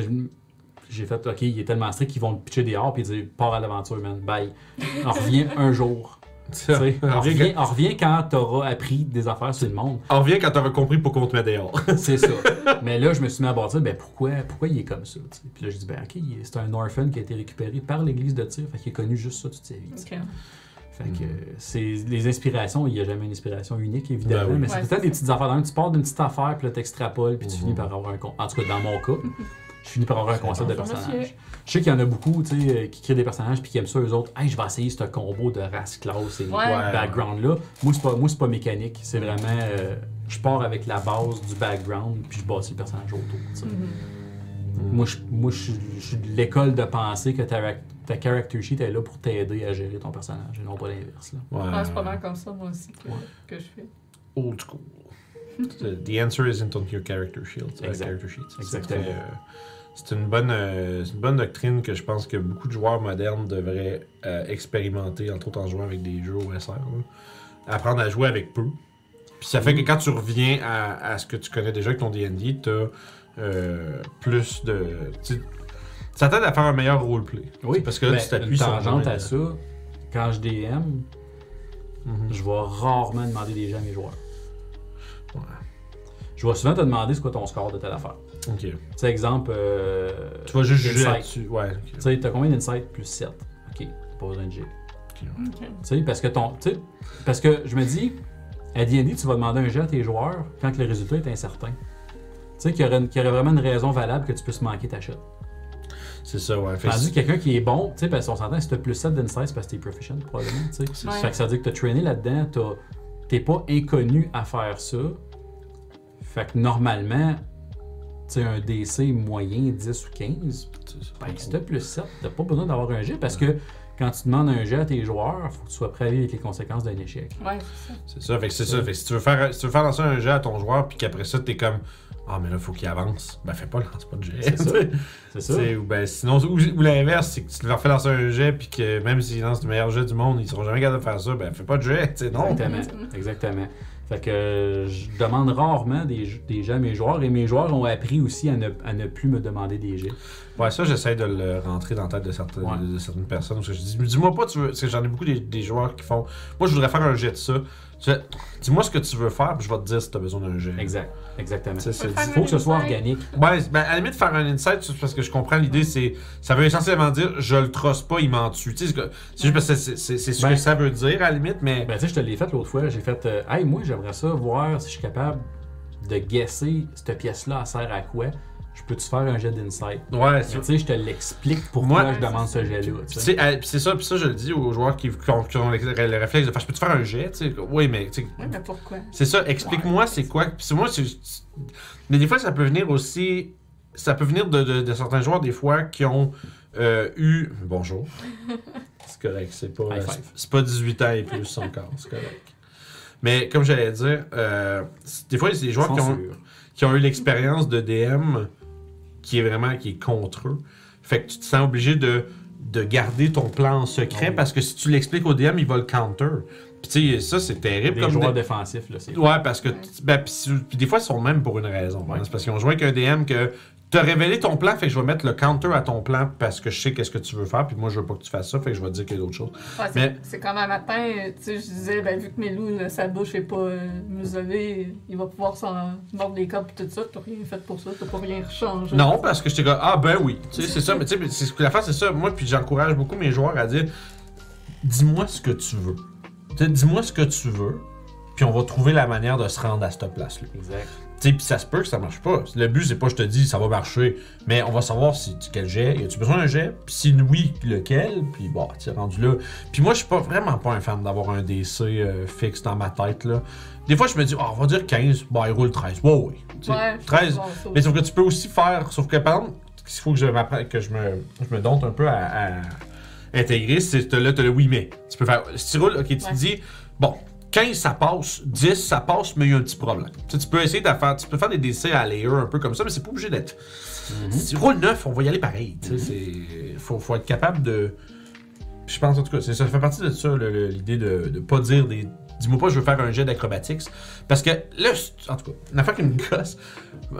j'ai fait, ok, il est tellement strict qu'ils vont le pitcher dehors, puis dire, pars à l'aventure, man, bye. On revient un jour. Tu sais, (laughs) on, revient on revient quand t'auras appris des affaires sur le monde. on revient quand t'auras compris pourquoi on te met dehors. (laughs) C'est ça. (laughs) Mais là, je me suis mis à bâtir, ben pourquoi, pourquoi il est comme ça? Puis là, je dis, ben ok, c'est un orphan qui a été récupéré par l'église de tir, fait qu'il a connu juste ça toute sa vie. tu sais. Ok. Fait que c'est les inspirations, il n'y a jamais une inspiration unique, évidemment, Ben oui. mais c'est Ouais, peut-être des petites affaires. Dans tu pars d'une petite affaire, puis là, t'extrapoles, puis tu finis par avoir un... con- En tout cas, dans mon cas, je finis par avoir un concept de personnage. monsieur. Je sais qu'il y en a beaucoup, tu sais, euh, qui créent des personnages, puis qui aiment ça, eux autres. Hey, je vais essayer ce combo de race, classe et Ouais. background-là. Moi, c'est pas, moi, c'est pas mécanique. C'est vraiment... euh, je pars avec la base du background, puis je bâtis le personnage autour, tu sais. Mhm. Moi, je, moi, je, suis- je suis de l'école de penser que ta, ta character sheet est là pour t'aider à gérer ton personnage, et non pas l'inverse. là. Ouais. Ouais, c'est pas mal comme ça, moi aussi, que, Ouais. que je fais. Old school. (laughs) The answer isn't on your character shield. euh, Exact. character sheet. Exactement. C'est, une bonne, euh, une bonne doctrine que je pense que beaucoup de joueurs modernes devraient euh, expérimenter, entre autres en jouant avec des jeux OSR. là. Apprendre à jouer avec peu. Puis ça fait que quand tu reviens à, à ce que tu connais déjà avec ton D&D, t'as euh, plus de... tu- Ça t'aide à faire un meilleur roleplay. Oui, Parce que là, ben, tu t'appuies sur tangente à ça. Quand je DM, Mhm. je vais rarement demander des gens à mes joueurs. Ouais. Je vais souvent te demander c'est quoi ton score de telle affaire. Ok. Tu sais, exemple. euh, Tu vas juste juger là-dessus. Ouais. Tu sais, t'as combien d'insight plus 7 Ok, pas besoin de G. Ouais. Tu sais, parce que ton. Tu sais, parce que je me dis, à D&D, tu vas demander un jet à tes joueurs quand le résultat est incertain. Tu sais, qu'il y, aurait une- qu'il y aurait vraiment une raison valable que tu puisses manquer ta shot. C'est ça, ouais. Tandis que quelqu'un qui est bon, tu sais, parce qu'on s'entend, si t'as plus 7 d'insight, c'est parce que t'es proficient, probablement, tu sais. c'est- Ouais. Fait que ça veut dire que t'as traîné là-dedans, t'as- t'es pas inconnu à faire ça. Fait que normalement, sais, un DC moyen 10 ou 15, c'est- ben, si t'as plus 7, t'as pas besoin d'avoir un jet parce que quand tu demandes un jet à tes joueurs, faut que tu sois prêt à vivre avec les conséquences d'un échec. Ouais, c'est ça. C'est ça, fait que c'est ça. Fait que si tu veux faire, si tu veux faire lancer un jet à ton joueur, puis qu'après ça, t'es comme Ah, mais là, faut qu'il avance, ben fais pas, lance pas de jet. (laughs) C'est ça. C'est ça. Ou, ben, sinon, ou, ou l'inverse, c'est que tu leur fais lancer un jet, puis que même s'ils lancent le meilleur jet du monde, ils seront jamais capables de faire ça, ben fais pas de jet, tu sais, non. Exactement. (laughs) Exactement. Fait que je demande rarement des, des jets à mes joueurs et mes joueurs ont appris aussi à ne, à ne plus me demander des jets. Ouais, ça, j'essaie de le rentrer dans la tête de certaines, Ouais. de certaines personnes. Parce que je dis, dis-moi pas, tu veux. Parce que j'en ai beaucoup des, des joueurs qui font. Moi, je voudrais faire un jet de ça. Dis-moi ce que tu veux faire, puis je vais te dire si t'as besoin d'un jet. Exact. Exactement. Il faut que ce soit organique. Ouais, ben, à la limite, faire un insight, parce que je comprends l'idée, c'est. Ça veut essentiellement dire, je le trosse pas, il m'en tue. Tu sais, c'est juste parce que c'est- c'est c'est ce Ben- que ça veut dire, à la limite, mais. Ben, tu sais, je te l'ai fait l'autre fois. J'ai fait, euh, hey, moi, j'aimerais ça voir si je suis capable de guesser cette pièce-là, elle sert à quoi? Je peux-tu faire un jet d'insight? ouais, c'est. Tu sais, je te l'explique pourquoi Moi- je demande ce jet-là. c'est euh, c'est ça, puis ça, je le dis aux joueurs qui, qui ont, qui ont le, le réflexe de faire, je peux te faire un jet, tu sais? Oui, mais, tu sais, Ouais, mais pourquoi? C'est ça, explique-moi c'est quoi. Puis c'est moi, mais des fois, ça peut venir aussi. Ça peut venir de, de- de certains joueurs, des fois, qui ont euh, eu. Bonjour. (laughs) C'est correct, c'est pas. C'est- pas 18 ans et plus encore, c'est correct. Mais comme j'allais dire, euh, des fois, c'est des joueurs qui ont, qui ont eu l'expérience de DM qui est vraiment qui est contre eux. Fait que tu te sens obligé de, de garder ton plan en secret Ah oui. parce que si tu l'expliques au DM, il va le counter. Puis tu sais, ça, c'est terrible Des comme joueurs dé- défensifs, là, c'est. Ouais, parce que. Ben, pis, des fois, ils sont même pour une raison. hein. C'est parce qu'ils ont joué avec un DM que. T'as révélé ton plan, fait que je vais mettre le counter à ton plan parce que je sais qu'est-ce que tu veux faire, puis moi je veux pas que tu fasses ça, fait que je vais te dire qu'il y a d'autres choses. Ouais, c'est, Mais- c'est comme un matin, tu sais, je disais, ben, vu que Melou, là, sa bouche est pas euh, muselée, il va pouvoir s'en mordre les cordes et tout ça. T'as rien fait pour ça, t'as pas rien changé. Non, parce que j'étais comme, ah ben oui, tu sais, c'est ça, mais tu sais, mais c'est ce que la face, c'est ça. Moi, puis j'encourage beaucoup mes joueurs à dire, dis-moi ce que tu veux. Tu sais, dis-moi ce que tu veux, puis on va trouver la manière de se rendre à cette place-là. Exact. Tu sais, puis ça se peut que ça marche pas. Le but, c'est pas je te dis ça va marcher, mais on va savoir si quel jet, y a-tu besoin d'un jet, puis si oui, lequel, puis bon, tu sais, rendu là. Puis moi, je suis pas vraiment pas un fan d'avoir un DC euh, fixe dans ma tête, là. Des fois, je me dis, ah, on va dire 15, bah, il roule 13. Ouais, oui. Tu Ouais, 13. bon, ça Mais sauf que tu peux aussi faire, sauf que par exemple, ce qu'il faut que je que je me, je me dompte un peu à, à intégrer, c'est que là, t'as le oui, mais. Tu peux faire, si tu roules, ok, tu te dis, bon, 15 ça passe, 10 ça passe, mais il y a un petit problème. Tu, sais, tu peux essayer de faire, tu peux faire des décès à layer un peu comme ça, mais c'est pas obligé d'être. Si tu roules 9, on va y aller pareil. Tu sais, c'est, faut, faut être capable de. Je pense en tout cas, ça fait partie de ça, l'idée de ne pas dire des, dis-moi pas, je veux faire un jet d'acrobatics. Parce que là, en tout cas, une affaire qui me gosse,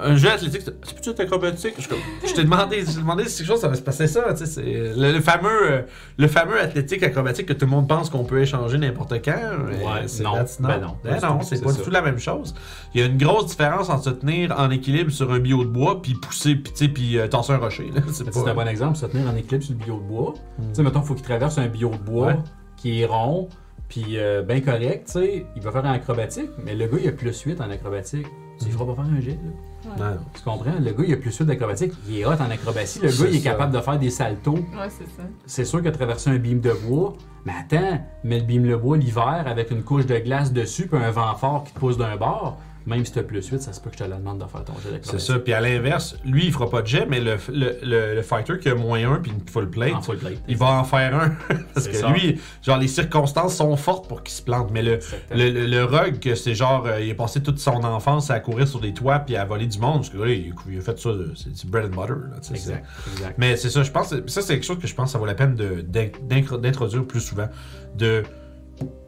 un jet athlétique, c'est peux-tu être acrobatique? Je, je t'ai demandé, demandé si quelque chose, ça va se passer ça, tu sais, c'est le, le fameux, euh, le fameux athlétique acrobatique que tout le monde pense qu'on peut échanger n'importe quand. Ouais, non. Ben non, Ben non, tout, c'est pas du tout la même chose. Il y a une grosse différence entre se tenir en équilibre sur un bio de bois, puis pousser, puis tu sais, puis euh, tasser un rocher. C'est pas- un bon exemple, se tenir en équilibre sur le bio de bois. Mm. Tu sais, mettons, il faut qu'il traverse un bio de bois Ouais. qui est rond, puis euh, bien correct, tu sais. Il va faire un acrobatique, mais le gars, il a plus 8 en acrobatique. Tu ne feras pas faire un jet, là. Non. Tu comprends? Le gars, il a plus 8 d'acrobatique. Il est hot en acrobatie. Le gars, il est ça. capable de faire des saltos. Ouais, c'est ça. C'est sûr qu'il a traversé un beam de bois. Mais attends, mais le beam de bois l'hiver avec une couche de glace dessus, puis un vent fort qui te pousse d'un bord, même si tu as plus 8, ça se peut que je te la demande de faire ton jet d'acrobatie. C'est ça. Puis à l'inverse, lui, il fera pas de jet, mais le, le, le, le fighter qui a moins 1 puis une full plate, En full plate. il va en faire un. (laughs) Parce que ça. lui, genre, les circonstances sont fortes pour qu'il se plante. Mais le, le, le, le rogue, que c'est genre, euh, il a passé toute son enfance à courir sur des toits puis à voler du monde. Parce que il, a fait ça, euh, c'est c'est bread and butter. Là, Exact, exact. Mais c'est ça, je pense, ça c'est quelque chose que je pense que ça vaut la peine d'introduire plus souvent. De.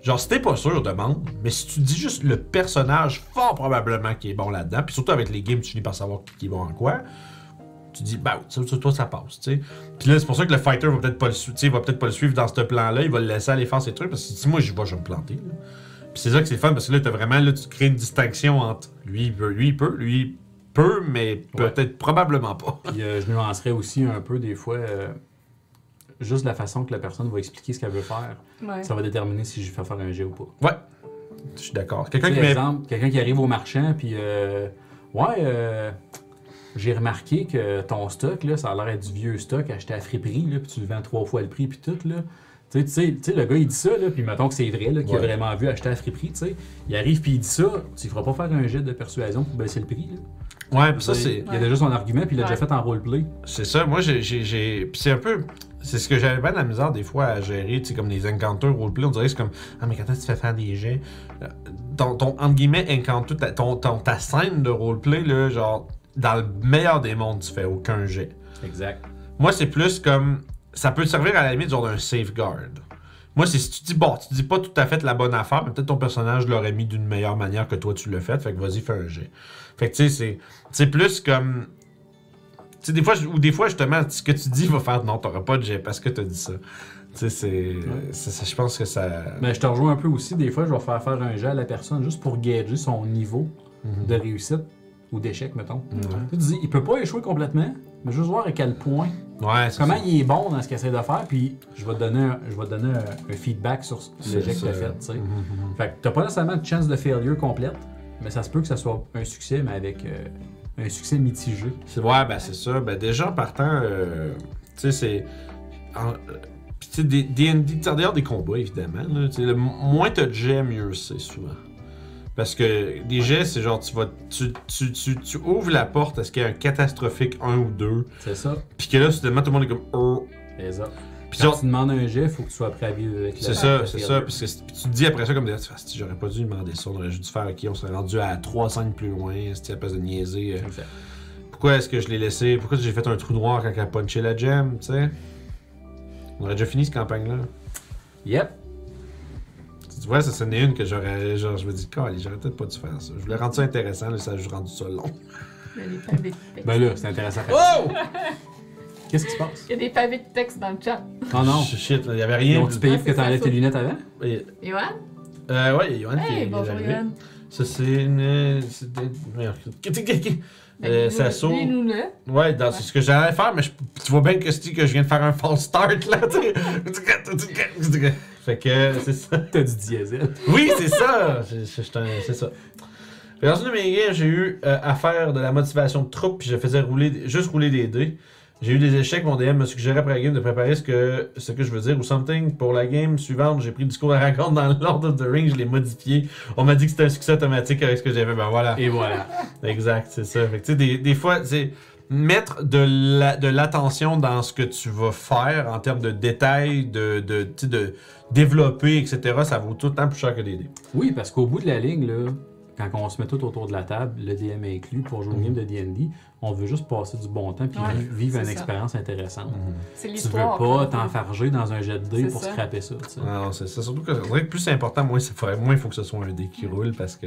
Genre, si t'es pas sûr, demande. Mais si tu dis juste le personnage, fort probablement qui est bon là-dedans, puis surtout avec les games, tu finis par savoir qui est bon en quoi. Tu dis, bah, ça, ça, toi, ça passe, tu sais. Puis là, c'est pour ça que le fighter va peut-être pas le va peut-être pas le suivre dans ce plan-là, il va le laisser aller faire ses trucs, parce que si moi j'y vais, je vais me planter. là. Puis c'est ça que c'est fun, parce que là, t'as vraiment, là, tu crées une distinction entre lui, il peut, lui, il peut, lui, il peut, mais peut-être, probablement pas. Puis euh, je nuancerais aussi un peu des fois euh, juste la façon que la personne va expliquer ce qu'elle veut faire. Ouais. Ça va déterminer si je fais faire un jet ou pas. Ouais. Je suis d'accord. Quelqu'un qui sais, met. exemple, quelqu'un qui arrive au marchand, puis euh, ouais, euh, j'ai remarqué que ton stock, là, ça a l'air d'être du vieux stock acheté à friperie, là, puis tu le vends trois fois le prix, puis tout, là. Tu sais, tu sais, tu sais, le gars, il dit ça, là, puis mettons que c'est vrai, là, qu'il a vraiment vu acheter à friperie, tu sais. Il arrive, puis il dit ça, tu ne feras pas faire un jet de persuasion pour baisser le prix, là. Ouais, puis ça, c'est. Il a déjà son argument, puis il l'a Ouais. déjà fait en roleplay. C'est ça, moi j'ai. j'ai- j'ai- Puis c'est un peu. C'est ce que j'avais bien de la misère des fois à gérer, tu sais, comme les encounters roleplay. On dirait que c'est comme. Ah, mais quand est-ce que tu fais faire des jets Euh, Ton, ton entre guillemets, encounter, ta, ton, ton- ta scène de roleplay, là, genre, dans le meilleur des mondes, tu fais aucun jet. Exact. Moi, c'est plus comme. Ça peut te servir à la limite, genre d'un safeguard. Moi, c'est si tu dis, bon, tu dis pas tout à fait la bonne affaire, mais peut-être ton personnage l'aurait mis d'une meilleure manière que toi tu l'as fait, fait que vas-y, fais un jet. Fait que tu sais, c'est- c'est plus comme. Sais, des fois, ou des fois, justement, ce que tu dis va faire non, t'auras pas de jet parce que t'as dit ça. Tu sais, c'est. Je pense que ça. Mais je te rejoins un peu aussi. Des fois, je vais faire faire un jet à la personne juste pour gager son niveau Mhm. de réussite ou d'échec, mettons. Tu dis, il peut pas échouer complètement, mais juste voir à quel point, Ouais, comment ça. il est bon dans ce qu'il essaie de faire, puis je vais te donner un, je vais te donner un, un feedback sur l'échec que tu as fait. tu sais. Mhm, mhm. Fait que t'as pas nécessairement de chance de failure complète, mais ça se peut que ça soit un succès, mais avec euh, un succès mitigé. Ouais, ben c'est ça. Ben déjà, en partant, euh, tu sais, c'est. Puis tu sais, des- t'as d'ailleurs des combats, évidemment. Là, le moins t'as de jets, mieux c'est souvent. Parce que des jets, c'est genre, tu vas. Tu, tu, tu, tu ouvres la porte à ce qu'il y ait un catastrophique 1 ou 2. C'est ça. Puis que là, soudainement, tout le monde est comme. Oh. C'est ça. Puis Quand genre, tu demandes un jet, il faut que tu sois prêt à vivre avec c'est la- ça, c'est ça. Parce que c'est- puis tu te dis après ça, comme fais, Asti, j'aurais pas dû demander ça, on aurait juste dû faire, ok, on serait rendu à 3-5 plus loin, c'était à place de niaiser. euh. Pourquoi est-ce que je l'ai laissé? Pourquoi j'ai fait un trou noir quand elle a punché la gemme, tu sais? On aurait déjà fini cette campagne-là. Yep. Tu vois, ça c'en est une que j'aurais. Genre, je me dis, j'aurais peut-être pas dû faire ça. Je voulais rendre ça intéressant, là, ça a juste rendu ça long. Ben là, c'est intéressant. Oh Qu'est-ce qui se passe? Il y a des pavés de texte dans le chat. Oh non. Shit, il y avait rien. ont-tu payé Ah, pour que t'enlèves tes lunettes avant? Et- Yoann? Euh, ouais, il y a Yoann qui est bonjour arrivé. Yoann. Ça, c'est une. c'est des- merde. Euh, ça saute. Ouais, dans- c'est ce que j'allais faire, mais je- tu vois bien que, c'est- que je viens de faire un false start là. tu sais. fait que c'est ça. T'as du diesel. Oui, c'est ça! C'est- ça. Dans une de mes games, j'ai eu euh, à faire de la motivation de troupe, puis je faisais rouler, juste rouler des dés. J'ai eu des échecs, mon DM me suggérait après la game de préparer ce que, ce que je veux dire ou something. Pour la game suivante, j'ai pris le discours à raconte dans Lord of the Rings, je l'ai modifié. On m'a dit que c'était un succès automatique avec ce que j'avais. Ben voilà. Et voilà. (laughs) Exact, c'est ça. Fait que, tu sais, des, des fois, c'est mettre de la- de l'attention dans ce que tu vas faire en termes de détails, de, de, de développer, etc., ça vaut tout le temps plus cher que des dés. Oui, parce qu'au bout de la ligne, là, quand on se met tout autour de la table, le DM est inclus, pour jouer une game de D&D, on veut juste passer du bon temps puis Ouais, vivre une ça. expérience intéressante. C'est Tu veux pas t'enfarger dans un jet de dés pour ça. scraper ça. Non, c'est ça. Surtout que, que plus c'est important, moins, il faut que ce soit un dé qui roule parce que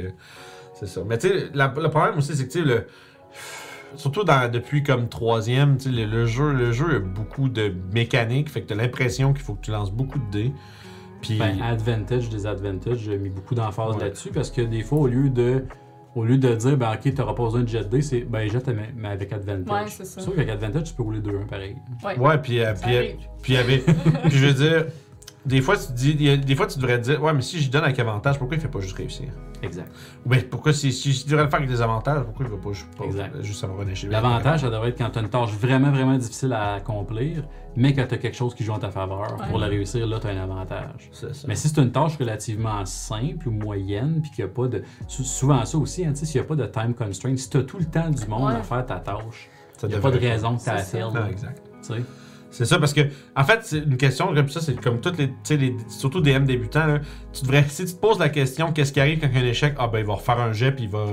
c'est ça. Mais tu sais, le problème aussi, c'est que tu sais, le. Surtout dans, depuis comme troisième, tu sais, le, le jeu, le jeu a beaucoup de mécanique, fait que t'as l'impression qu'il faut que tu lances beaucoup de dés. Puis. Ben, advantage, désadvantage, j'ai mis beaucoup d'emphase Ouais. là-dessus parce que des fois, au lieu de au lieu de dire, ben ok, t'auras pas besoin de jet D, c'est ben jette mais, mais avec advantage. Ouais, c'est ça. Sauf qu'avec advantage, tu peux rouler 2-1 pareil. Ouais. ouais, puis. euh, puis, euh, puis avait. puis je veux dire. Des fois, tu dis, des fois, tu devrais te dire, ouais, mais si je donne avec avantage, pourquoi il fait pas juste réussir? Exact. Ou bien, pourquoi si, si je devrais le faire avec des avantages, pourquoi il va pas, Exact. juste avoir un échec? L'avantage, ça devrait être quand tu as une tâche vraiment, vraiment difficile à accomplir, mais que tu as quelque chose qui joue en ta faveur. Ouais. Pour la réussir, là, tu as un avantage. C'est ça. Mais si c'est une tâche relativement simple ou moyenne, puis qu'il n'y a pas de. sou- Souvent, ça aussi, hein, tu sais, s'il n'y a pas de time constraint, si tu as tout le temps du monde Ouais. à faire ta tâche, il n'y a pas de raison que tu la exact. tu sais? C'est ça, parce que, en fait, c'est une question comme ça, c'est comme toutes les, tu sais, les, surtout DM débutants, là, tu devrais, si tu te poses la question, qu'est-ce qui arrive quand il y a un échec, ah ben il va refaire un jet, puis il va,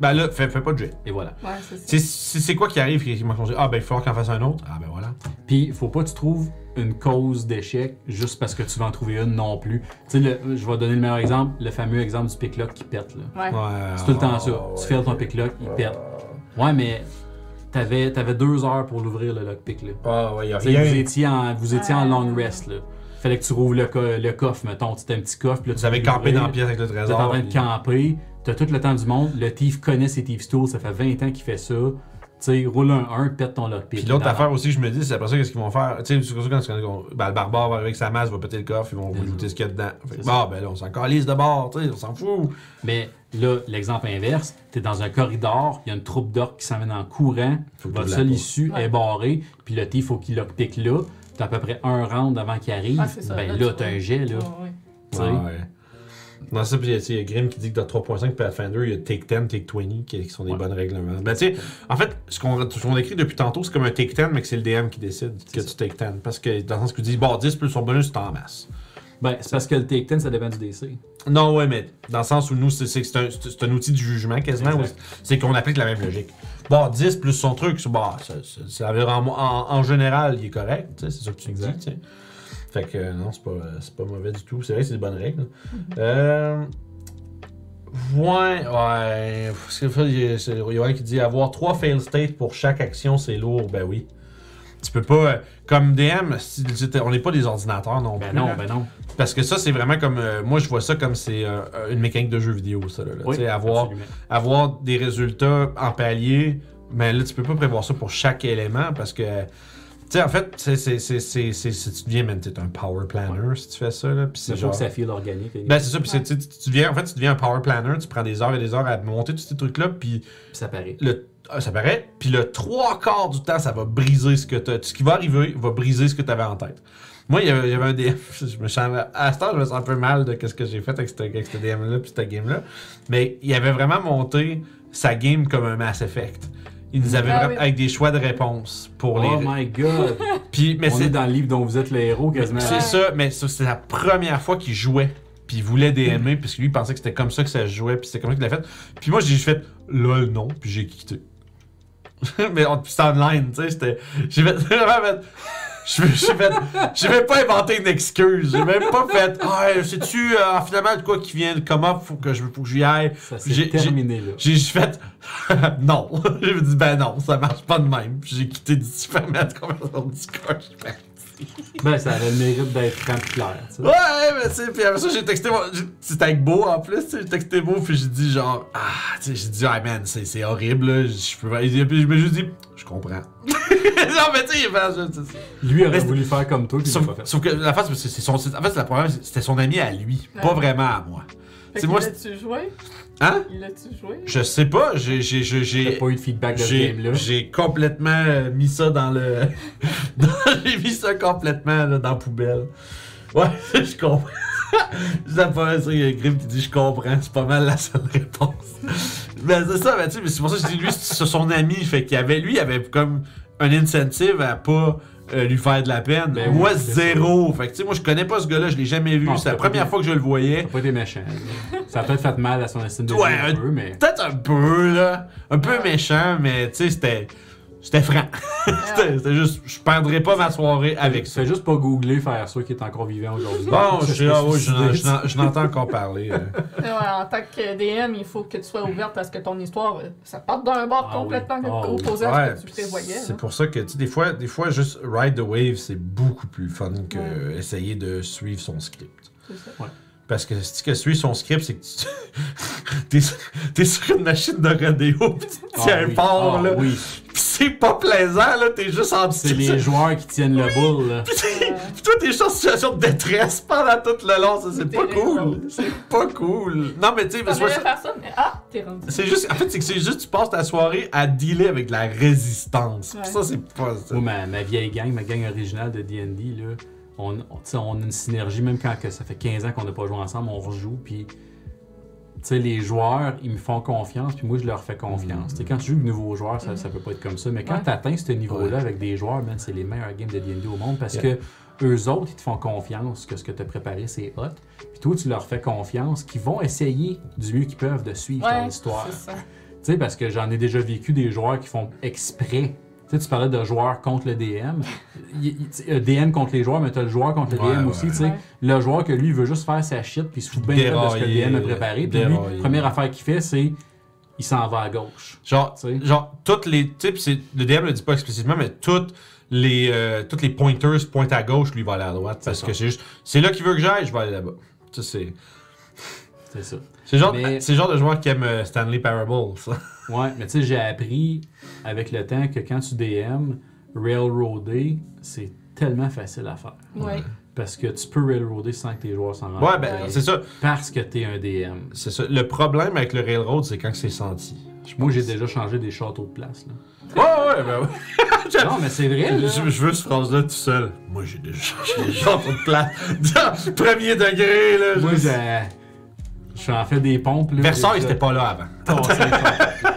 ben là, fais, fais pas de jet. Et voilà. Ouais, c'est ça. C'est- quoi qui arrive, qui m'a changé, ah ben il faut qu'il en fasse un autre, ah ben voilà. Puis, faut pas que tu trouves une cause d'échec juste parce que tu vas en trouver une non plus. Tu sais, le- je vais donner le meilleur exemple, le fameux exemple du pick-lock qui pète. Là. Ouais. Ouais, C'est tout le temps ça. Tu fais ton pick-lock, il pète. Ouais, mais t'avais avais deux heures pour l'ouvrir, le lockpick. Là. Ah ouais, y a sais, Vous rien. étiez en, vous étiez en long rest. Là. Fallait que tu rouvres le, co- le coffre, mettons. C'était un petit coffre. puis là, tu Vous avez peux campé dans la pièce avec le T'es trésor. en train de puis- camper. T'as tout le temps du monde. Le thief connaît ses thief tools. Ça fait 20 ans qu'il fait ça. Tu sais, roule un 1, pète ton lockpick. Puis l'autre affaire aussi, je me dis, c'est après ça, qu'est-ce qu'ils vont faire? Tu sais, c'est comme ça, quand, quand- ben, le barbare va arriver avec sa masse, va péter le coffre, ils vont C'est looter ce qu'il y a dedans. Fait bah, ben là, on s'en calisse de bord, tu sais, on s'en fout. Mais là, l'exemple inverse, t'es dans un corridor, il y a une troupe d'orques qui s'amène en courant, votre tu seule issue Ouais. est barrée, puis le thief, faut qu'il lockpick là. T'as à peu près un round avant qu'il arrive. Ah, ça, ben là, là, tu t'as vois. un jet, là. Ouais. Tu. Non, ça, puis tu il y a Grim qui dit que dans 3.5 Pathfinder, il y a Take 10, Take 20 qui, qui sont des Ouais. bonnes règlements. Ben, tu sais, en fait, ce qu'on ce qu'on écrit depuis tantôt, c'est comme un Take 10, mais que c'est le DM qui décide que tu Take 10. Parce que dans le sens que tu dis, bon, 10 plus son bonus, c'est en masse. Ben, c'est parce que le take 10, ça dépend du DC. Non, ouais, mais dans le sens où nous, c'est c'est c'est un, c'est- c'est un outil de jugement quasiment. C'est qu'on applique la même logique. Bon, 10 plus son truc, c'est bon, dire en, en- en général, il est correct, tu sais, c'est ça que tu Exact. dis. Fait que euh, non, c'est pas, c'est pas mauvais du tout. C'est vrai que c'est des bonnes règles. Euh. Ouais, ouais. Il y a- c'est Yoann qui dit avoir trois fail states pour chaque action, c'est lourd. Ben oui. Tu peux pas. euh, Comme DM, on n'est pas des ordinateurs non Ben plus. non, là. ben non. Parce que ça, c'est vraiment comme. euh, moi, je vois ça comme c'est euh, une mécanique de jeu vidéo, ça. Là. Oui, avoir, absolument. avoir des résultats en palier, mais là, tu peux pas prévoir ça pour chaque élément parce que. Tu sais, en fait, c'est, c'est, c'est, c'est, tu deviens, man, t'es un power planner si tu fais ça. Là, puis c'est genre. que ça file organique. Ben, c'est ça, puis Ouais. tu, tu- deviens, en fait, tu deviens un power planner, tu prends des heures et des heures à monter tous ces trucs-là, puis Puis ça paraît. le, ah, ça paraît, puis le trois quarts du temps, ça va briser ce que tu Ce qui va arriver va briser ce que tu avais en tête. Moi, il y avait, il y avait un DM, (laughs) je me sens, à ce temps, je me sens un peu mal de ce que j'ai fait avec ce avec ce DM-là, puis cette game-là, mais il avait vraiment monté sa game comme un Mass Effect. Il nous avait Ah oui. avec des choix de réponses pour Oh les. my god! (laughs) Puis, mais On c'est est dans le livre dont vous êtes le héros quasiment. c'est ça, mais ça, c'est la première fois qu'il jouait. Puis il voulait DMer, Mm. parce que lui, il pensait que c'était comme ça que ça se jouait, puis c'était comme ça qu'il l'a fait. Puis moi, j'ai juste fait lol, non, puis j'ai quitté. (laughs) mais on- c'était online, tu sais, c'était. J'ai fait. (laughs) fait. J'ai même pas inventé une excuse. J'ai même pas fait. Ah, sais-tu, euh, finalement, de quoi qui vient de comment, faut que je faut que j'y aille? Ça s'est J'ai- terminé là. J'ai juste fait. (laughs) non. j'ai dit, ben non, ça marche pas de même. J'ai quitté du la conversation Discord. Fait, Ben, ça avait le mérite d'être et clair. tu sais. Ouais, mais tu sais, puis après ça, j'ai texté mon. C'était avec Beau en plus, tu sais, j'ai texté Beau, puis j'ai dit genre, ah, tu sais, j'ai dit, ah man, c'est c'est horrible, là, je peux pas. Puis je me suis dit, je comprends. (laughs) non, mais tu sais, il fait ça, c'est ça. Lui aurait voulu faire comme toi, puis il l'a Sauf, pas fait. sauf que la face, c'est c'est son. En fait, c'est la première, c'était son ami à lui, pas vraiment à moi. Fait moi, l'as-tu joué? Hein? Il l'a-tu joué? Je sais pas, j'ai. j'ai- j'ai- pas eu de feedback de ce game-là? j'ai complètement mis ça dans le. (laughs) j'ai mis ça complètement là, dans la poubelle. Ouais, (laughs) je comprends. Pas ça, il y a Grim qui dit je comprends, c'est pas mal la seule réponse. mais c'est ça, mais tu sais, mais c'est pour ça que je dis lui, c'est son ami, fait qu'il y avait, lui, il avait comme un incentive à pas euh, lui faire de la peine. Ben moi, oui, zéro. Fait que, tu sais, moi, je connais pas ce gars-là, je l'ai jamais vu. C'est la t'as première fois que je le voyais. n'a pas été méchant. Ça a peut-être fait mal à son estime de Ouais, un peu, mais. Peut-être un peu, là. Un peu méchant, mais, tu sais, c'était. C'était franc. (laughs) C'était juste. Je perdrais pas ma soirée avec ça. Fais juste pas googler, faire sûr qu'il est encore vivant aujourd'hui. Bon, je Ça, n'entends encore parler. euh. (laughs) Ouais, en tant que DM, il faut que tu sois ouverte à ce que ton histoire, euh, ça parte d'un bord Ah complètement oui. Ah oui. opposé à Ouais, ce que tu prévoyais. c'est pour ça que, tu sais, des fois, des fois, juste ride the wave, c'est beaucoup plus fun que Ouais. essayer de suivre son script. C'est ça. Parce que si tu suivre son script, c'est que tu. (laughs) t'es, sur une machine de rodéo, pis tu Ah tiens oui. fort, Ah là. oui. Pis c'est pas plaisant, là. T'es juste en C'est les joueurs qui tiennent le boule, là. Pis toi, t'es juste en situation de détresse pendant tout le long. Ça, c'est pas cool. C'est pas cool. Non, mais tu sais, ah, t'es rendu. C'est juste, en fait, c'est que c'est juste, tu passes ta soirée à dealer avec de la résistance. Pis Ouais. ça, c'est pas ça. Moi, ma, ma vieille gang, ma gang originale de D&D, là, on, on, a une synergie, même quand que ça fait 15 ans qu'on n'a pas joué ensemble, on rejoue, puis tu sais, les joueurs, ils me font confiance, puis moi, je leur fais confiance. Tu sais, quand tu joues avec de nouveaux joueurs, ça, ça peut pas être comme ça, mais quand Ouais. tu atteins ce niveau-là Ouais. avec des joueurs, man, c'est les meilleurs games de D&D au monde, parce Yeah. que eux autres, ils te font confiance que ce que tu as préparé, c'est hot, puis toi, tu leur fais confiance qu'ils vont essayer du mieux qu'ils peuvent de suivre ton histoire. Tu sais, parce que j'en ai déjà vécu des joueurs qui font exprès. Tu sais, tu parlais de joueurs contre le DM. Il- il- euh, DM contre les joueurs, mais tu as le joueur contre le Ouais, DM ouais. aussi. tu sais. Ouais. Le joueur que lui, il veut juste faire sa shit, puis il se fout bien de ce que le DM a préparé. Puis lui, première affaire qu'il fait, c'est il s'en va à gauche. Genre, genre, toutes les. C'est- le DM le dit pas explicitement, mais toutes les, euh, toutes les pointers pointent à gauche, lui va aller à droite. Parce ça. que c'est juste. C'est là qu'il veut que j'aille, je vais aller là-bas. Tu sais, c'est. C'est ça. C'est le genre, Mais- genre de joueur qui aime euh, Stanley Parable, ça. Ouais, mais tu sais, j'ai appris avec le temps que quand tu DM, railroader, c'est tellement facile à faire. Ouais. Parce que tu peux railroader sans que tes joueurs s'en rendent Ouais, ben, c'est ça. Parce que t'es un DM. C'est ça. Le problème avec le Railroad, c'est quand c'est senti. Moi, j'ai déjà changé des châteaux de place. Là. Ouais, ouais, ben ouais. (laughs) Non, mais c'est vrai. là. Je, je veux cette phrase-là tout seul. Moi, j'ai déjà changé les gens de place. Premier degré, là. Moi, je- j'ai. J'en fais des pompes. Là, Versailles, J'ai c'était pas là avant. (laughs)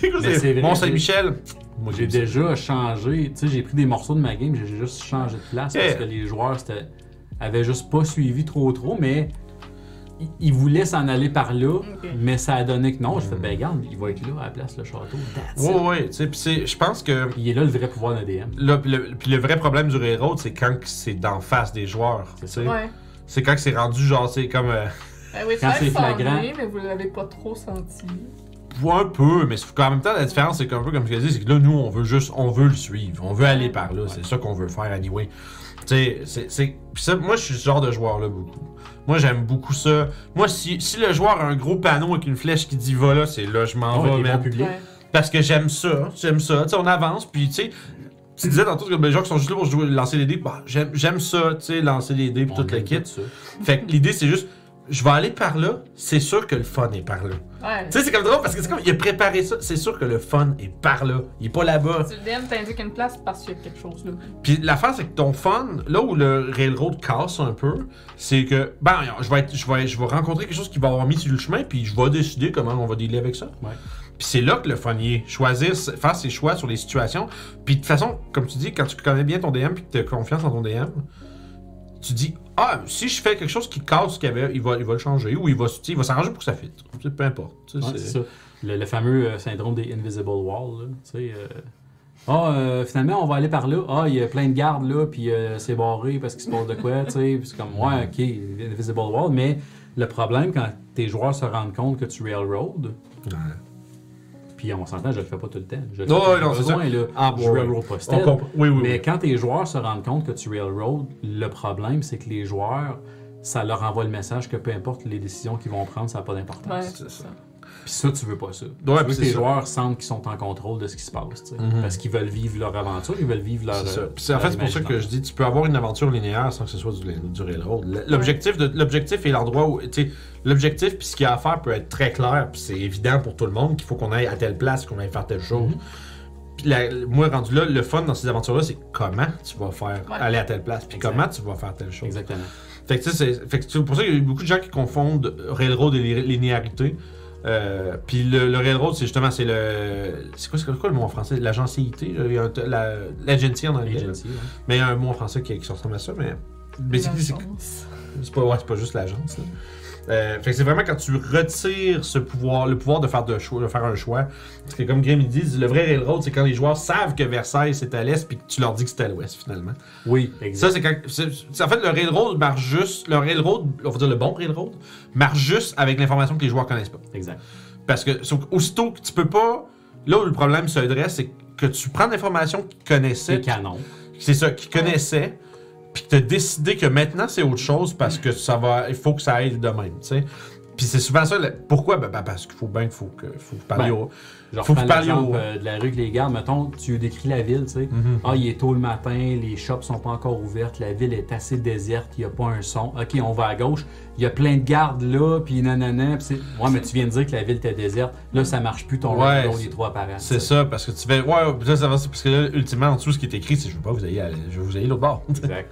C'est quoi, c'est c'est vrai, Mont-Saint-Michel. Moi, J'ai déjà changé. Tu sais, j'ai pris des morceaux de ma game, j'ai juste changé de place Yeah. parce que les joueurs c'était- avaient juste pas suivi trop trop, mais ils- ils voulaient s'en aller par là, mais ça a donné que non. Je fais, ben regarde, il va être là à la place, le château. Ouais, ouais, tu sais, pis c'est- je pense que Il est là le vrai pouvoir d'un DM. le, le- puis le vrai problème du Railroad, c'est quand que c'est d'en face des joueurs. tu sais. Ouais. C'est quand que c'est rendu genre, c'est comme. euh, Ben oui, Quand c'est c'est flagrant. flagrant. mais vous l'avez pas trop senti. Un peu, mais c'est- en même temps, la différence, c'est qu'un peu comme je l'ai dit, c'est que là, nous, on veut juste, on veut le suivre. On veut aller par là. C'est ça qu'on veut faire, anyway. Tu sais, c'est- c'est. Puis ça, moi, je suis ce genre de joueur-là beaucoup. Moi, j'aime beaucoup ça. Moi, si, si le joueur a un gros panneau avec une flèche qui dit va là, c'est là, je m'en vais. Ouais. Parce que j'aime ça. J'aime ça. Tu sais, on avance, puis tu sais. Tu disais tantôt que les gens qui sont juste là pour jouer, lancer des dés, bah, j'aime j'aime ça, tu sais, lancer des dés, puis On tout le aime kit. Fait que l'idée, c'est juste, je vais aller par là, c'est sûr que le fun est par là. Ouais. Tu sais, c'est comme drôle parce que c'est comme, il a préparé ça, c'est sûr que le fun est par là. Il est pas là-bas. Tu le DM t'indique une place parce qu'il y a quelque chose là. Puis l'affaire, c'est que ton fun, là où le Railroad casse un peu, c'est que, ben, je vais, être, je, vais, je vais rencontrer quelque chose qui va avoir mis sur le chemin, puis je vais décider comment on va dealer avec ça. Ouais. Puis c'est là que le fun y est. Choisir, faire ses choix sur les situations. Puis de toute façon, comme tu dis, quand tu connais bien ton DM puis que tu as confiance en ton DM, tu dis Ah, si je fais quelque chose qui casse ce qu'il y avait, il va, il va le changer ou il va, il va s'arranger pour que ça fitte. Peu importe. Ouais, c'est- ça. Le, le fameux euh, syndrome des Invisible Walls. là, Tu sais. euh, Ah, euh, finalement, on va aller par là. Ah, il y a plein de gardes là, puis euh, c'est barré parce qu'il se passe de quoi, tu sais. Puis c'est comme, ouais, ok, Invisible Wall. Mais le problème, quand tes joueurs se rendent compte que tu railroad, Ouais. Puis on s'entend, je le fais pas tout le temps. Je le fais non, besoin, là. Ah, je railroad comprend. Oui, oui, Mais oui. quand tes joueurs se rendent compte que tu railroad, le problème, c'est que les joueurs, ça leur envoie le message que peu importe les décisions qu'ils vont prendre, ça n'a pas d'importance. Ouais, Puis ça, tu veux pas ça. Ouais, tu veux puis que c'est tes ça. joueurs sentent qu'ils sont en contrôle de ce qui se passe. Mhm. Parce qu'ils veulent vivre leur aventure, ils veulent vivre leur. C'est ça. euh, Puis en fait, c'est pour ça que je dis, tu peux avoir une aventure linéaire sans que ce soit du, du railroad. L'objectif, l'objectif est l'endroit où, l'objectif puis ce qu'il y a à faire peut être très clair, puis c'est évident pour tout le monde qu'il faut qu'on aille à telle place, qu'on aille faire telle chose. Puis la- moi, rendu là, le fun dans ces aventures-là, c'est comment tu vas faire Ouais. aller à telle place, puis comment tu vas faire telle chose. Exactement. Fait que tu sais, c'est pour ça qu'il y a beaucoup de gens qui confondent railroad et li- linéarité. Euh, puis le, le railroad, c'est justement, c'est le. C'est quoi, c'est quoi le mot en français? L'agencité, là, il y a un t- la- l'agency en anglais. là. Ouais. Mais il y a un mot en français qui, qui ressemble à ça, mais. basically, c'est pas, ouais, c'est pas juste l'agence. Euh, fait que c'est vraiment quand tu retires ce pouvoir, le pouvoir de faire, de choix, de faire un choix. Parce que comme Grim dit, le vrai railroad, c'est quand les joueurs savent que Versailles c'est à l'est puis que tu leur dis que c'est à l'ouest finalement. Oui, Ça, exact. c'est quand. c'est- c'est- en fait, le railroad marche juste. Le railroad, on va dire le bon railroad, marche juste avec l'information que les joueurs connaissent pas. Exact. Parce que, aussitôt que tu peux pas. Là où le problème se dresse, c'est que tu prends l'information qu'ils connaissaient, canon. c'est ça, qu'ils connaissaient, puis que tu as décidé que maintenant c'est autre chose parce que ça va. Il faut que ça aille de même, tu sais. Puis c'est souvent ça. le- pourquoi? Ben, ben, parce qu'il faut bien qu'il faut que, faut vous parliez Ben, au- Je Faut vous parliez au- euh, de la rue que les gardes. Mettons, tu décris la ville, tu sais. Mhm. Ah, il est tôt le matin, les shops sont pas encore ouvertes, la ville est assez déserte, il n'y a pas un son. Ok, on va à gauche, il y a plein de gardes là, puis nanana. C'est- ouais, mais tu viens de dire que la ville était déserte. Là, ça marche plus ton Ouais, c'est- les trois par an. C'est ça, parce que tu fais. Ouais, ça va, parce que là, ultimement, en dessous, ce qui est écrit, c'est je veux pas vous ayez, je veux vous ayez l'autre bord. Exact.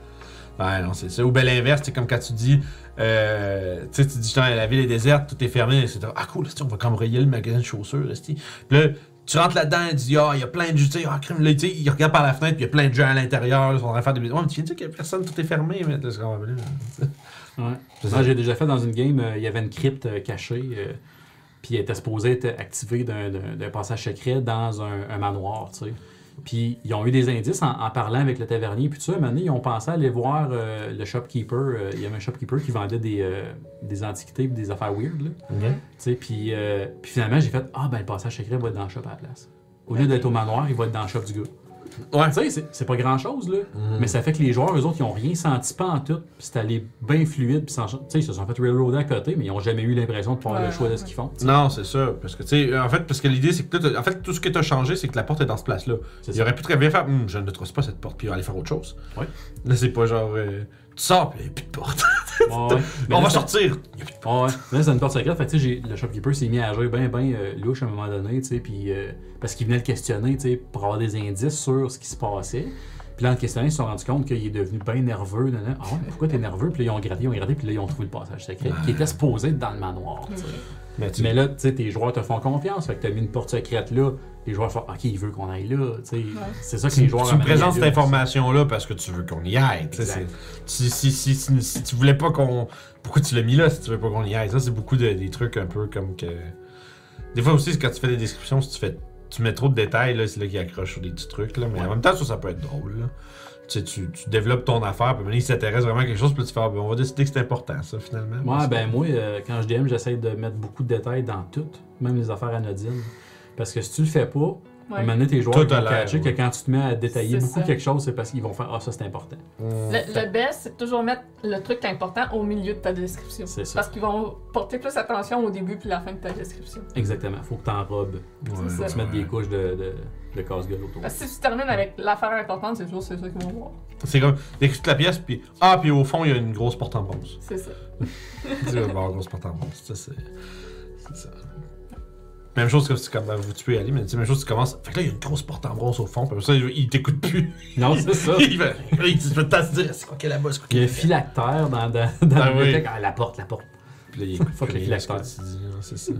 Ouais, non, c'est ça. Ou bien l'inverse, c'est comme quand tu dis, euh, tu sais, tu dis, la ville est déserte, tout est fermé, etc. Ah, cool, on va cambrioler le magasin de chaussures. Puis là, tu rentres là-dedans et tu dis, ah, il y a plein de gens, tu sais, ah, crime, là, tu sais, il regarde par la fenêtre, puis il y a plein de gens à l'intérieur, ils sont en train de faire des. Ouais, mais tu viens de dire qu'il y a personne, tout est fermé, mais là, Ouais. (laughs) C'est Moi, j'ai déjà fait dans une game, euh, il y avait une crypte euh, cachée, euh, puis elle était supposée être activée d'un- passage secret dans un, un manoir, tu sais. Puis ils ont eu des indices en, en parlant avec le tavernier, puis tout ça, un moment donné, ils ont pensé aller voir euh, le shopkeeper. euh, il y avait un shopkeeper qui vendait des, euh, des antiquités et des affaires weird, là. Ok. Tu sais, puis, puis finalement, j'ai fait Ah, ben le passage secret va être dans le shop à la place. Au lieu d'être au manoir, il va être dans le shop du gars. Ouais. Tu sais, c'est- c'est pas grand chose, là. Mhm. Mais ça fait que les joueurs, eux autres, ils ont rien senti pas en tout. Puis c'est allé bien fluide. Puis sans- tu sais, ils se sont fait railroader à côté, mais ils ont jamais eu l'impression de pouvoir Ouais, le choix de ce qu'ils font. Non, c'est ça. Parce que, tu sais, en fait, parce que l'idée, c'est que là, en fait, tout ce que tu as changé, c'est que la porte est dans ce place-là. Il ça. aurait pu très bien faire, Hum, je ne trosse pas cette porte, puis aller faire autre chose. Ouais. Là, c'est pas genre, euh, tu sors, puis il n'y a plus de porte. Ouais, ouais. (laughs) Mais On là, va ça- sortir. Ouais, ouais. Là, c'est une porte secrète. Fait que, tu sais, j'ai- le shopkeeper s'est mis à agir bien, bien euh, louche à un moment donné, tu sais, puis euh, parce qu'il venait le questionner, tu sais, pour avoir des indices sur ce qui se passait. Puis là, en questionnant, ils se sont rendus compte qu'il est devenu bien nerveux. nan, nan. Ah ouais, pourquoi t'es nerveux? Puis là, ils ont gratté, ils ont gratté, puis là, ils ont trouvé le passage secret, qui était supposé être dans le manoir. Mais tu Mais là, tu sais, tes joueurs te font confiance. Fait que t'as mis une porte secrète là. Les joueurs font OK, il veut qu'on aille là. tu sais. C'est ça que tu, les joueurs tu me présentes cette là. information-là parce que tu veux qu'on y aille. tu Si, si, si, si, si tu voulais pas qu'on. Pourquoi tu l'as mis là si tu veux pas qu'on y aille? Ça, c'est beaucoup de, des trucs un peu comme que. Des fois aussi, c'est quand tu fais des descriptions, si tu fais. Tu mets trop de détails, là, c'est là qu'il accroche sur des petits trucs. Là. Mais en même temps, ça, ça peut être drôle. Là. Tu, sais, tu, tu développes ton affaire, puis maintenant, il s'intéresse vraiment à quelque chose, puis tu fais, ah, ben, on va décider que c'est important, ça, finalement. Ouais, que- ben moi, euh, quand je DM, j'essaie de mettre beaucoup de détails dans tout, même les affaires anodines. Parce que si tu le fais pas, Ouais. donné, tes joueurs Tout ils vont catcher ouais. que quand tu te mets à détailler C'est beaucoup ça. quelque chose, c'est parce qu'ils vont faire Ah, ça c'est important. Hum. Le, le best, c'est de toujours mettre le truc important au milieu de ta description. C'est ça. Parce qu'ils vont porter plus attention au début puis la fin de ta description. Exactement. Faut que c'est ça. Faut se mettre des couches de, de, de casse-gueule autour. Parce que si tu termines avec l'affaire importante, c'est toujours c'est ça qu'ils vont voir. C'est comme, décris toute la pièce, puis ah, puis au fond, il y a une grosse porte en bronze. C'est ça. (laughs) tu vas voir une grosse porte en bronze. Ça, c'est. C'est ça. Même chose que si comme, ben, vous tuez Ali, mais tu sais, même chose, tu commences. Fait que là, il y a une grosse porte en bronze au fond, puis ça, il, il t'écoute plus. Non, c'est ça. il va. Il se dire, c'est quoi qu'elle là-bas, c'est quoi Il y a un phylactère dans, dans, dans Ah la oui. bibliothèque. Ah, la porte, la porte. Puis là, il écoute Fuck le que phylactère. tu dis, hein, c'est ça.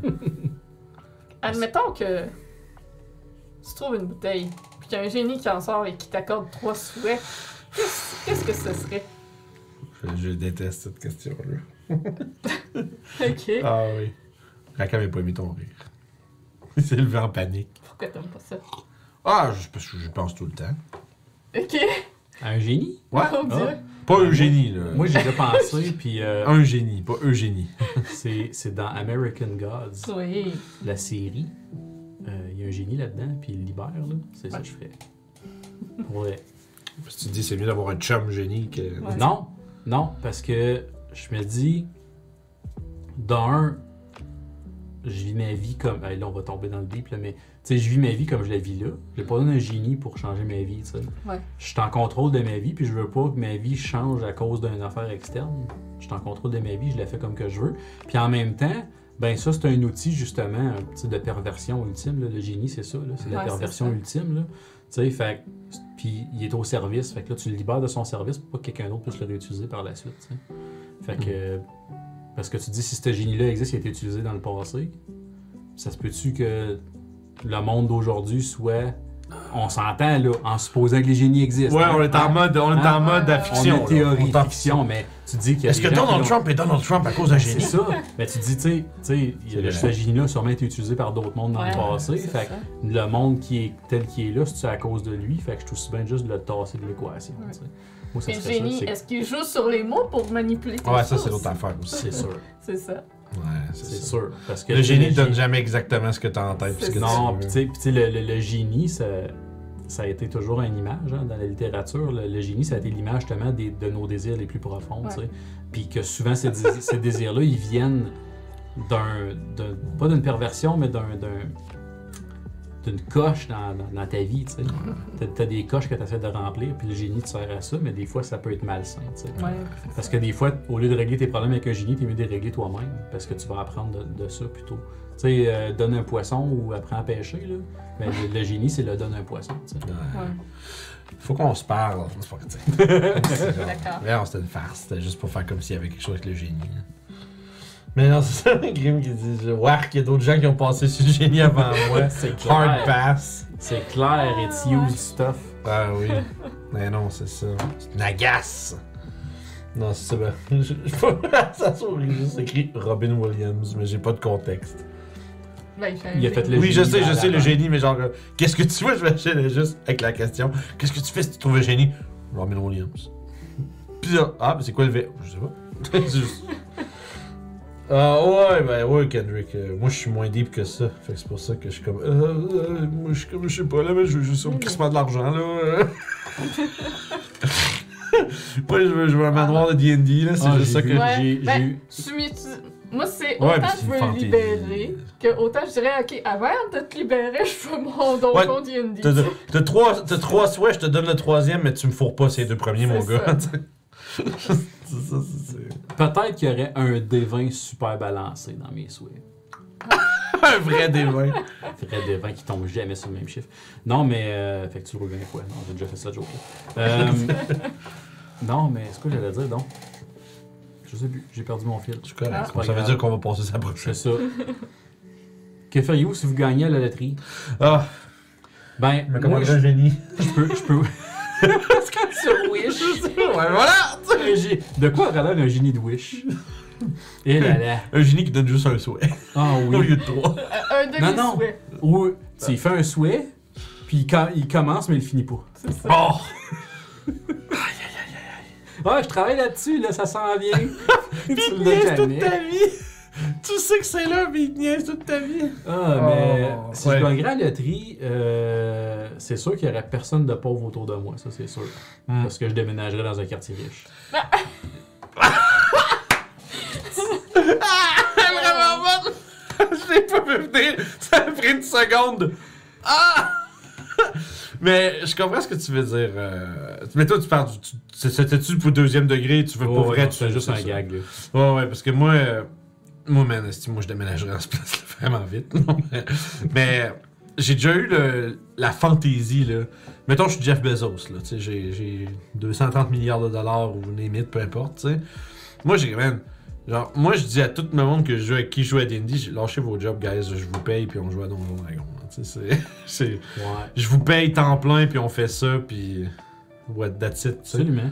(laughs) Admettons que tu trouves une bouteille, puis qu'il y a un génie qui en sort et qui t'accorde trois souhaits. Qu'est-ce que ce serait? Je, je déteste cette question-là. (laughs) Ok. Ah oui. Rakam n'a pas aimé ton rire. (laughs) S'est levé en panique. Pourquoi t'aimes pas ça? Ah, je, parce que je pense tout le temps. Ok. Un génie? Ouais. Oh Dieu. Ah. Pas Eugénie, là. Moi, j'ai déjà pensé, (laughs) puis euh, Un génie, pas Eugénie. (laughs) c'est c'est dans American Gods. Oui. la série, euh, il y a un génie là-dedans, puis il le libère, là. C'est ça que je ferais. Pour vrai. Parce que tu te dis, c'est mieux d'avoir un chum génie que. Ouais. Non, non, parce que je me dis, d'un, je vis ma vie comme. là, on va tomber dans le deep, là, mais tu sais, je vis ma vie comme je la vis là. J'ai pas besoin d'un génie pour changer ma vie, tu sais. Ouais. Je suis en contrôle de ma vie, puis je veux pas que ma vie change à cause d'une affaire externe. Je suis en contrôle de ma vie, je la fais comme que je veux. Puis en même temps, ben ça, c'est un outil justement un petit de perversion ultime. là. Le génie, c'est ça. C'est la Ouais, perversion ultime. Là. Tu sais, fait puis il est au service. Fait que là, tu le libères de son service pour pas que quelqu'un d'autre puisse le réutiliser par la suite. Fait que. Parce que tu dis, si ce génie-là existe, il a été utilisé dans le passé. ça se peut-tu que le monde d'aujourd'hui soit. On s'entend, là, en supposant que les génies existent. Ouais, hein? on est en Hein? mode, on est en Hein? mode ouais, fiction. On est théorie, On est en fiction, mais tu dis qu'il y a Est-ce que Donald ont- Trump est Donald Trump à cause d'un C'est génie? ça. Mais tu dis, tu sais, a ce génie-là sûrement été utilisé par d'autres mondes dans Ouais, le passé. c'est Fait ça. que le monde qui est tel qu'il est là, c'est à cause de lui? Fait que je trouve aussi bien juste de le tasser de l'équation. Ouais. Tu sais. Moi, ça Puis le génie, est-ce qu'il joue sur les mots pour manipuler Ouais, ça, c'est l'autre affaire aussi. C'est sûr. (laughs) C'est ça. Ouais, c'est sûr. Parce que Le génie le donne jamais exactement ce que t'as en tête. que Non, tu puis tu sais- tu le, le- le génie, ça, ça a été toujours une image hein, dans la littérature. Le, le génie, ça a été l'image justement des- de nos désirs les plus profonds. tu sais. Puis que souvent, ces, dési- ces désirs-là, ils viennent d'un. d'un- pas d'une perversion, mais d'un. d'un- d'une coche dans, dans- dans ta vie, tu sais. T'as- T'as des coches que tu essaies de remplir, puis le génie te sert à ça, mais des fois, ça peut être malsain, tu sais. Ouais. Parce que des fois, au lieu de régler tes problèmes avec un génie, t'es mieux de les régler toi-même, parce que tu vas apprendre de, de ça plutôt. Tu sais, euh, donne un poisson ou apprends à pêcher, là. Mais le, le génie, c'est le donne un poisson, tu sais. Ouais. Ouais. Faut qu'on se parle. C'est pas que, tu sais. (laughs) D'accord. Non, c'était une farce. C'était juste pour faire comme s'il y avait quelque chose avec le génie. Mais non, (laughs) c'est ça, Grim qui dit Wark, il y a d'autres gens qui ont passé sur le génie avant (laughs) moi. C'est Hard clair. pass. C'est clair, it's used stuff. Ah oui. Mais non, c'est ça. C'est une agace. Non, c'est ça. Ben, (laughs) je- je- ça sourit juste écrit Robin Williams, mais j'ai pas de contexte. Ben, Il a fait génie. le oui, je sais, je sais, le génie, mais genre, euh, qu'est-ce que tu vois? Je vais juste avec la question. Qu'est-ce que tu fais si tu trouves un génie? Robin Williams. Puis là, ah, mais c'est quoi le V? Je sais pas. C'est juste- Ah ouais, ben ouais, Kendrick. euh, moi, je suis moins deep que ça. Fait que c'est pour ça que je suis comme. Euh, euh, moi, je suis comme, je sais pas, là, mais je veux juste au crissement de l'argent, là. moi, (laughs) je veux un manoir de DD, là. C'est Ah, juste j'ai ça vu. que. Ouais, J'ai- ben, j'ai eu- je suis mitu- Moi, c'est Ouais, autant puis je veux fantaisie. libérer que autant je dirais, ok, avant de te libérer, (laughs) je veux mon Ouais, donjon D&D. T'as t'as trois, t'as trois souhaits, je te donne le troisième, mais tu me fourres pas ces deux premiers, mon gars. (laughs) ça. ça, Peut-être qu'il y aurait un D20 super balancé dans mes souhaits. (laughs) un vrai dévin. Vrai D20 qui tombe jamais sur le même chiffre. Non, mais. Euh, fait que tu le roules 20 fois. Non, j'ai déjà fait ça, joke. Euh, (laughs) non, mais quoi que j'allais dire, donc? Je sais plus, j'ai perdu mon fil. C'est correct. Ah. ça veut dire qu'on va passer sa prochaine. C'est ça. que feriez-vous si vous gagnez à la loterie? Ah, Ben, mais moi, je, un génie? je peux. Je peux... Sur Wish. ouais, voilà! Un De quoi relève un génie de Wish? Et là là. Un génie qui donne juste un souhait, Ah (laughs) au oui. lieu de trois. Un demi-souhait. Ou, tu sais, il fait un souhait, puis il, com- il commence, mais il finit pas. C'est ça. Oh! Ah, je travaille là-dessus, là, ça s'en vient. (laughs) Tu niaise toute ta vie! (laughs) Tu sais que c'est là, mais il te niaise toute ta vie! Ah, mais Oh, si ouais. je gagnerais à la loterie, euh, c'est sûr qu'il y aurait personne de pauvre autour de moi, ça c'est sûr. Hmm. Parce que je déménagerais dans un quartier riche. (laughs) vraiment bonne! (laughs) Je l'ai pas vu venir! Ça a pris une seconde! Ah! Mais je comprends ce que tu veux dire. euh, Mais toi, tu parles. du- tu- C'était-tu pour deuxième degré? Tu veux pas Oh, vrai? non, tu c'est juste un ça. gag, là. Ouais, ouais, parce que moi, euh, moi, man, moi, je déménagerais dans ce place (laughs) vraiment vite. Mais j'ai déjà eu le- la fantaisie, là. Mettons, je suis Jeff Bezos, là, tu sais, j'ai- j'ai 230 milliards de dollars ou limite, peu importe, tu sais. Moi, j'ai, man, genre, moi, je dis à tout le monde que je joue avec qui joue à D&D, lâchez vos jobs, guys, je vous paye, puis on joue à Donjon Dragon, c'est- (laughs) c'est... Ouais. Je vous paye temps plein, puis on fait ça, puis... What, that's it. Absolument.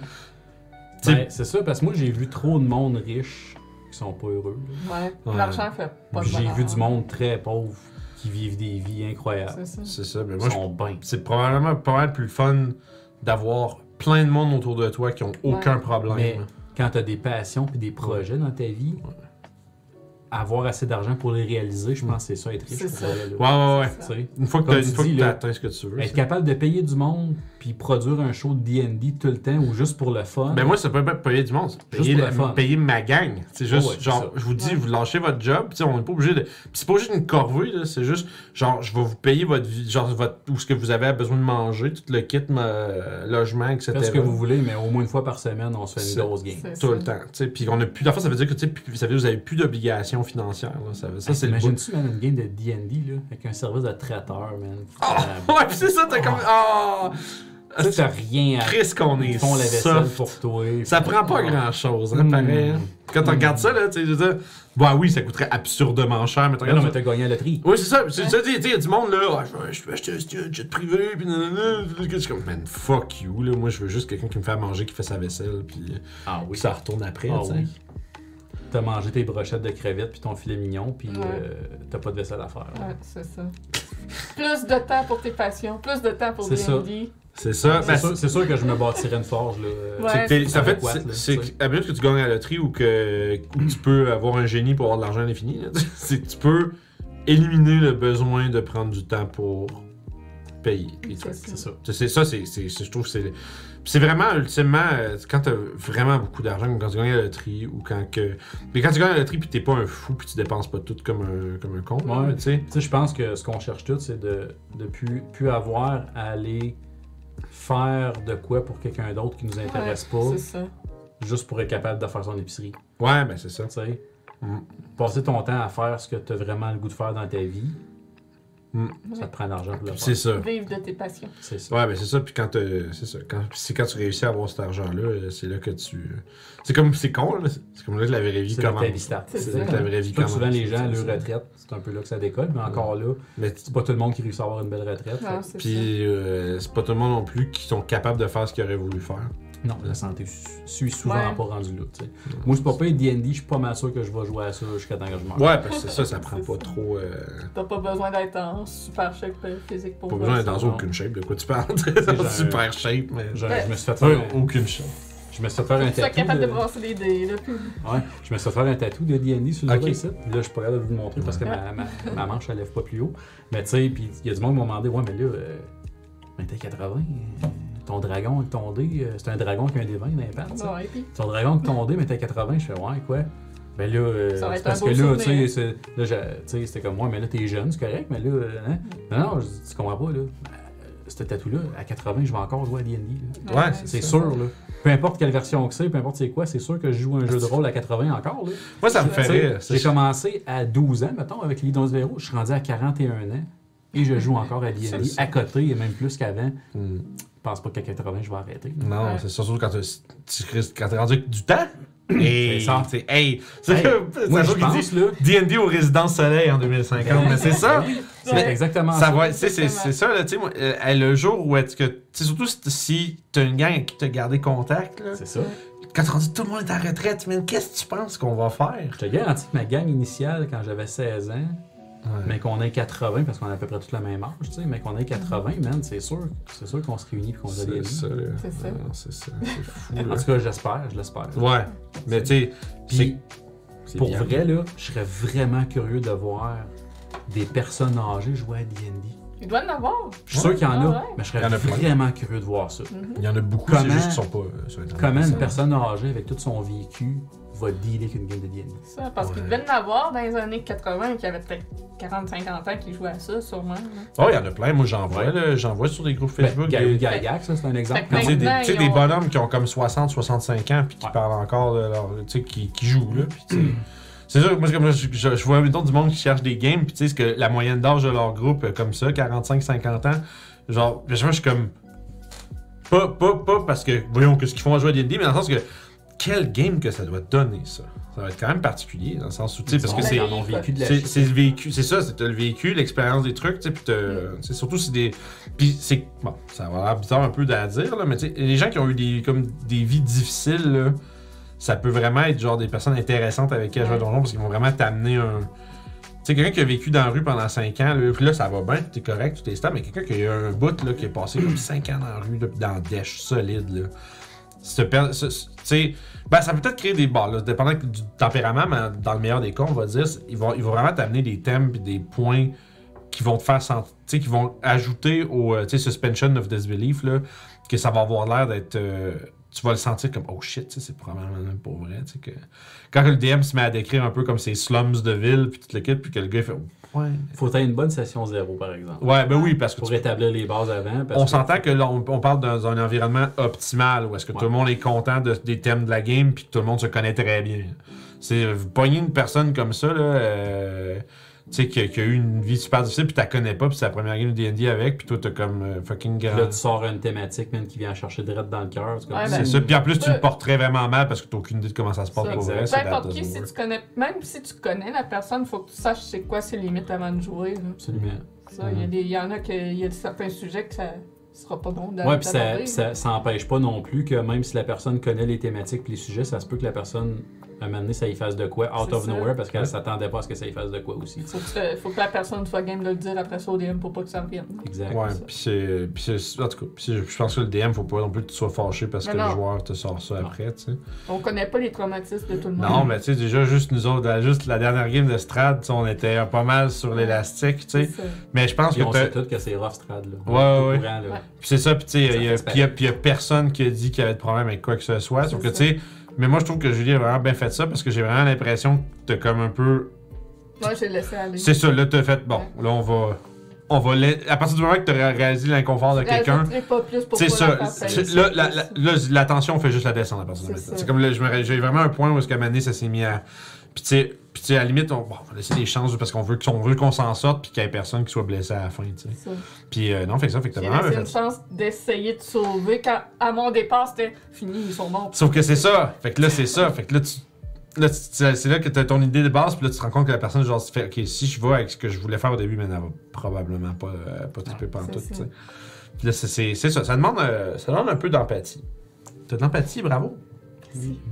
Ben, c'est ça, parce que moi j'ai vu trop de monde riche qui sont pas heureux. Ouais. Ouais. L'argent fait pas de J'ai vu du monde très pauvre qui vivent des vies incroyables. C'est ça. C'est ça, mais Ils moi, je sont bien. c'est probablement pas mal plus fun d'avoir plein de monde autour de toi qui ont aucun problème. Mais- Quand tu as des passions et des projets dans ta vie, avoir assez d'argent pour les réaliser, je pense que c'est ça être riche. Ça. Ouais, ouais, ouais. Une fois que tu une fois dis, que t'as là, atteint ce que tu veux. Être capable de payer du monde puis produire un show de D&D tout le temps ou juste pour le fun. Ben moi, ça peut pas payer du monde. Juste Payer, pour la- le fun. payer ma gang. C'est juste, Oh ouais, genre, je vous dis, Ouais. vous lâchez votre job. tu sais, on n'est pas obligé de. Puis c'est pas juste une corvée, là. C'est juste, genre, je vais vous payer votre vie, genre, votre, où ce que vous avez besoin de manger, tout le kit, ma- logement, etc. Faites ce que vous voulez, mais au moins une fois par semaine, on se fait une grosse game. Tout le temps. tu sais. Puis on a plus. Ça veut dire que, tu sais, puis ça veut dire que vous avez plus d'obligations financières. là. Ça, ça c'est le. Imagine-tu, man, une game de D&D, là, avec un service de traiteur, man. la- (laughs) ouais, pis c'est ça, t'as comme. Tu sais, t'as rien à. Chris qu'on est Ils font la vaisselle soft. pour toi. Ça prend pas grand chose, hein, pareil. hein. Quand tu regardes ça, là, tu sais, je veux dire, bah oui, ça coûterait absurdement cher, mais tu Mais non, mais t'as gagné à la loterie. Oui, c'est ça. C'est ça, tu sais, il y a du monde là. Ah, je, veux, acheter un jet privé, puis nanana. Je suis comme, man, fuck you, là. Moi, je veux juste quelqu'un qui me fait à manger, qui fait sa vaisselle, puis Ah oui. ça retourne après, Ah tu sais. oui. T'as mangé tes brochettes de crevettes puis ton filet mignon, puis Ouais. euh, t'as pas de vaisselle à faire. Ouais, c'est ça. Plus de temps pour tes passions, plus de temps pour C'est ça. D&D. C'est ça. C'est Ben, sûr, c'est sûr que je me bâtirais une forge. Là. Ouais. c'est ça fait, c'est- à minute que tu gagnes à la loterie ou que, ou que tu peux avoir un génie pour avoir de l'argent à l'infini, là, (laughs) c'est que tu peux éliminer le besoin de prendre du temps pour payer C'est ça. C'est ça. C'est- je trouve que c'est. C'est vraiment, ultimement, euh, quand t'as vraiment beaucoup d'argent, quand tu gagnes à la loterie, ou quand que. Mais quand tu gagnes à la loterie, puis t'es pas un fou, puis tu dépenses pas tout comme un, comme un con, Ouais. tu sais. Tu sais, je pense que ce qu'on cherche tous, c'est de ne plus, plus avoir à aller faire de quoi pour quelqu'un d'autre qui nous intéresse Ouais, pas, C'est ça. juste pour être capable de faire son épicerie. Ouais, ben c'est ça. Tu sais, Mm. passer ton temps à faire ce que tu as vraiment le goût de faire dans ta vie, Mm. ça te prend de l'argent pour le C'est ça. Vivre de tes passions. C'est ça. Ouais, ben c'est ça. Puis quand t'as- c'est ça. Quand, c'est quand tu réussis à avoir cet argent-là, euh, c'est là que tu. C'est comme, c'est con, là. C'est comme là que la vraie vie C'est là que commence. C'est là que la vraie vie C'est sûr que commence. souvent les gens, leur retraite, c'est un peu là que ça décolle, mais encore là, Mais c'est pas tout le monde qui réussit à avoir une belle retraite. Non, c'est ça. Puis euh, c'est pas tout le monde non plus qui sont capables de faire ce qu'ils auraient voulu faire. Non, la santé su- suit souvent Ouais. pas rendu là. tu sais. Moi, c'est pas payé D&D, je suis pas mal sûr que je vais jouer à ça jusqu'à temps que je meure. Ouais, parce que c'est ça, ça prend pas trop. euh, T'as pas besoin d'être en super shape euh, physique pour pas besoin d'être dans non. aucune shape. De quoi tu parles? un- super shape, mais. Je, Ouais. je me suis fait faire aucune shape. je me suis fait faire un Tu sois tatou. capable de de- brasser les dés, là. Ouais, je me suis fait faire un tatou de D&D sur le Ok. bras ici. Puis Là, je suis pas capable de vous le montrer parce que ma, ma, ma manche, elle lève pas plus haut. Mais tu sais, puis il y a du monde qui m'a demandé, ouais, mais là, euh, mais t'es 80, euh, ton dragon avec ton dé, euh, c'est un dragon qui a un dé 20 dans les pattes, tu sais. Ouais, puis Ton dragon avec ton dé, mais t'es 80, je fais, ouais, quoi? Ben là, euh, c'est parce que là, tu sais, c'était comme moi, mais là, t'es jeune, c'est correct, mais là, euh, hein? Non, non, je dis, tu comprends pas, là. Euh, Ce tatou-là, à 80, je vais encore jouer à D&D. Ouais, C'est sûr, là. Peu importe quelle version que c'est, peu importe c'est quoi, c'est sûr que je joue un jeu de rôle à 80 encore, là. Moi, ça me fait rire. J'ai commencé à 12 ans, mettons, avec les Dons Véro. Je suis rendu à 41 ans et je joue encore à D&D à côté et même plus qu'avant. Je pense pas qu'à 80, je vais arrêter. Non, Ouais. c'est surtout quand, tu, quand t'es rendu avec du temps. (clears throat) Et C'est ça. c'est hey, c'est Hey, (laughs) c'est Moi, un je jour qui pense, dit là, D&D au résidence soleil en 2050, mais c'est ça. c'est Ouais. exactement Ça va, c'est c'est ça, là, tu sais, euh, le jour où est-ce que, tu sais, surtout si, t'as une gang qui t'as gardé contact, là, C'est ça. quand t'es rendu tout le monde est en retraite, mais qu'est-ce que tu penses qu'on va faire? Je te garantis que ma gang initiale, quand j'avais 16 ans, mais qu'on ait 80, parce qu'on a à peu près toute la même âge, tu sais, mais qu'on ait 80, man, c'est sûr, c'est sûr qu'on se réunit et qu'on joue à c'est ça, là. C'est ça. C'est ça, c'est (laughs) fou, En tout cas, j'espère, je l'espère. Ouais, mais tu sais, Puis, c'est- c'est pour bien. vrai, là, je serais vraiment curieux de voir des personnes âgées jouer à D&D. Il doit en avoir. Je suis sûr qu'il y en Ah a, ouais. mais je serais vraiment curieux de voir ça. Mhm. Il y en a beaucoup, c'est juste qu'ils sont pas euh, sur Internet. Comment une personne âgée avec tout son vécu va dealer avec une game de D&D? Ça, parce qu'il Ouais. devait en avoir dans les années 80 qui avaient peut-être 40-50 ans qui jouaient à ça, sûrement. Oh, il y en a plein. Moi, j'en vois, là, j'en vois sur des groupes Facebook. Ben, des- ça, c'est un exemple. Tu sais, des, bonhommes qui ont comme 60, 65 ans puis qui Ouais. parlent encore de leur. Tu sais, qui, qui jouent, là. Puis, c'est sûr, moi, comme, je, je, je vois mettons, du monde qui cherche des games, puis tu sais, ce que la moyenne d'âge de leur groupe, euh, comme ça, 45, 50 ans, genre, moi, je suis comme. Pas, pas, pas parce que, voyons, que ce qu'ils font à jouer à D&D, mais dans le sens que, quel game que ça doit donner, ça? Ça va être quand même particulier, dans le sens où, tu sais, parce que c'est. C'est le vécu, c'est ça, c'est le vécu, l'expérience des trucs, tu sais, puis c'est surtout c'est des, puis c'est bon, ça va l'air bizarre un peu à dire là, mais tu sais, les gens qui ont eu des comme des vies difficiles, là, ça peut vraiment être genre des personnes intéressantes avec qui jouer Ouais. donjon parce qu'ils vont vraiment t'amener un, tu sais, quelqu'un qui a vécu dans la rue pendant 5 ans, là, puis là ça va bien, t'es correct, tout est stable, mais quelqu'un qui a eu un bout là, qui est passé comme 5 ans dans la rue, là, dans le dèche solide là. Ben, ça peut peut-être créer des barres, dépendant du tempérament, mais dans le meilleur des cas, on va dire, ils vont, ils vont vraiment t'amener des thèmes et des points qui vont te faire sentir, qui vont ajouter au euh, suspension of disbelief, là, que ça va avoir l'air d'être. euh, tu vas le sentir comme oh shit, c'est probablement même pas vrai. Que... Quand le DM se met à décrire un peu comme ces slums de ville, puis tout le puis que le gars fait ouais. Faut avoir une bonne session zéro, par exemple. Ouais, ben oui, parce que Pour tu- établir les bases avant. parce on s'entend que là, on, on parle dans un environnement optimal où est-ce que Ouais. tout le monde est content de- des thèmes de la game puis que tout le monde se connaît très bien. C'est vous pognez une personne comme ça là, euh, sais, qui, a- qui a eu une vie super difficile, puis tu la connais pas, puis c'est la première game de D&D avec, puis toi, t'as comme euh, fucking grand. là, tu sors une thématique, man, qui vient chercher direct dans le cœur. C'est Ouais, C'est ben, ça. Puis en plus, tu le porterais vraiment mal parce que t'as aucune idée de comment ça se passe Ça, pour vrai. Peu c'est importe qui, si tu connais, même si tu connais la personne, faut que tu saches c'est quoi ses limites avant de jouer. là. Absolument. Ça, il y en a que il y a certains sujets que ça sera pas bon Ouais, puis ça, ça, ça empêche pas non plus que même si la personne connaît les thématiques et les sujets, ça se peut que la personne, un moment donné, ça y fasse de quoi, out of ça. nowhere, parce qu'elle Ouais. s'attendait pas à ce que ça y fasse de quoi aussi. Faut que, faut que la personne soit game de le dire après ça au DM pour pas que ça revienne. Exact. Ouais, puis c'est. Puis c'est. En tout cas, je pense que le DM, faut pas non plus que tu sois fâché parce Mais que non. le joueur te sort ça Non. après, tu sais. On connaît pas les traumatismes de tout le monde. Non, mais tu sais, déjà, juste nous autres, la- juste la dernière game de Strad, tu sais, on était pas mal sur l'élastique, tu sais. Mais je pense Puis que on sait tous que c'est rough strad, là. Ouais, ouais. courant, là. Ouais. Puis c'est ça, puis tu sais, il y a- fait puis il y a- puis il y a personne qui a dit qu'il y avait de problème avec quoi que ce soit. Sauf que, tu sais, mais moi, je trouve que Julie a vraiment bien fait ça parce que j'ai vraiment l'impression que t'as comme un peu. Moi, j'ai laissé aller. C'est ça, là, t'as fait, bon, là, on va. On va. la- À partir du moment que t'as réalisé l'inconfort de quelqu'un. C'est ça. Là, la, la, là, la tension fait juste la descendre à partir de maintenant. C'est comme là, j'ai vraiment un point où est-ce qu'à ça s'est mis à. Puis tu sais, puis tu sais, à la limite, on, bon, on va laisser des chances parce qu'on veut qu'on veut qu'on s'en sorte puis qu'il y ait personne qui soit blessé à la fin, tu sais. C'est. Puis euh, non, fait que ça, fait que t'as vraiment bien une chance d'essayer de sauver quand, à mon départ, c'était fini, ils sont morts. Sauf que c'est ça. Fait que là, c'est ça. Fait que là, tu. Là, tu- c'est c'est là que t'as ton idée de base, puis là, tu te rends compte que la personne, genre, se fait, OK, si je vais avec ce que je voulais faire au début, mais elle va probablement pas, euh, pas triper pendant c'est tout, tu sais. Puis là, c'est- c'est c'est ça. Ça demande, euh, ça demande un peu d'empathie. T'as de l'empathie, bravo.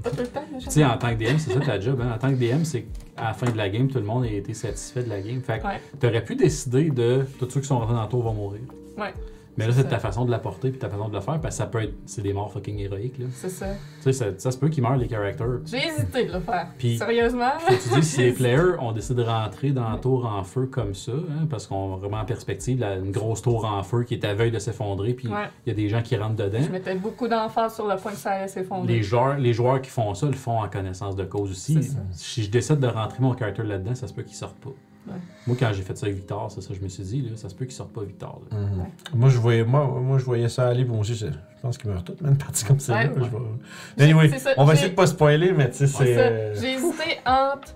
Pas tout le temps, mais Tu sais, en tant que DM, c'est ça ta job. Hein? En tant que DM, c'est qu'à la fin de la game, tout le monde a été satisfait de la game. Fait que Ouais. t'aurais pu décider de tous ceux qui sont rentrés dans le tour vont mourir. Ouais. Mais là, C'est ta façon de l'apporter puis ta façon de le faire parce que ça peut être. C'est des morts fucking héroïques. Là. C'est ça. Tu sais, ça, ça se peut qu'ils meurent, les characters. J'ai hésité de le faire. Puis- Sérieusement? Que tu dis si les players ont décidé de rentrer dans le tour en feu comme ça, hein, parce qu'on remet en perspective là, une grosse tour en feu qui est à veille de s'effondrer, puis il Ouais. y a des gens qui rentrent dedans. Je mettais beaucoup d'emphase sur le point que ça allait s'effondrer. Les joueurs, les joueurs qui font ça le font en connaissance de cause aussi. Si je décide de rentrer mon character là-dedans, ça se peut qu'il sorte pas. Ouais. Moi, quand j'ai fait ça avec Victor, c'est ça je me suis dit, là, ça se peut qu'il sorte pas Victor. là. Ouais. Moi, je voyais, moi, moi, je voyais ça aller, moi aussi, je, je pense qu'ils meurent tous, même partie comme ça. Ouais. là, je vais- Mais Anyway, C'est ça, on va essayer de pas spoiler, mais tu sais, C'est euh, J'ai hésité entre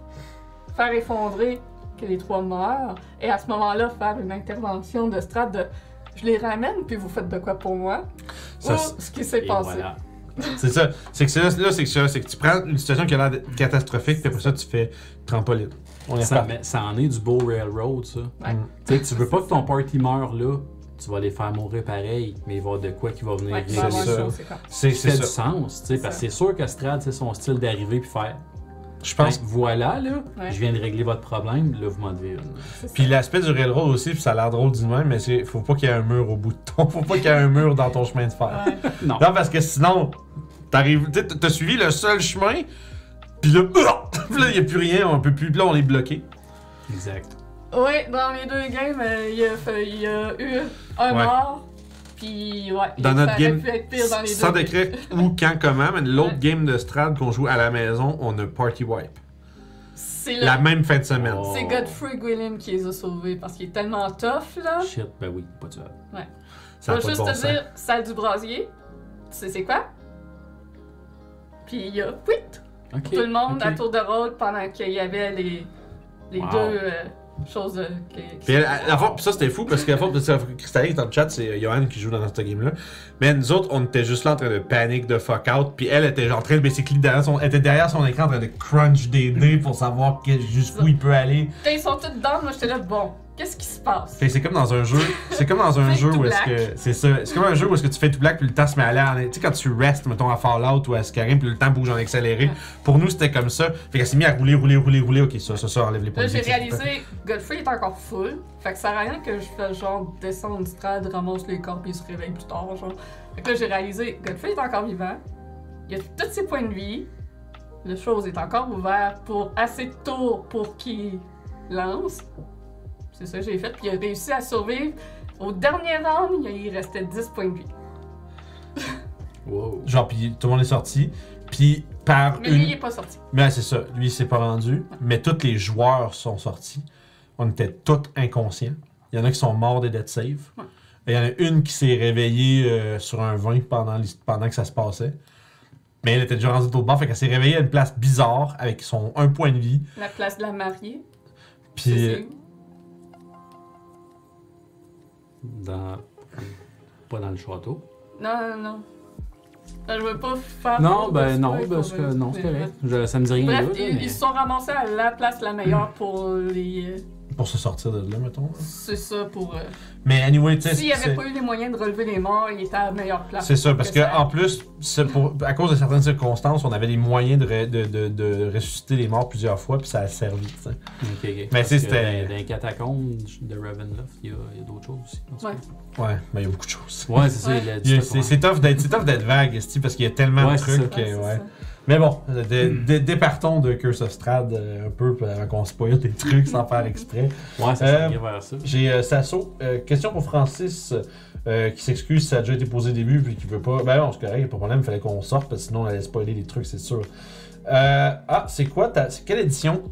faire effondrer que les trois meurent et à ce moment-là faire une intervention de strat de je les ramène puis vous faites de quoi pour moi? Ça, ou c'est- ce qui s'est passé? voilà. C'est ça. C'est que c'est là, c'est que ça, c'est que tu prends une situation qui a l'air d'être catastrophique, puis après ça, tu fais trampoline. On est Ça, reparti. mais ça en est du beau railroad, ça. Ouais. Mm. Tu sais, tu veux pas que ton party meure là, tu vas les faire mourir pareil, mais il va y avoir de quoi qui va venir Ouais, va c'est ça. C'est du sens, tu sais, parce que c'est sûr que Strad, c'est son style d'arriver puis faire. Je pense. Ben, voilà, là, Ouais. je viens de régler votre problème, là, vous m'en devez une. Puis l'aspect du railroad aussi, puis ça a l'air drôle du même, mais c'est faut pas qu'il y ait un mur au bout de ton. (laughs) Faut pas qu'il y ait un mur dans ton chemin de fer. Ouais. Non. Non, parce que sinon, t'arrives. T'as suivi le seul chemin, puis (laughs) là, il y a plus rien, on peut plus. Là, on est bloqué. Exact. Oui, dans les deux games, euh, il y, a fait- il y a eu un Ouais. mort. Puis, ouais, Dans ça notre aurait game, pu être pire dans les sans deux. décret où, (laughs) quand, comment, mais l'autre Ouais. game de Strad qu'on joue à la maison, on a Party Wipe. C'est La même fin de semaine. Oh. c'est Godfrey Gwilym qui les a sauvés parce qu'il est tellement tough, là. Shit, ben oui, pas de ça. Ça Je de juste bon te sens. dire, salle du brasier, tu sais c'est quoi? Puis il y a quit Tout le monde ok. à tour de rôle pendant qu'il y avait les, les Wow. deux euh, choses euh, qui, qui Puis, elle- à la fois, puis ça c'était fou parce que la fois, qui est dans le chat, c'est Johan qui joue dans ce game-là. Mais nous autres, on était juste là en train de panique de fuck out. Puis elle était genre en train de basically derrière son, elle était derrière son écran en train de crunch des dés pour savoir jusqu'où il peut aller. Ils sont tous dedans, moi j'étais là, bon, qu'est-ce qui se passe? C'est comme dans un jeu, c'est comme dans un jeu où est-ce que c'est ça, c'est comme un jeu où est-ce que tu fais tout black puis le temps se met à en, tu sais quand tu restes mettons à Fallout ou à Skyrim puis le temps bouge en accéléré. Ouais. Pour nous c'était comme ça. Fait qu'elle s'est mis à rouler rouler rouler rouler. OK, ça ça ça enlève les points. Là de j'ai réalisé, Godfrey est encore full, fait que ça sert à rien que je fais genre descendre du strade, ramasse les corps puis il se réveille plus tard, genre. Fait que là j'ai réalisé, Godfrey est encore vivant, il a tous ses points de vie, le chose est encore ouvert pour assez de tours pour qu'il lance. C'est ça que j'ai fait, puis il a réussi à survivre. Au dernier round, il restait 10 points de vie. (laughs) Wow. Genre puis tout le monde est sorti. Puis par Mais une lui, il est pas sorti. Mais c'est ça, lui il s'est pas rendu, mais tous les joueurs sont sortis. On était tous inconscients. Il y en a qui sont morts des dead save. Ouais. Il y en a une qui s'est réveillée euh, sur un 20 pendant, pendant que ça se passait. Mais elle était déjà rendue l'autre bord, fait qu'elle s'est réveillée à une place bizarre avec son un point de vie. La place de la mariée. Puis, dans. Pas dans le château. Non, non, non. Je veux pas faire. Non, ben non, parce que euh, non, c'est correct. Je- ça me dit rien Bref, là, ils, mais- ils se sont ramassés à la place la meilleure pour les. Pour se sortir de là, mettons. C'est ça, pour. euh, Mais anyway, tu sais. S'il n'y avait pas eu les moyens de relever les morts, il était à la meilleure place. C'est ça, parce que ça- en plus, pour, à cause de certaines circonstances, on avait les moyens de, de, de, de ressusciter les morts plusieurs fois, puis ça a servi. tu sais. Ok, ok. Mais que c'était- Dans, les catacombes de Ravenloft, il y a, il y a d'autres choses aussi. Ouais. cas. Ouais, mais il y a beaucoup de choses. Ouais, c'est. Ouais. ça, C'est tough d'être vague, parce qu'il y a tellement Ouais, de trucs. Ouais. Mais bon, dé- dé- départons de Curse of Strahd euh, un peu avant qu'on spoil des trucs sans faire exprès. Ouais, ça Euh, s'en vient vers ça. J'ai euh, Sasso. Euh, question pour Francis euh, qui s'excuse si ça a déjà été posé au début puis qui veut pas. Ben non, c'est correct, pas de problème, il fallait qu'on sorte parce que sinon on allait spoiler les trucs, c'est sûr. Euh, ah, c'est quoi ta. c'est Quelle édition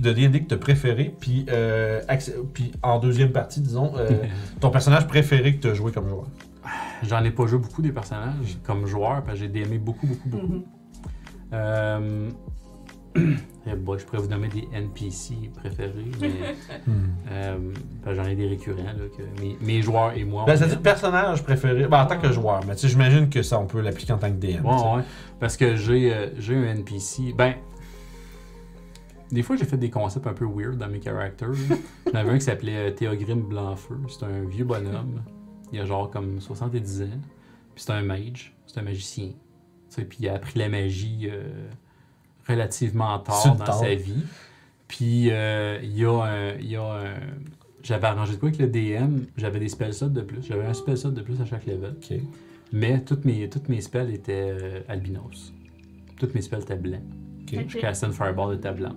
de D&D que t'as préféré puis, euh, accès- puis en deuxième partie, disons, euh, (laughs) ton personnage préféré que t'as joué comme joueur? J'en ai pas joué beaucoup des personnages comme joueur, parce que j'ai DMé beaucoup, beaucoup, beaucoup. Mhm. Euh... (clears throat) eh boy, je pourrais vous nommer des NPC préférés, mais (laughs) euh, ben, j'en ai des récurrents. Là, que mes, mes joueurs et moi. Ben, ça dit personnage préféré. Ben, en tant que joueur, mais j'imagine que ça, on peut l'appliquer en tant que DM. Sais. ouais. Parce que j'ai euh, j'ai un NPC. Ben. Des fois, j'ai fait des concepts un peu weird dans mes characters. (laughs) J'en avais un qui s'appelait euh, Théogrim Blancfeu. C'est un vieux bonhomme. Il a genre comme 70 ans. Puis c'est un mage. C'est un magicien. Puis il a appris la magie euh, relativement tard dans sa vie. Puis euh, il y a un. il y a un- J'avais arrangé de quoi avec le DM. J'avais des spell slots de plus. J'avais un spell slot de plus à chaque level. Mais toutes mes, toutes mes spells étaient euh, albinos. Toutes mes spells étaient blancs. Je castais une fireball, était blanche.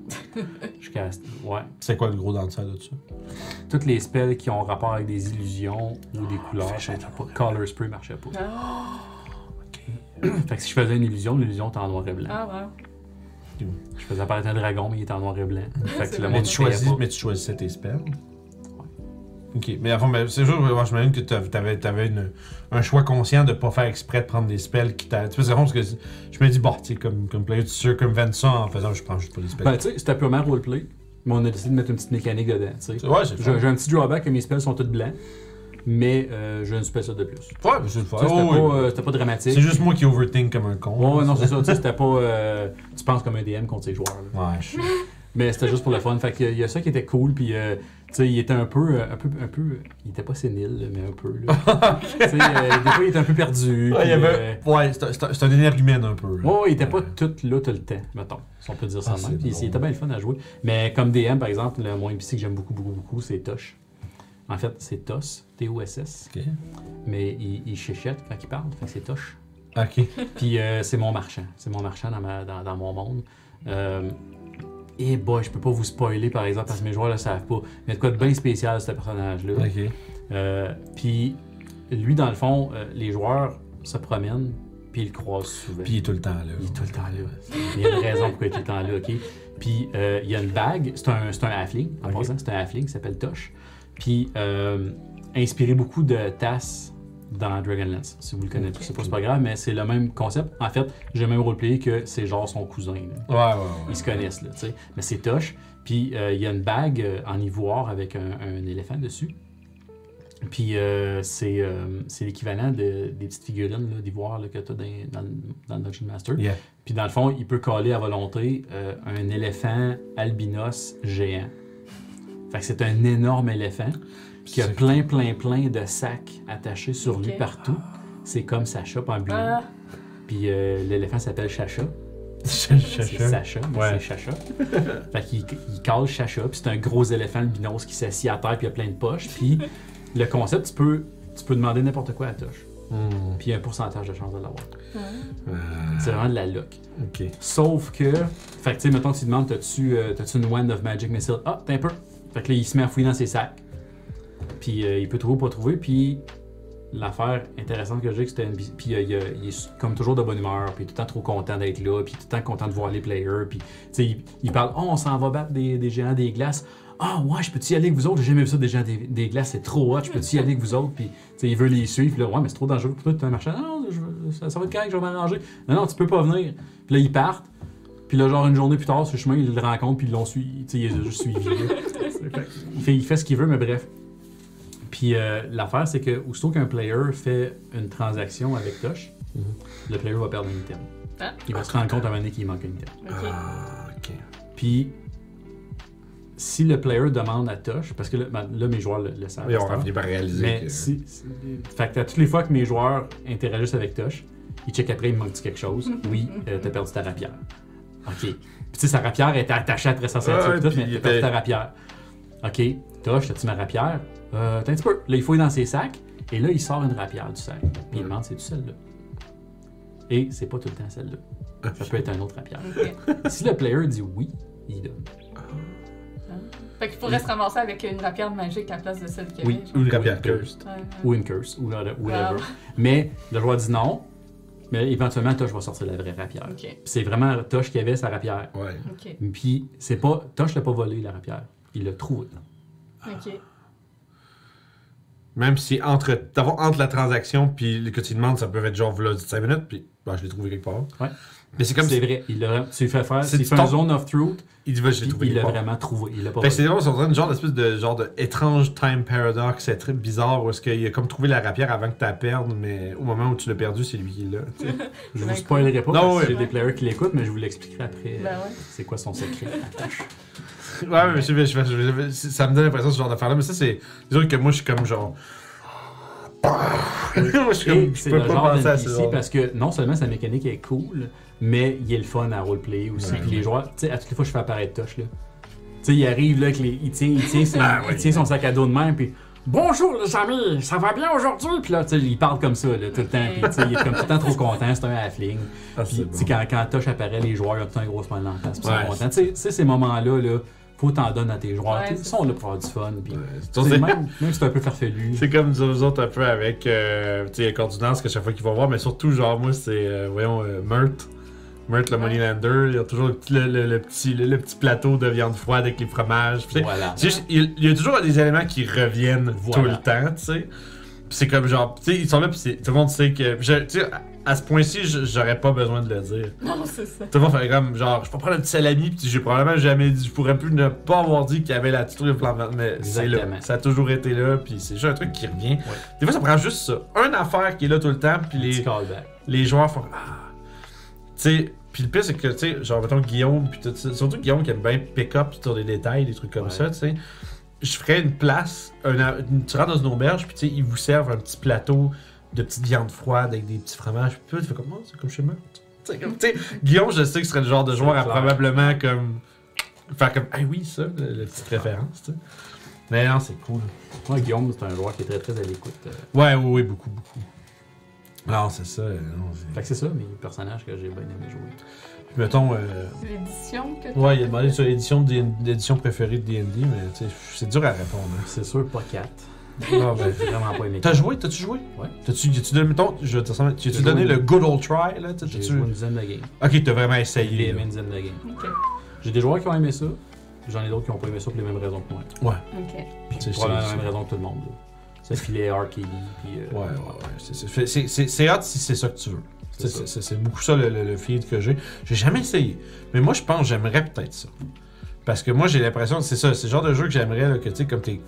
Je caste. Ouais. C'est quoi le gros downside de ça Toutes les spells qui ont rapport avec des illusions ou des couleurs. sont pas- Color Spray marchait pas. Ah, fait que si je faisais une illusion, l'illusion était en noir et blanc. ah, ouais. Je faisais apparaître un dragon, mais il était en noir et blanc. (laughs) fait que le mais monde tu, choisis, mais tu choisissais tes spells. Ok, mais avant, mais c'est sûr, moi, j'imagine que t'avais une- un choix conscient de pas faire exprès de prendre des spells qui t'a. Tu sais, parce que je me dis, bon, tu sais, comme, comme player, tu circumventes ça en faisant, je prends juste pas les spells. Ben, tu sais, c'était purement roleplay. Mais on a décidé de mettre une petite mécanique dedans. tu sais. ouais, j'ai un petit drawback que mes spells sont tous blancs. Mais euh, j'ai une spell slot de plus. Ouais, mais c'est le fun. C'était Oh, pas, oui. euh, c'était pas dramatique. C'est juste moi qui overthink comme un con. Ouais, non, c'est ça. Tu sais, c'était pas. euh, tu penses comme un DM contre ses joueurs. là. Ouais, je suis. Mais c'était juste pour le fun. Fait qu'il y a- il y a ça qui était cool. Puis, euh, tu sais, il était un peu, euh, un peu. Un peu. Il était pas sénile, là, mais un peu. Là. (laughs) tu sais, euh, des fois, il était un peu perdu. Ouais, puis, il y avait- euh, ouais, c'est un- c'est un, c'est un énergumène un peu. là. Ouais, ouais, il était pas tout là tout le temps, mettons, si on peut dire ça Ah, de c'est même. Puis drôle. il était bien le fun à jouer. Mais comme DM, par exemple, le mon NPC que j'aime beaucoup, beaucoup, beaucoup, c'est Tosh. En fait, c'est Tos, T-O-S-S. Mais il, il chuchote quand il parle, fait que c'est Tosh. Ok. (laughs) Puis euh, c'est mon marchand. C'est mon marchand dans, ma- dans, dans mon monde. Euh, et boy, je peux pas vous spoiler par exemple parce que mes joueurs le savent pas. Mais il y a de quoi de bien spécial ce personnage-là. Ok. Euh, puis lui, dans le fond, les joueurs se promènent puis ils le croisent souvent. Puis il est tout le temps là. Il est tout le temps là. Il y a une raison pourquoi il est tout le temps là, OK? Puis il y a une bague, c'est un, c'est un halfling, en passant, c'est un halfling qui s'appelle Tosh. Puis euh, inspiré beaucoup de Tass dans Dragonlance. Si vous le connaissez, c'est pas, c'est pas grave, mais c'est le même concept. En fait, j'ai même roleplayé que c'est genre son cousin. là. Ouais, ouais, ouais. Ils se connaissent, là, tu sais. Mais c'est Tosh. Puis euh, il y a une bague euh, en ivoire avec un, un éléphant dessus. Puis euh, c'est euh, l'équivalent de, des petites figurines d'ivoire que tu as dans, dans, le- dans le Dungeon Master. Yeah. Puis dans le fond, il peut coller à volonté euh, un éléphant albinos géant. Fait que c'est un énorme éléphant qui a plein, plein, plein de sacs attachés sur lui partout. C'est comme Sacha bleu. Ah, Puis euh, l'éléphant s'appelle Chacha. (laughs) Chacha. Sacha, Ouais. c'est Chacha. fait qu'il il cale Chacha, puis c'est un gros éléphant albinos qui s'assied à terre, puis il a plein de poches. Puis (laughs) le concept, tu peux, tu peux demander n'importe quoi à Tosh. Hmm. Puis il y a un pourcentage de chance de l'avoir. Euh, C'est vraiment de la luck. Sauf que, fait que tu sais, mettons que tu demandes, t'as-tu euh, une Wand of Magic Missile? Ah, t'as un peu. Fait que là, il se met à fouiller dans ses sacs. Puis euh, il peut trouver ou pas trouver. Puis l'affaire intéressante que j'ai, que c'était une. Puis euh, il, est comme toujours de bonne humeur. Puis tout le temps trop content d'être là. Puis tout le temps content de voir les players. Puis il, parle Oh, on s'en va battre des, des géants des glaces. Ah, ouais, je peux-tu y aller avec vous autres? J'ai jamais vu ça des géants des, glaces. C'est trop hot. Je peux-tu y aller avec vous autres? Puis il veut les suivre. Puis là, ouais, mais c'est trop dangereux pour toi, tu un marchand. Non, ça, va être correct, je vais m'arranger. Non, non, tu peux pas venir. Puis là, ils partent. Puis là, genre une journée plus tard, le chemin, ils le rencontrent, puis ils l'ont suivi. Tu sais, il les a juste suivis. (laughs) il, fait, il fait ce qu'il veut, mais bref. Puis euh, l'affaire, c'est que aussitôt qu'un player fait une transaction avec Tosh, Mhm. le player va perdre un item. Ah. Il va se rendre compte à un moment donné qu'il manque un item. Ah, ok. Puis si le player demande à Tosh, parce que là, ben, là, mes joueurs le, le savent. Oui, on à cette a heure. fini par réaliser Mais que... si, si- Fait que à toutes les fois que mes joueurs interagissent avec Tosh, ils checkent après, il manque quelque chose? (laughs) Oui, euh, t'as perdu ta rapière. OK. Puis tu sais, sa rapière était attachée après sa ceinture, Ouais, et tout, mais il t'as perdu ta rapière. OK. Tosh, t'as-tu ma rapière? Euh, t'as un petit peu. Là, il fouille dans ses sacs, et là, il sort une rapière du sac. Puis il demande, c'est-tu celle-là? Et c'est pas tout le temps celle-là. Ça peut être un autre rapière. (laughs) Si le player dit oui, il donne. Fait qu'il pourrait se ramasser avec une rapière magique à la place de celle qu'il y Oui. avait. Ou une rapière cursed. genre. Ouais, ouais. Ou une curse, ou whatever. Wow. Mais le joueur dit non, mais éventuellement, Tosh va sortir la vraie rapière. C'est vraiment Tosh qui avait sa rapière. Ouais. Puis c'est pas. Tosh l'a pas volé la rapière. Il l'a trouvé. Ok. Même si entre, entre la transaction puis que tu demandes, ça peut être genre v'là 5 minutes, puis bah, je l'ai trouvé quelque part. Ouais. Mais c'est comme C'est si vrai. Il l'a. Tu lui fais faire. C'est Il du fait un temps. zone of truth. il dit, je l'ai trouvé Il l'a vraiment trouvé. Il l'a pas Fait c'est c'est vraiment une genre d'espèce de genre de étrange time paradox, c'est très bizarre où est-ce qu'il a comme trouvé la rapière avant que tu la perdes, mais au moment où tu l'as perdu, c'est lui qui sais. (laughs) Je vous Ben, spoilerai pas Non, parce que ouais. j'ai des players qui l'écoutent, mais je vous l'expliquerai après. Ben euh, ouais. C'est quoi son secret. Ouais, mais je, je, ça me donne l'impression ce genre d'affaire-là, mais ça c'est sûr que moi je suis comme genre. (laughs) moi je suis comme. Je peux le pas genre penser à genre. parce que non seulement sa mécanique est cool, mais il est le fun à roleplay aussi. Ouais. Puis les joueurs, tu sais, à toutes les fois je fais apparaître Tosh, là. Tu sais, il arrive là, les- il, tient, il, tient son, (laughs) Ah, il tient son sac à dos de même, puis Bonjour les amis, ça va bien aujourd'hui? Puis là, tu sais, il parle comme ça, là, tout le temps. Puis tu sais, il est comme tout le temps trop content, c'est un halfling. Ah, Puis, bon. quand, quand Tosh apparaît, les joueurs ont tout un gros smile la face. Puis Ouais. sont contents. Tu sais, ces moments-là, là, faut t'en donner à tes joueurs. Ouais, Ils sont là pour avoir du fun. Ouais, même, même si c'est un peu farfelu. C'est comme nous autres un peu avec euh, tu sais, Coordinance que chaque fois qu'ils vont voir, mais surtout, genre, moi, c'est, euh, voyons, euh, Meurthe. Meurthe, le Ouais. Moneylander, il y a toujours le, petit- le- le- le petit, le, le petit plateau de viande froide avec les fromages. Voilà. juste- il, il y a toujours des éléments qui reviennent Voilà. tout le temps, tu sais. C'est comme genre, tu sais, ils sont là, puis c'est- tout le monde sait que. tu sais, à, ce point-ci, je- j'aurais pas besoin de le dire. Non, c'est ça. Tout le monde fait comme, genre, je peux prendre un petit salami, puis j'ai probablement jamais dit, je pourrais plus ne pas avoir dit qu'il y avait la truc de plan mais c'est là. Exactement. Ça a toujours été là, puis c'est juste un truc qui revient. Des fois, ça prend juste ça. Une affaire qui est là tout le temps, puis les, les joueurs font Ah. Tu sais, puis le pire, c'est que, tu sais, genre, mettons Guillaume, puis tout ça, surtout Guillaume qui aime bien pick-up sur des détails, des trucs comme Ouais. ça, tu sais. Je ferais une place, un, tu rentres dans une auberge, puis tu sais, ils vous servent un petit plateau de petites viandes froides avec des petits fromages, puis tu fais comme, oh, c'est comme chez moi. Comme, Guillaume, je sais que ce serait le genre de joueur à clair. probablement comme. Faire comme, ah oui, ça, la petite référence, tu sais. Mais non, c'est cool. Moi, Guillaume, c'est un joueur qui est très très à l'écoute. euh. Ouais, oui, oui, beaucoup, beaucoup. Non, c'est ça. euh, Non, Fait que c'est ça, mes personnages que j'ai bien aimé jouer. Puis mettons. euh, C'est l'édition que tu Ouais, il a demandé sur l'édition de D- préférée de D&D, mais tu sais, c'est dur à répondre. C'est sûr, pas 4. Ah, ben, J'ai vraiment pas aimé T'as 4. joué? T'as-tu joué? Ouais. T'as-tu, tu donné, mettons, je te sens, tu J'ai tu donné joué. le good old try, là? T'as- J'ai joué une dizaine de games. Ok, t'as vraiment J'ai essayé. aimé là. une dizaine de games. Ok. J'ai des joueurs qui ont aimé ça. J'en ai d'autres qui n'ont pas aimé ça pour les mêmes raisons que moi. Ouais. Ok. Puis, Probablement c'est- la même raison que tout le monde. là. Ça filait arcade, puis... euh, Ouais, ouais, ouais. c'est- c'est- c'est- C'est c'est hot si c'est ça que tu veux. C'est C'est- ça. C'est c'est beaucoup ça le, le, le feed que j'ai. J'ai jamais essayé. Mais moi, je pense que j'aimerais peut-être ça. Parce que moi, j'ai l'impression que c'est ça. C'est le genre de jeu que j'aimerais, là, que tu sais, comme t'es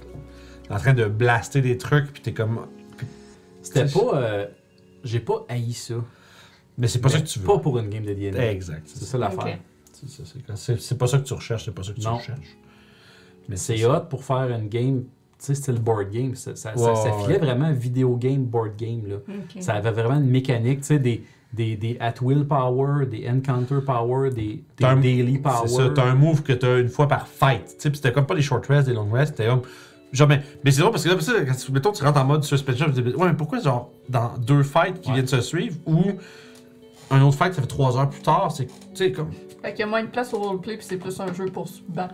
en train de blaster des trucs, puis t'es comme. C'était pas... euh, J'ai pas haï ça. Mais c'est pas ça que tu veux. Pas pour une game de D&D. Exact. C'est ça l'affaire. Ok. C'est pas ça que tu recherches, c'est pas ça que tu Non. recherches. Mais c'est hot pour faire une game, tu sais, style board game. Ça, ça, ouais. filait vraiment vidéo game, board game. Là. Ça avait vraiment une mécanique, tu sais, des, des, des at-will power, des encounter power, des, des T'as un- daily power. C'est ça, t'as un move que t'as une fois par fight. Tu sais, puis c'était comme pas des short rests, des long rests, c'était comme. Genre, mais, mais c'est drôle parce que là, après ça, quand tu, mettons, tu rentres en mode suspension, tu te dis, ouais, mais pourquoi, genre, dans deux fights qui Ouais. viennent de se suivre ou un autre fight, ça fait trois heures plus tard, c'est, tu sais, comme. Fait qu'il y a moins de place au roleplay, puis c'est plus un jeu pour se battre.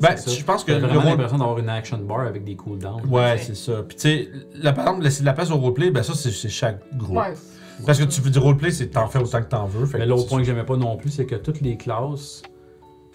Ben, je pense que le vraiment l'impression d'avoir une action bar avec des cooldowns. Ouais, c'est ça. Puis, tu sais, la, par exemple, laisser de la place au roleplay, ben, ça, c'est c'est chaque groupe. Ouais. Parce que tu veux du roleplay, c'est t'en fais autant que t'en veux. Fait Mais que l'autre point que j'aimais pas non plus, c'est que toutes les classes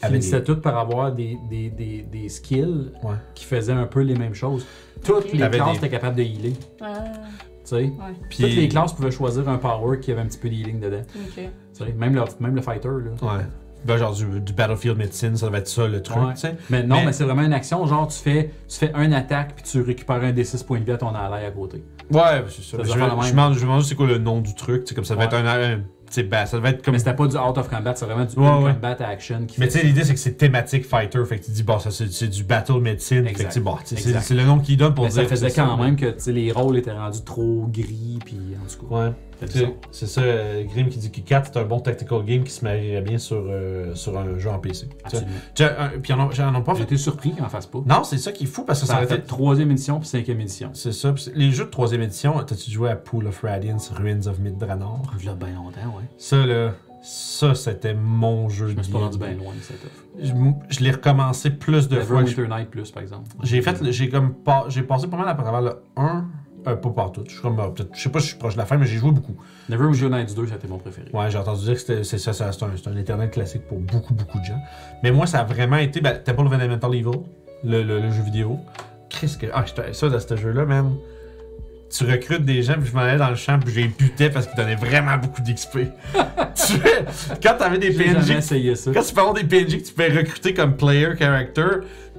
finissaient des- toutes par avoir des, des, des, des skills Ouais. qui faisaient un peu les mêmes choses. Toutes les classes des- étaient capables de healer. Ah, Tu sais? ouais. Puis- Toutes les classes pouvaient choisir un power qui avait un petit peu de healing dedans. Ok. Tu sais, Même le, même le fighter. Là. Ouais. ben, genre du, du Battlefield Medicine, ça va être ça le truc, Ouais. tu sais. Mais non, Mais- mais, c'est vraiment une action. Genre, tu fais, tu fais un attaque puis tu récupères un D6 points de vie à ton ally à côté. Ouais, c'est ça. Ça je, me demande juste c'est quoi le nom du truc, tu sais, comme ça va Ouais. être un, ben, ça va être comme. Mais c'était pas du out of combat, c'est vraiment du Ouais, ouais. in-combat action qui Mais tu sais, l'idée c'est que c'est thématique fighter, fait que tu dis, bon, ça c'est du battle medicine, fait que tu bon, c'est le nom qu'il donne pour Mais dire. ça faisait quand ça, même que les rôles étaient rendus trop gris, puis en tout cas. Ouais. C'est ça, euh, Grim qui dit que 4 c'est un bon tactical game qui se marierait bien sur, euh, sur un jeu en PC. Absolument. Tu un- Puis j'en ai pas fait. été surpris qu'ils en fassent pas. Non, c'est ça qui est fou parce que ça, Ça a aurait fait fait. troisième édition puis cinquième édition. C'est ça. puis c'est- Les jeux de troisième édition, t'as-tu joué à Pool of Radiance, Ruins of Midranor Il y a bien longtemps, ouais. Ça, là, ça c'était mon jeu Je me suis pas rendu bien loin de cette offre. Je, je l'ai recommencé plus de fois. que je- Night Plus, par exemple. J'ai fait, j'ai comme pas, j'ai passé pas mal à travers le 1, euh, pas partout. Je suis comme, euh, peut-être, je sais pas si je suis proche de la fin, mais j'ai joué beaucoup. Neverwinter Nights 2, c'était mon préféré. Ouais, j'ai entendu dire que c'était, c'est ça, ça- c'est un, c'est un éternel classique pour beaucoup, beaucoup de gens. Mais moi, ça a vraiment été, ben, Temple of Elemental Evil, le, le- le jeu vidéo. Qu'est-ce que, ah, j'étais- ça, dans ce jeu-là, man. Tu recrutes des gens, puis je m'en allais dans le champ, puis j'ai butais parce qu'ils donnaient vraiment beaucoup d'XP. (laughs) tu fais, quand t'avais des J'ai jamais PNJ essayé ça. quand tu peux avoir des PNJ que tu peux recruter comme player character,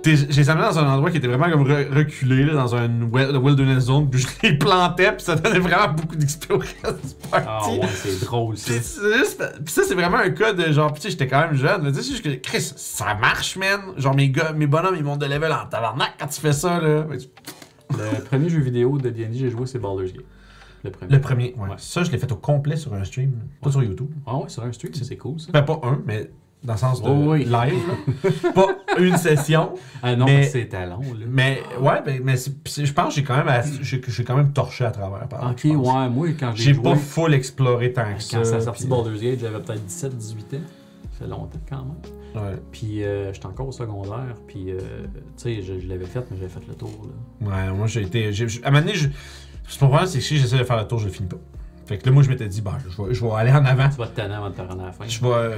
les amenais dans un endroit qui était vraiment comme re- reculé, là, dans un wil- wilderness zone, puis je les plantais, puis ça donnait vraiment beaucoup du (laughs) Ah ouais, c'est drôle ça. Puis ça, c'est vraiment un cas de genre, tu sais, j'étais quand même jeune, mais tu sais, que, Chris, ça marche, man. Genre, mes gars, mes bonhommes, ils montent de level en tabarnak quand tu fais ça, là. Le (laughs) premier jeu vidéo de D&D que j'ai joué, c'est Baldur's Gate. Le premier. Le premier, ouais. Ouais. Ça, je l'ai fait au complet sur un stream, pas Ouais. sur YouTube. Ah ouais, sur un stream, c'est cool ça. Ben, pas un, mais dans le sens de Oh oui. live, là. (laughs) pas une session. Ah non, Mais- mais c'est talent là. Mais ouais, mais c'est- c'est- je pense que j'ai quand même j'ai j'ai quand même torché à travers. par Ok, ouais, moi quand j'ai J'ai joué, pas full exploré tant que ça. quand ça a sorti puis- Baldur's Gate, j'avais peut-être 17-18 ans. Ça fait longtemps quand même. Ouais. Puis euh, j'étais encore au secondaire, puis euh, tu sais, je, je l'avais fait, mais j'avais fait le tour là. Ouais, moi j'ai été. j'ai- À un moment donné, je- mon problème, c'est que si j'essaie de faire le tour, je le finis pas. Fait que là, moi, je m'étais dit, bah, je vais, je vais aller en avant. Tu vas te tanner avant de te rendre à la fin. Je vais.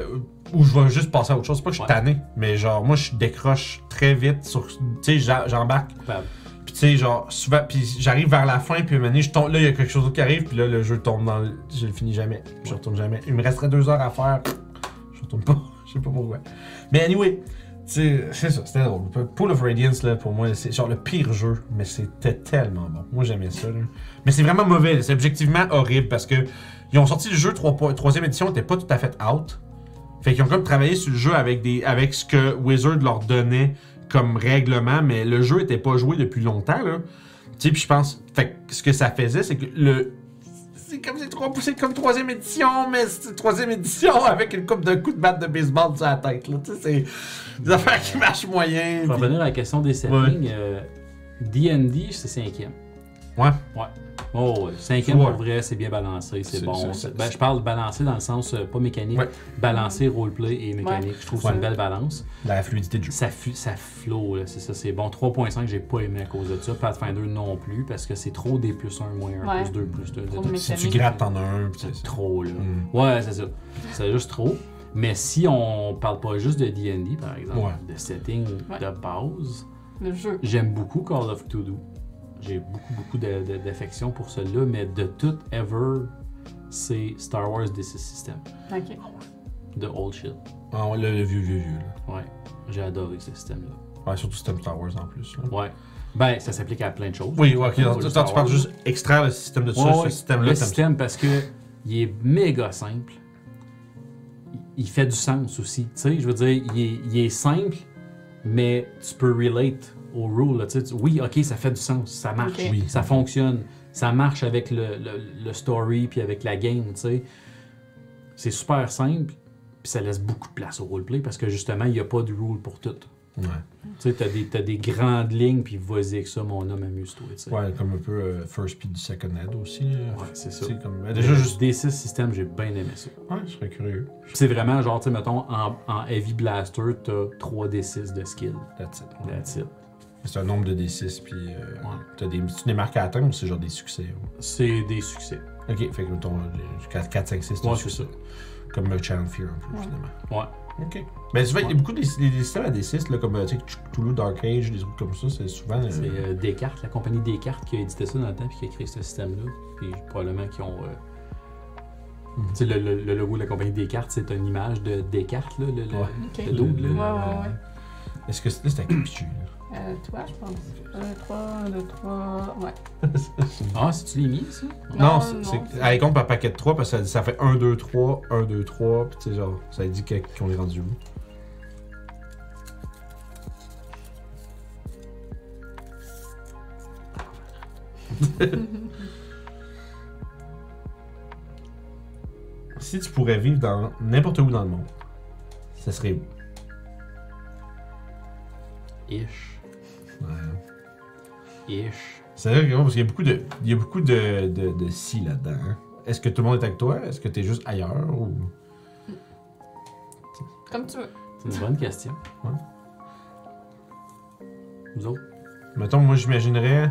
Ou je vais juste passer à autre chose. C'est pas que je suis tanné, mais genre, moi, je décroche très vite sur. Tu sais, j'embarque. Puis tu sais, genre, souvent, puis j'arrive vers la fin, puis donné, je tombe, là, il y a quelque chose qui arrive, puis là, le jeu tombe dans le... Je le finis jamais. Je retourne jamais. Il me resterait deux heures à faire. Je retourne pas. (laughs) Je sais pas pourquoi. Mais anyway, c'est ça, c'était drôle. Pool of Radiance, là, pour moi, c'est genre le pire jeu, mais c'était tellement bon. Moi, j'aimais ça, là. Mais c'est vraiment mauvais, c'est objectivement horrible, parce que ils ont sorti le jeu, 3, troisième édition, était pas tout à fait out. Fait qu'ils ont comme travaillé sur le jeu avec, des, avec ce que Wizard leur donnait comme règlement, mais le jeu était pas joué depuis longtemps, là. Tu sais, puis je pense. Fait que ce que ça faisait, c'est que le. C'est comme, c'est comme troisième édition, mais c'est troisième édition (laughs) avec une coupe de coups de batte de baseball sur la tête, là. Tu sais, c'est des affaires qui marchent moyen. Pour puis- revenir à la question des settings, euh, D&D, c'est cinquième. Ouais. Ouais. Oh, ouais. Cinquième, Ouais. pour vrai, c'est bien balancé, c'est bon. ben, je parle de balancer dans le sens, euh, pas mécanique, Ouais. balancer roleplay et mécanique. Je trouve que c'est Ouais. une belle balance. La fluidité du jeu. Ça, fu- ça flow, là, c'est ça, c'est bon. 3.5, j'ai pas aimé à cause de ça. Pathfinder non plus, parce que c'est trop des plus 1, moins 1, Ouais. plus 2, plus 2. Trop de Si tu grattes, t'en as un. puis C'est trop, là. Mm. Ouais, c'est ça. C'est juste trop. Mais si on parle pas juste de D&D, par exemple, Ouais. de setting Ouais. de base, Le jeu. j'aime beaucoup Call of Cthulhu. J'ai beaucoup, beaucoup d'affection pour celui-là, mais de tout ever, c'est Star Wars DC System. Ok. De old shit. Ah ouais, le, le vieux, vieux, vieux. Là. Ouais. J'ai adoré ce système-là. Ouais, surtout système Star Wars en plus. là. Ouais. Ben, ça s'applique à plein de choses. Oui, ouais, ok. Ouais, Toi, tu parles juste extraire le système de ça, Ouais, ce ouais. système-là. Le système, parce que il est méga simple. Il- Il fait du sens aussi. Tu sais, je veux dire, il est, il est simple, mais tu peux relate au rule. là, tu sais, tu- oui, ok, ça fait du sens, ça marche. Oui. ça fonctionne, ça marche avec le, le- le story puis avec la game. Tu sais, c'est super simple, puis ça laisse beaucoup de place au roleplay parce que justement, il n'y a pas de rule pour tout. Ouais. Tu sais, t'as des, t'as des grandes lignes, puis vas-y avec ça, mon homme, amuse-toi. tu sais. Ouais, comme un peu euh, First Speed du Second Ed aussi. là. Ouais, c'est ça. Comme. ben, déjà, juste. D6 système, j'ai bien aimé ça. Ouais, je serais curieux. Puis C'est vraiment genre, tu sais, mettons, en, en Heavy Blaster, t'as 3d6 de skill. That's it. Ouais. That's it. C'est un nombre de D6, puis. Euh, T'as des, tu des marques à atteindre ou c'est genre des succès? ouais? C'est des succès. Ok, fait que ton 4, 4 5, 6, Ouais, c'est ça. Comme euh, Channel Fear un peu, Ouais. finalement. Ouais. Ok. Mais souvent, il y a beaucoup de des, des systèmes à D6, là, comme euh, tu sais, Cthulhu Dark Age, des trucs comme ça, c'est souvent. euh, C'est euh, Descartes, la compagnie Descartes qui a édité ça dans le temps puis qui a créé ce système-là. Puis probablement qu'ils ont. euh, Tu sais, le, le- le logo de la compagnie Descartes, c'est une image de Descartes, là, le, le, Ouais. Ok. le dude, là. Ouais, ouais, ouais. Est-ce que c'est- là, c'est un Capichu, là? Euh, toi, je pense. 1, 3, 1, 2, 3. Ouais. (laughs) Ah, c'est-tu les miens, ça? Non, Non, c'est- non, c'est. c'est- Elle compte par paquet de 3 parce que ça, ça fait 1, 2, 3, 1, 2, 3. Puis tu sais, genre, ça dit que- qu'on est rendu où. (laughs) si tu pourrais vivre dans n'importe où dans le monde, ça serait où? Ish. Ouais. Ish. C'est vrai que parce qu'il y a beaucoup de, il y a beaucoup de, de, de si là-dedans. hein. Est-ce que tout le monde est avec toi? Est-ce que t'es juste ailleurs? Ou... Comme tu veux. C'est une bonne question. Ouais. Vous autres? Mettons, moi j'imaginerais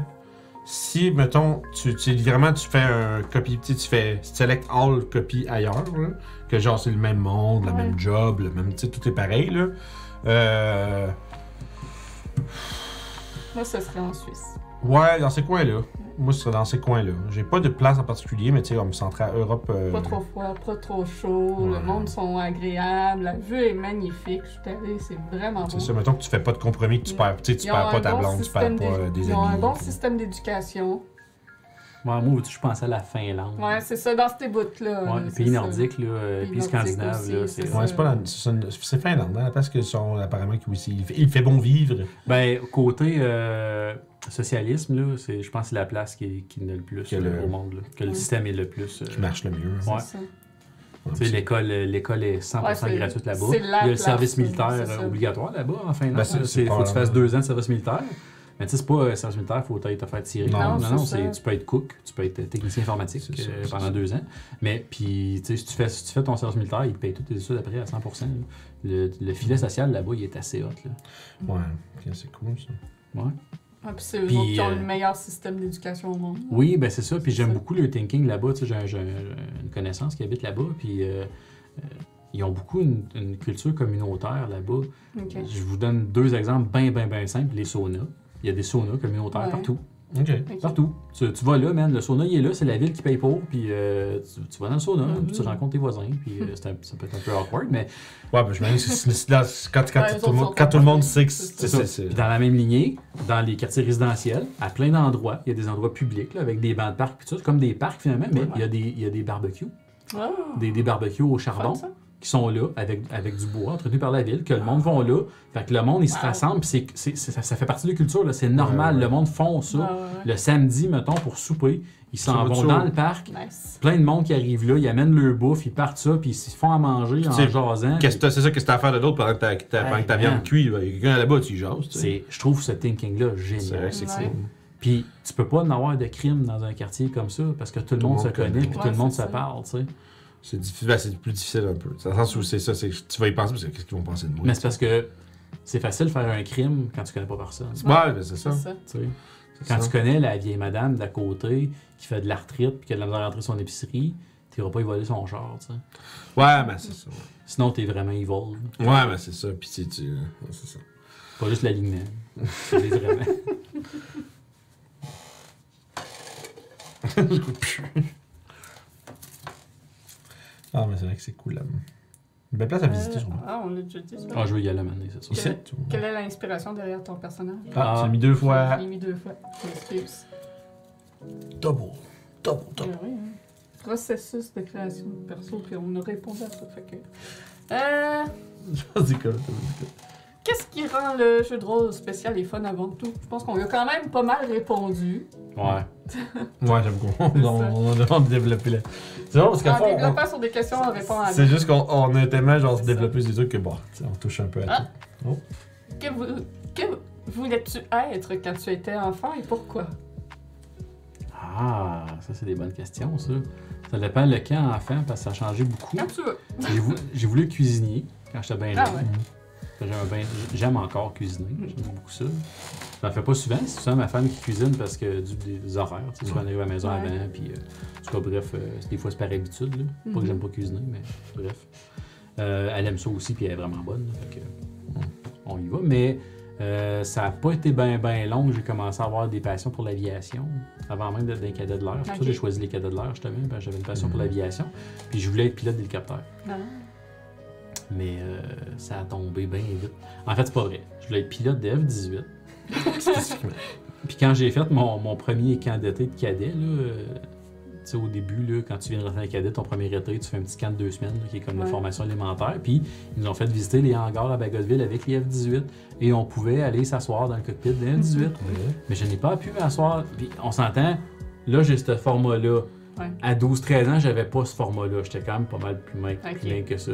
si, mettons, tu, tu vraiment tu fais un copy, tu sais, tu fais select all copy ailleurs, là, que genre c'est le même monde, le Ouais. même job, le même, tu sais, tout est pareil, là. Euh, Moi, ce serait en Suisse. ouais, dans ces coins-là. Moi, ce serait dans ces coins-là. J'ai pas de place en particulier, mais tu sais, comme central Europe. euh, Pas trop froid, pas trop chaud. Ouais. Le monde sont agréables. La vue est magnifique. Je suis allée, c'est vraiment beau. C'est ça, mettons que tu fais pas de compromis, que tu Mm. perds, tu perds pas ta bon blonde, tu perds pas euh, des Ils ont amis. un bon système d'éducation. Ouais, moi, je pensais à la Finlande. Ouais, c'est ça, dans ces bouts-là. Ouais, là, les c'est pays ça. nordiques, là, euh, Pays scandinaves, là, c'est c'est. ça. Ouais, c'est pas c'est c'est Finlande, hein, parce qu'ils sont apparemment qu'il. Il fait, il fait bon vivre. Ben, côté euh, socialisme, là, c'est, je pense que c'est la place qui, qui est le plus Que le- au monde, là, que le système est le plus. euh, qui marche le mieux. C'est Ouais. ça. Ouais, Tu sais, c'est- l'école, l'école est 100% Ouais, c'est- gratuite là-bas. c'est Il y a le service c'est militaire ça. obligatoire là-bas en Finlande. Ben, c'est- c'est Il faut que tu fasses deux ans de service militaire. Mais tu sais, c'est pas euh, service militaire, il faut te faire tirer. Non, non, c'est non, tu peux être cook, tu peux être technicien informatique C'est ça, euh, pendant ça. deux ans. Mais puis, tu sais, si tu fais, si tu fais ton service militaire, ils te payent toutes tes études après à 100%. là. Le, le filet social là-bas, il est assez hot. Là. Ouais, c'est cool ça. Ouais. Ouais, puis c'est eux Puis, autres qui ont euh, le meilleur système d'éducation au monde. Oui, ben c'est ça. Puis j'aime Ça. beaucoup le thinking là-bas. Tu sais, j'ai, j'ai une connaissance qui habite là-bas. Puis euh, euh, ils ont beaucoup une, une culture communautaire là-bas. Je vous donne deux exemples bien, bien, bien simples. Les saunas. Il y a des saunas communautaires Ouais. partout. Ok. Ok. Partout. Tu, tu vas là, man. Le sauna, il est là. C'est la ville qui paye pour. Puis euh, tu, tu vas dans le sauna. Mhm. puis tu rencontres tes voisins. Puis euh, c'est un- ça peut être un peu awkward. Mais Ouais, ben je m'imagine que c'est- c'est dans- quand, quand, Ouais, tout, monde, quand tout le monde sait que c'est Puis dans la même lignée, dans les quartiers résidentiels, à plein d'endroits, il y a des endroits publics là, avec des bancs de parcs. Puis tout ça. C'est comme des parcs finalement. Mais Ouais. il y, a des, il y a des barbecues. Ah, Des, des barbecues au charbon. fun, ça. Qui sont là avec, avec du bois entretenu par la ville, que le monde vont là. Fait que le monde, il se Wow. rassemble, puis c'est, c'est- c'est- ça, ça fait partie de la culture, là. c'est normal. Ouais, ouais. Le monde font ça. Ouais, ouais, Le samedi, mettons, pour souper, ils s'en Ça vont dans ça? le parc. Nice. Plein de monde qui arrive là, ils amènent leur bouffe, ils partent ça, puis ils se font à manger en jasant. Qu'est-ce que t'as- c'est ça, qu'est-ce que t'as à faire de d'autre pendant que ta, que ta- pendant que ta Hey, viande cuit? là? Il y a quelqu'un là-bas, tu y jases. C'est, je trouve ce thinking-là C'est génial. vrai c'est Ouais. cool. Puis tu peux pas en avoir de crime dans un quartier comme ça, parce que tout le monde se connaît, puis tout le monde se c'est ça. parle, tu sais. C'est difficile, ben, c'est plus difficile un peu. Dans le sens où c'est ça, c'est tu vas y penser, parce que qu'est-ce qu'ils vont penser de moi? Mais c'est parce que c'est facile de faire un crime quand tu connais pas personne. Ouais, ben, c'est ça. C'est ça. tu sais. c'est Quand ça. tu connais la vieille madame d'à côté qui fait de l'arthrite puis qui a de la misère à rentrer son épicerie, tu pas y voler son char, tu sais. Ouais, ben c'est ça. Sinon, t'es vraiment evil. là. Ouais, ben c'est ça. Puis tu. tu- ouais, c'est ça. Pas juste l'alignement. C'est vraiment. (laughs) Ah, mais c'est vrai que c'est cool là. Une belle place à visiter, Euh, sûrement. Ah, on l'a déjà dit. ça. Ah, je veux y aller maintenant, c'est sûr. Ici? Quelle est l'inspiration derrière ton personnage? Ah, Ah. tu l'as mis deux Je fois. l'ai mis deux fois. Je m'excuse. Double. Double, Ah double. oui, hein. Processus de création de perso, puis on a répondu à ça. Fait que... Euh, (laughs) C'est comme Qu'est-ce qui rend le jeu de rôle spécial et fun avant tout? Je pense qu'on y a quand même pas mal répondu. Ouais. (laughs) Ouais, j'aime qu'on C'est on, on a vraiment développé là. C'est bon parce qu'à En fond, on- développant sur des questions, on répond à c'est juste qu'on on a tellement genre se développer des trucs que bon, tu sais, on touche un peu à Ah. tout. Que, vou- que voulais-tu être quand tu étais enfant et pourquoi? Ah, ça, c'est des bonnes questions, ça. Ça dépend le camp enfant parce que ça a changé beaucoup. Quand tu veux. J'ai voulu, voulu cuisiner quand j'étais bien Ah jeune. ouais. J'aime encore cuisiner. J'aime beaucoup ça. Je n'en fais pas souvent. C'est souvent ma femme qui cuisine parce que du, des horaires. Tu sais, on arrive à la maison Ouais. avant. Puis, euh, en tout cas, bref, euh, des fois, c'est par habitude. là. Pas Mhm. que j'aime pas cuisiner, mais bref. Euh, elle aime ça aussi, puis elle est vraiment bonne. là, fait que, on y va. Mais Euh, ça n'a pas été bien ben long que j'ai commencé à avoir des passions pour l'aviation, avant même d'être un cadet de l'air. C'est pour ça j'ai choisi les cadets de l'air, justement, parce que j'avais une passion pour Mhm. l'aviation. Puis je voulais être pilote d'hélicoptère. Ah. Mais euh, ça a tombé bien vite. En fait, c'est pas vrai. Je voulais être pilote de F-18. (laughs) Spécifiquement. Puis quand j'ai fait mon, mon premier camp d'été de cadet, là, euh, tu sais, au début, là, quand tu viens de rentrer en cadet, ton premier été, tu fais un petit camp de deux semaines, là, qui est comme la formation élémentaire. Puis ils nous ont fait visiter les hangars à Bagotville avec les F-18 et on pouvait aller s'asseoir dans le cockpit des F-18. Mais je n'ai pas pu m'asseoir. Puis on s'entend, là, j'ai ce format-là. Ouais. À 12-13 ans, j'avais pas ce format-là. J'étais quand même pas mal plus main que ça.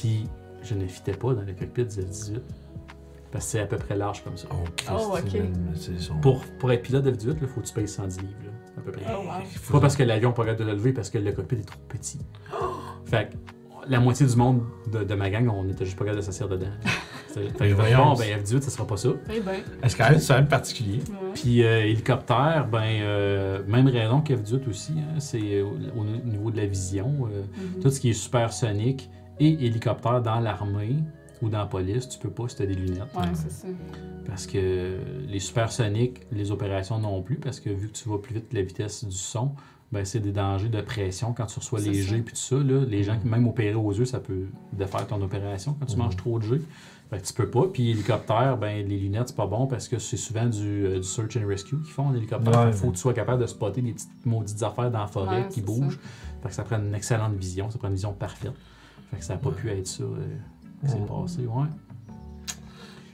Puis je ne fitais pas dans le cockpit des F-18. Parce que c'est à peu près large comme ça. Oh, Oh, Pour, pour être pilote F-18, il faut que tu payes 110 livres, là, à peu près. Oh, wow. Il faut- Pas parce que l'avion pourrait de le lever, parce que le cockpit est trop petit. (gasps) Fait que la moitié du monde de, de ma gang, on était juste pas capable de s'asseoir dedans. (laughs) Fait que je bon, ben F-18, ça sera pas ça. Eh ben. Est-ce quand même, c'est quand même particulier? ouais. Puis euh, hélicoptère, ben, euh, même raison qu'F-18 aussi, hein, c'est au, au niveau de la vision. euh, Mhm. tout ce qui est supersonique et hélicoptère dans l'armée ou dans la police, tu peux pas si tu as des lunettes. Ouais, c'est ça. Parce que les supersoniques, les opérations non plus, parce que vu que tu vas plus vite que la vitesse du son, ben c'est des dangers de pression quand tu reçois les ça. G puis tout ça. Là, les gens qui même opérer aux yeux, ça peut défaire ton opération quand tu Mhm. manges trop de. Fait que tu peux pas. Puis hélicoptère, ben les lunettes, c'est pas bon parce que c'est souvent du, euh, du search and rescue qu'ils font en hélicoptère. Ouais. Qu'il faut que tu sois capable de spotter des petites maudites affaires dans la forêt Ouais, qui bougent. Fait que ça prend une excellente vision, ça prend une vision parfaite. Fait que ça n'a pas Ouais. pu être ça. euh, qui s'est Ouais. passé, ouais.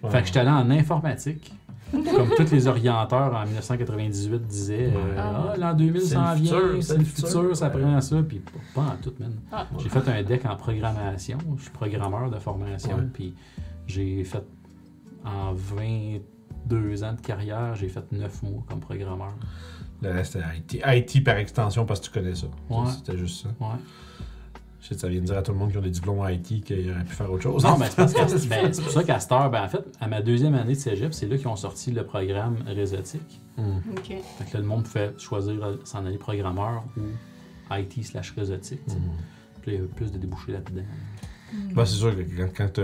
Ouais. Fait que j'étais allé en informatique. Comme tous les orienteurs en 1998 disaient, euh, Ah. l'an 2000 C'est s'en vient, futur, c'est le futur, ça Ouais. prend ça, puis pas en tout, man. Ah. J'ai fait un deck en programmation, je suis programmeur de formation, Ouais. puis j'ai fait en 22 ans de carrière, j'ai fait 9 mois comme programmeur. Le reste, c'était IT. IT par extension parce que tu connais ça. Ouais. C'était juste ça. Ouais. Je sais que ça vient de dire à tout le monde qui ont des diplômes en IT qu'ils auraient pu faire autre chose. Non, mais c'est parce que- (laughs) ben, c'est pour ça qu'à cette heure, ben, en fait, à ma deuxième année de cégep, c'est là qu'ils ont sorti le programme réseautique. Hmm. Ok. Fait que là, le monde pouvait choisir euh, s'en aller programmeur ou IT slash réseautique. Hmm. Puis là, il y a plus de débouchés là-dedans. Ben, c'est sûr que quand, quand t'as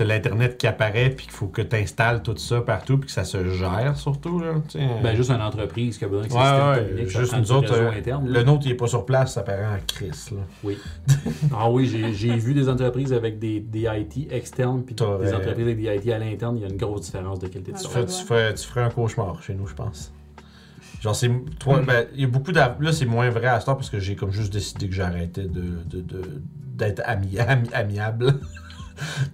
l'Internet qui apparaît puis qu'il faut que tu installes tout ça partout puis que ça se gère surtout. Là. Ben, juste une entreprise qui a besoin que Ouais, systèmes ouais, ça juste nous autres, réseau euh, interne. le nôtre, il est pas sur place, ça paraît en crise. Là. Oui. Ah oui, j'ai j'ai vu des entreprises avec des, des IT externes puis des T'aurais- entreprises avec des IT à l'interne. Il y a une grosse différence de qualité de Ouais, Tu, ferais, ouais. tu, ferais, tu ferais un cauchemar chez nous, je pense. Genre, c'est. toi, ben, il y a beaucoup Là, c'est moins vrai à ce temps parce que j'ai comme juste décidé que j'arrêtais de, de, de- d'être ami, ami- amiable.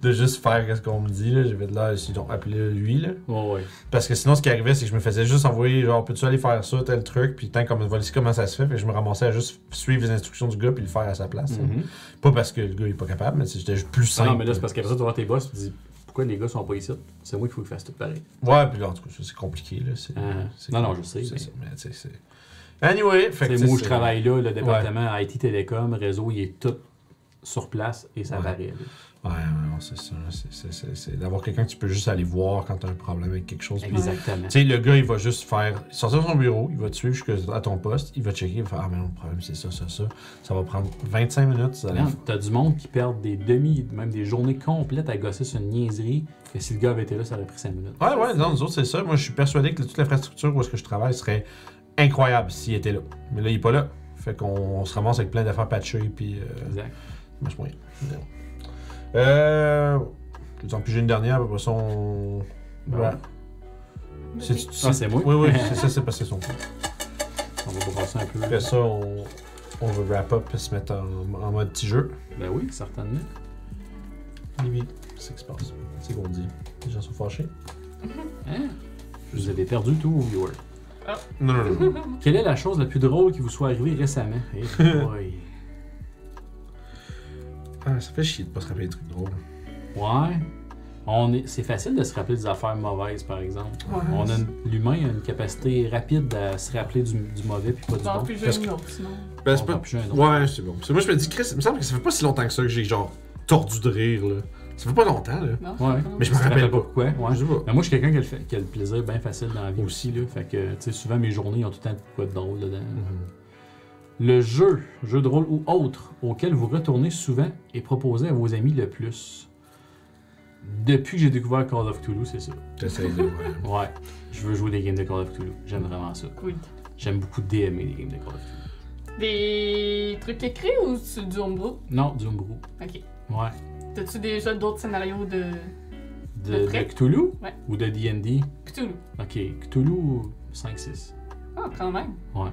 De juste faire ce qu'on me dit. Fait de là, ils ont appelé lui. Là. Parce que sinon, ce qui arrivait, c'est que je me faisais juste envoyer, genre, peux-tu aller faire ça, tel truc, puis tant comme voici comment ça se fait, fait que je me ramassais à juste suivre les instructions du gars puis le faire à sa place. là. Mhm. Pas parce que le gars est pas capable, mais c'était juste plus Ah simple. non, mais là, c'est parce qu'après ça, voir tes boss tu te dis pourquoi les gars sont pas ici? C'est moi qu'il faut qu'ils fassent tout pareil. Ouais, puis là, en tout cas, c'est compliqué. Là. Ah. Non, non, je sais, C'est mais- ça, mais c'est. Anyway, fait que. Moi où je travaille là, le département IT Télécom, réseau, il est tout sur place et ça Ouais. varie. Ouais, non, c'est ça. C'est, d'avoir quelqu'un que tu peux juste aller voir quand tu as un problème avec quelque chose. Exactement. Tu sais, le gars, il va juste faire. Sortir de son bureau, il va te suivre jusqu'à ton poste, il va checker, il va faire Ah, mais non, le problème, c'est ça, ça, ça. Ça va prendre 25 minutes. Man, T'as du monde qui perd des demi, même des journées complètes à gosser sur une niaiserie, que si le gars avait été là, ça aurait pris 5 minutes. Ouais, ouais, non, nous autres, c'est ça. Moi, je suis persuadé que toute l'infrastructure où est-ce que je travaille serait incroyable s'il était là. Mais là, il est pas là. Fait qu'on on se ramasse avec plein d'affaires patchées, puis. Euh, Exact. ça marche moyen. Euh. Tant pis, j'ai une dernière, après ça, on. Ouais. C'est, Ah, c'est moi? Oui, oui, (laughs) c'est ça, c'est parce que c'est son coup. On va passer un peu. Après ça, on, on va wrap up et se mettre en, en mode petit jeu. Ben oui, certainement. Limite, c'est ce qui se passe. C'est qu'on dit. Les gens sont fâchés. Hein? Vous avez perdu tout, viewers. Non, non, non. non. Quelle est la chose la plus drôle qui vous soit arrivée récemment? Eh boy. Ah, ça fait chier de pas se rappeler des trucs drôles. Ouais. On est... C'est facile de se rappeler des affaires mauvaises, par exemple. Ouais. On a une- L'humain a une capacité rapide à se rappeler du, du mauvais puis pas du Non, bon. puis j'ai Parce une que- sinon. Ben, On un autre. Ouais, c'est bon. Parce que moi, je me dis, Chris, il me semble que ça fait pas si longtemps que ça que j'ai genre tordu de rire, là. Ça fait pas longtemps, là. Non, Ouais. c'est pas Mais je me Tu te rappelle pas. pourquoi? Ouais. Je sais pas. Mais moi, je suis quelqu'un qui, a le fait- qui a le plaisir bien facile dans la vie aussi. Là. Fait que, tu sais, souvent, mes journées ont tout le temps de quoi de drôle dedans. Mhm. Le jeu, jeu de rôle ou autre, auquel vous retournez souvent et proposez à vos amis le plus. depuis que j'ai découvert Call of Cthulhu, c'est ça. T'essayes de. ouais. (laughs) Ouais, je veux jouer des games de Call of Cthulhu. J'aime vraiment ça. Cool. J'aime beaucoup DMer des games de Call of Cthulhu. Des trucs écrits ou c'est du homebrew? Non, du homebrew. Ok. Ouais. T'as-tu déjà d'autres scénarios de De, De près? de Cthulhu? Ouais. Ou de DD Cthulhu? Ok, Cthulhu 5-6. Ah, quand même. Ouais.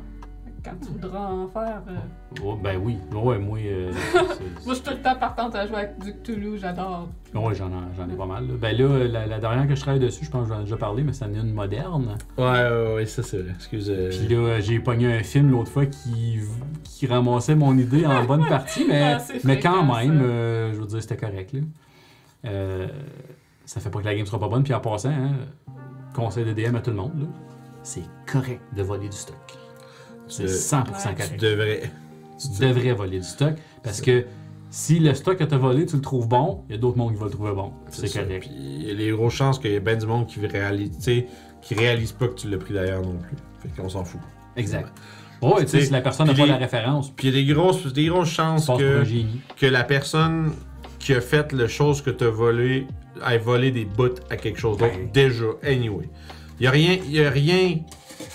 Quand tu voudras en faire. euh, Oh, ben oui. Ouais, moi. euh, (laughs) Moi, je suis tout le temps partante à jouer avec du Cthulhu, j'adore. ouais, j'en ai, j'en ai pas mal. là. Ben là, la, la dernière que je travaille dessus, je pense que j'en ai déjà parlé, mais c'est une moderne. Ouais, ouais, ouais, ça c'est vrai. Excuse. euh, Puis là, j'ai pogné un film l'autre fois qui, qui ramassait mon idée en bonne partie, mais, (laughs) Ah, mais quand même, euh, je veux dire, c'était correct. Là. Euh, ça fait pas que la game sera pas bonne, puis en passant, hein, conseil de DM à tout le monde, là, c'est correct de voler du stock. C'est Euh, 100% Ouais. correct. Tu devrais. Tu devrais voler du stock, parce que si le stock que tu as volé, tu le trouves bon, il y a d'autres mondes qui vont le trouver bon. C'est correct. Puis il y a les grosses chances qu'il y ait bien du monde qui réalise, tu sais, qui réalise pas que tu l'as pris d'ailleurs non plus. Fait qu'on s'en fout. Exact. Ouais, tu sais, si la personne n'a pas les- la référence, Puis il y a des grosses, des grosses chances que, que la personne qui a fait la chose que tu as volé ait volé des bouts à quelque chose d'autre Ben. déjà, anyway. Il y a rien, il y a rien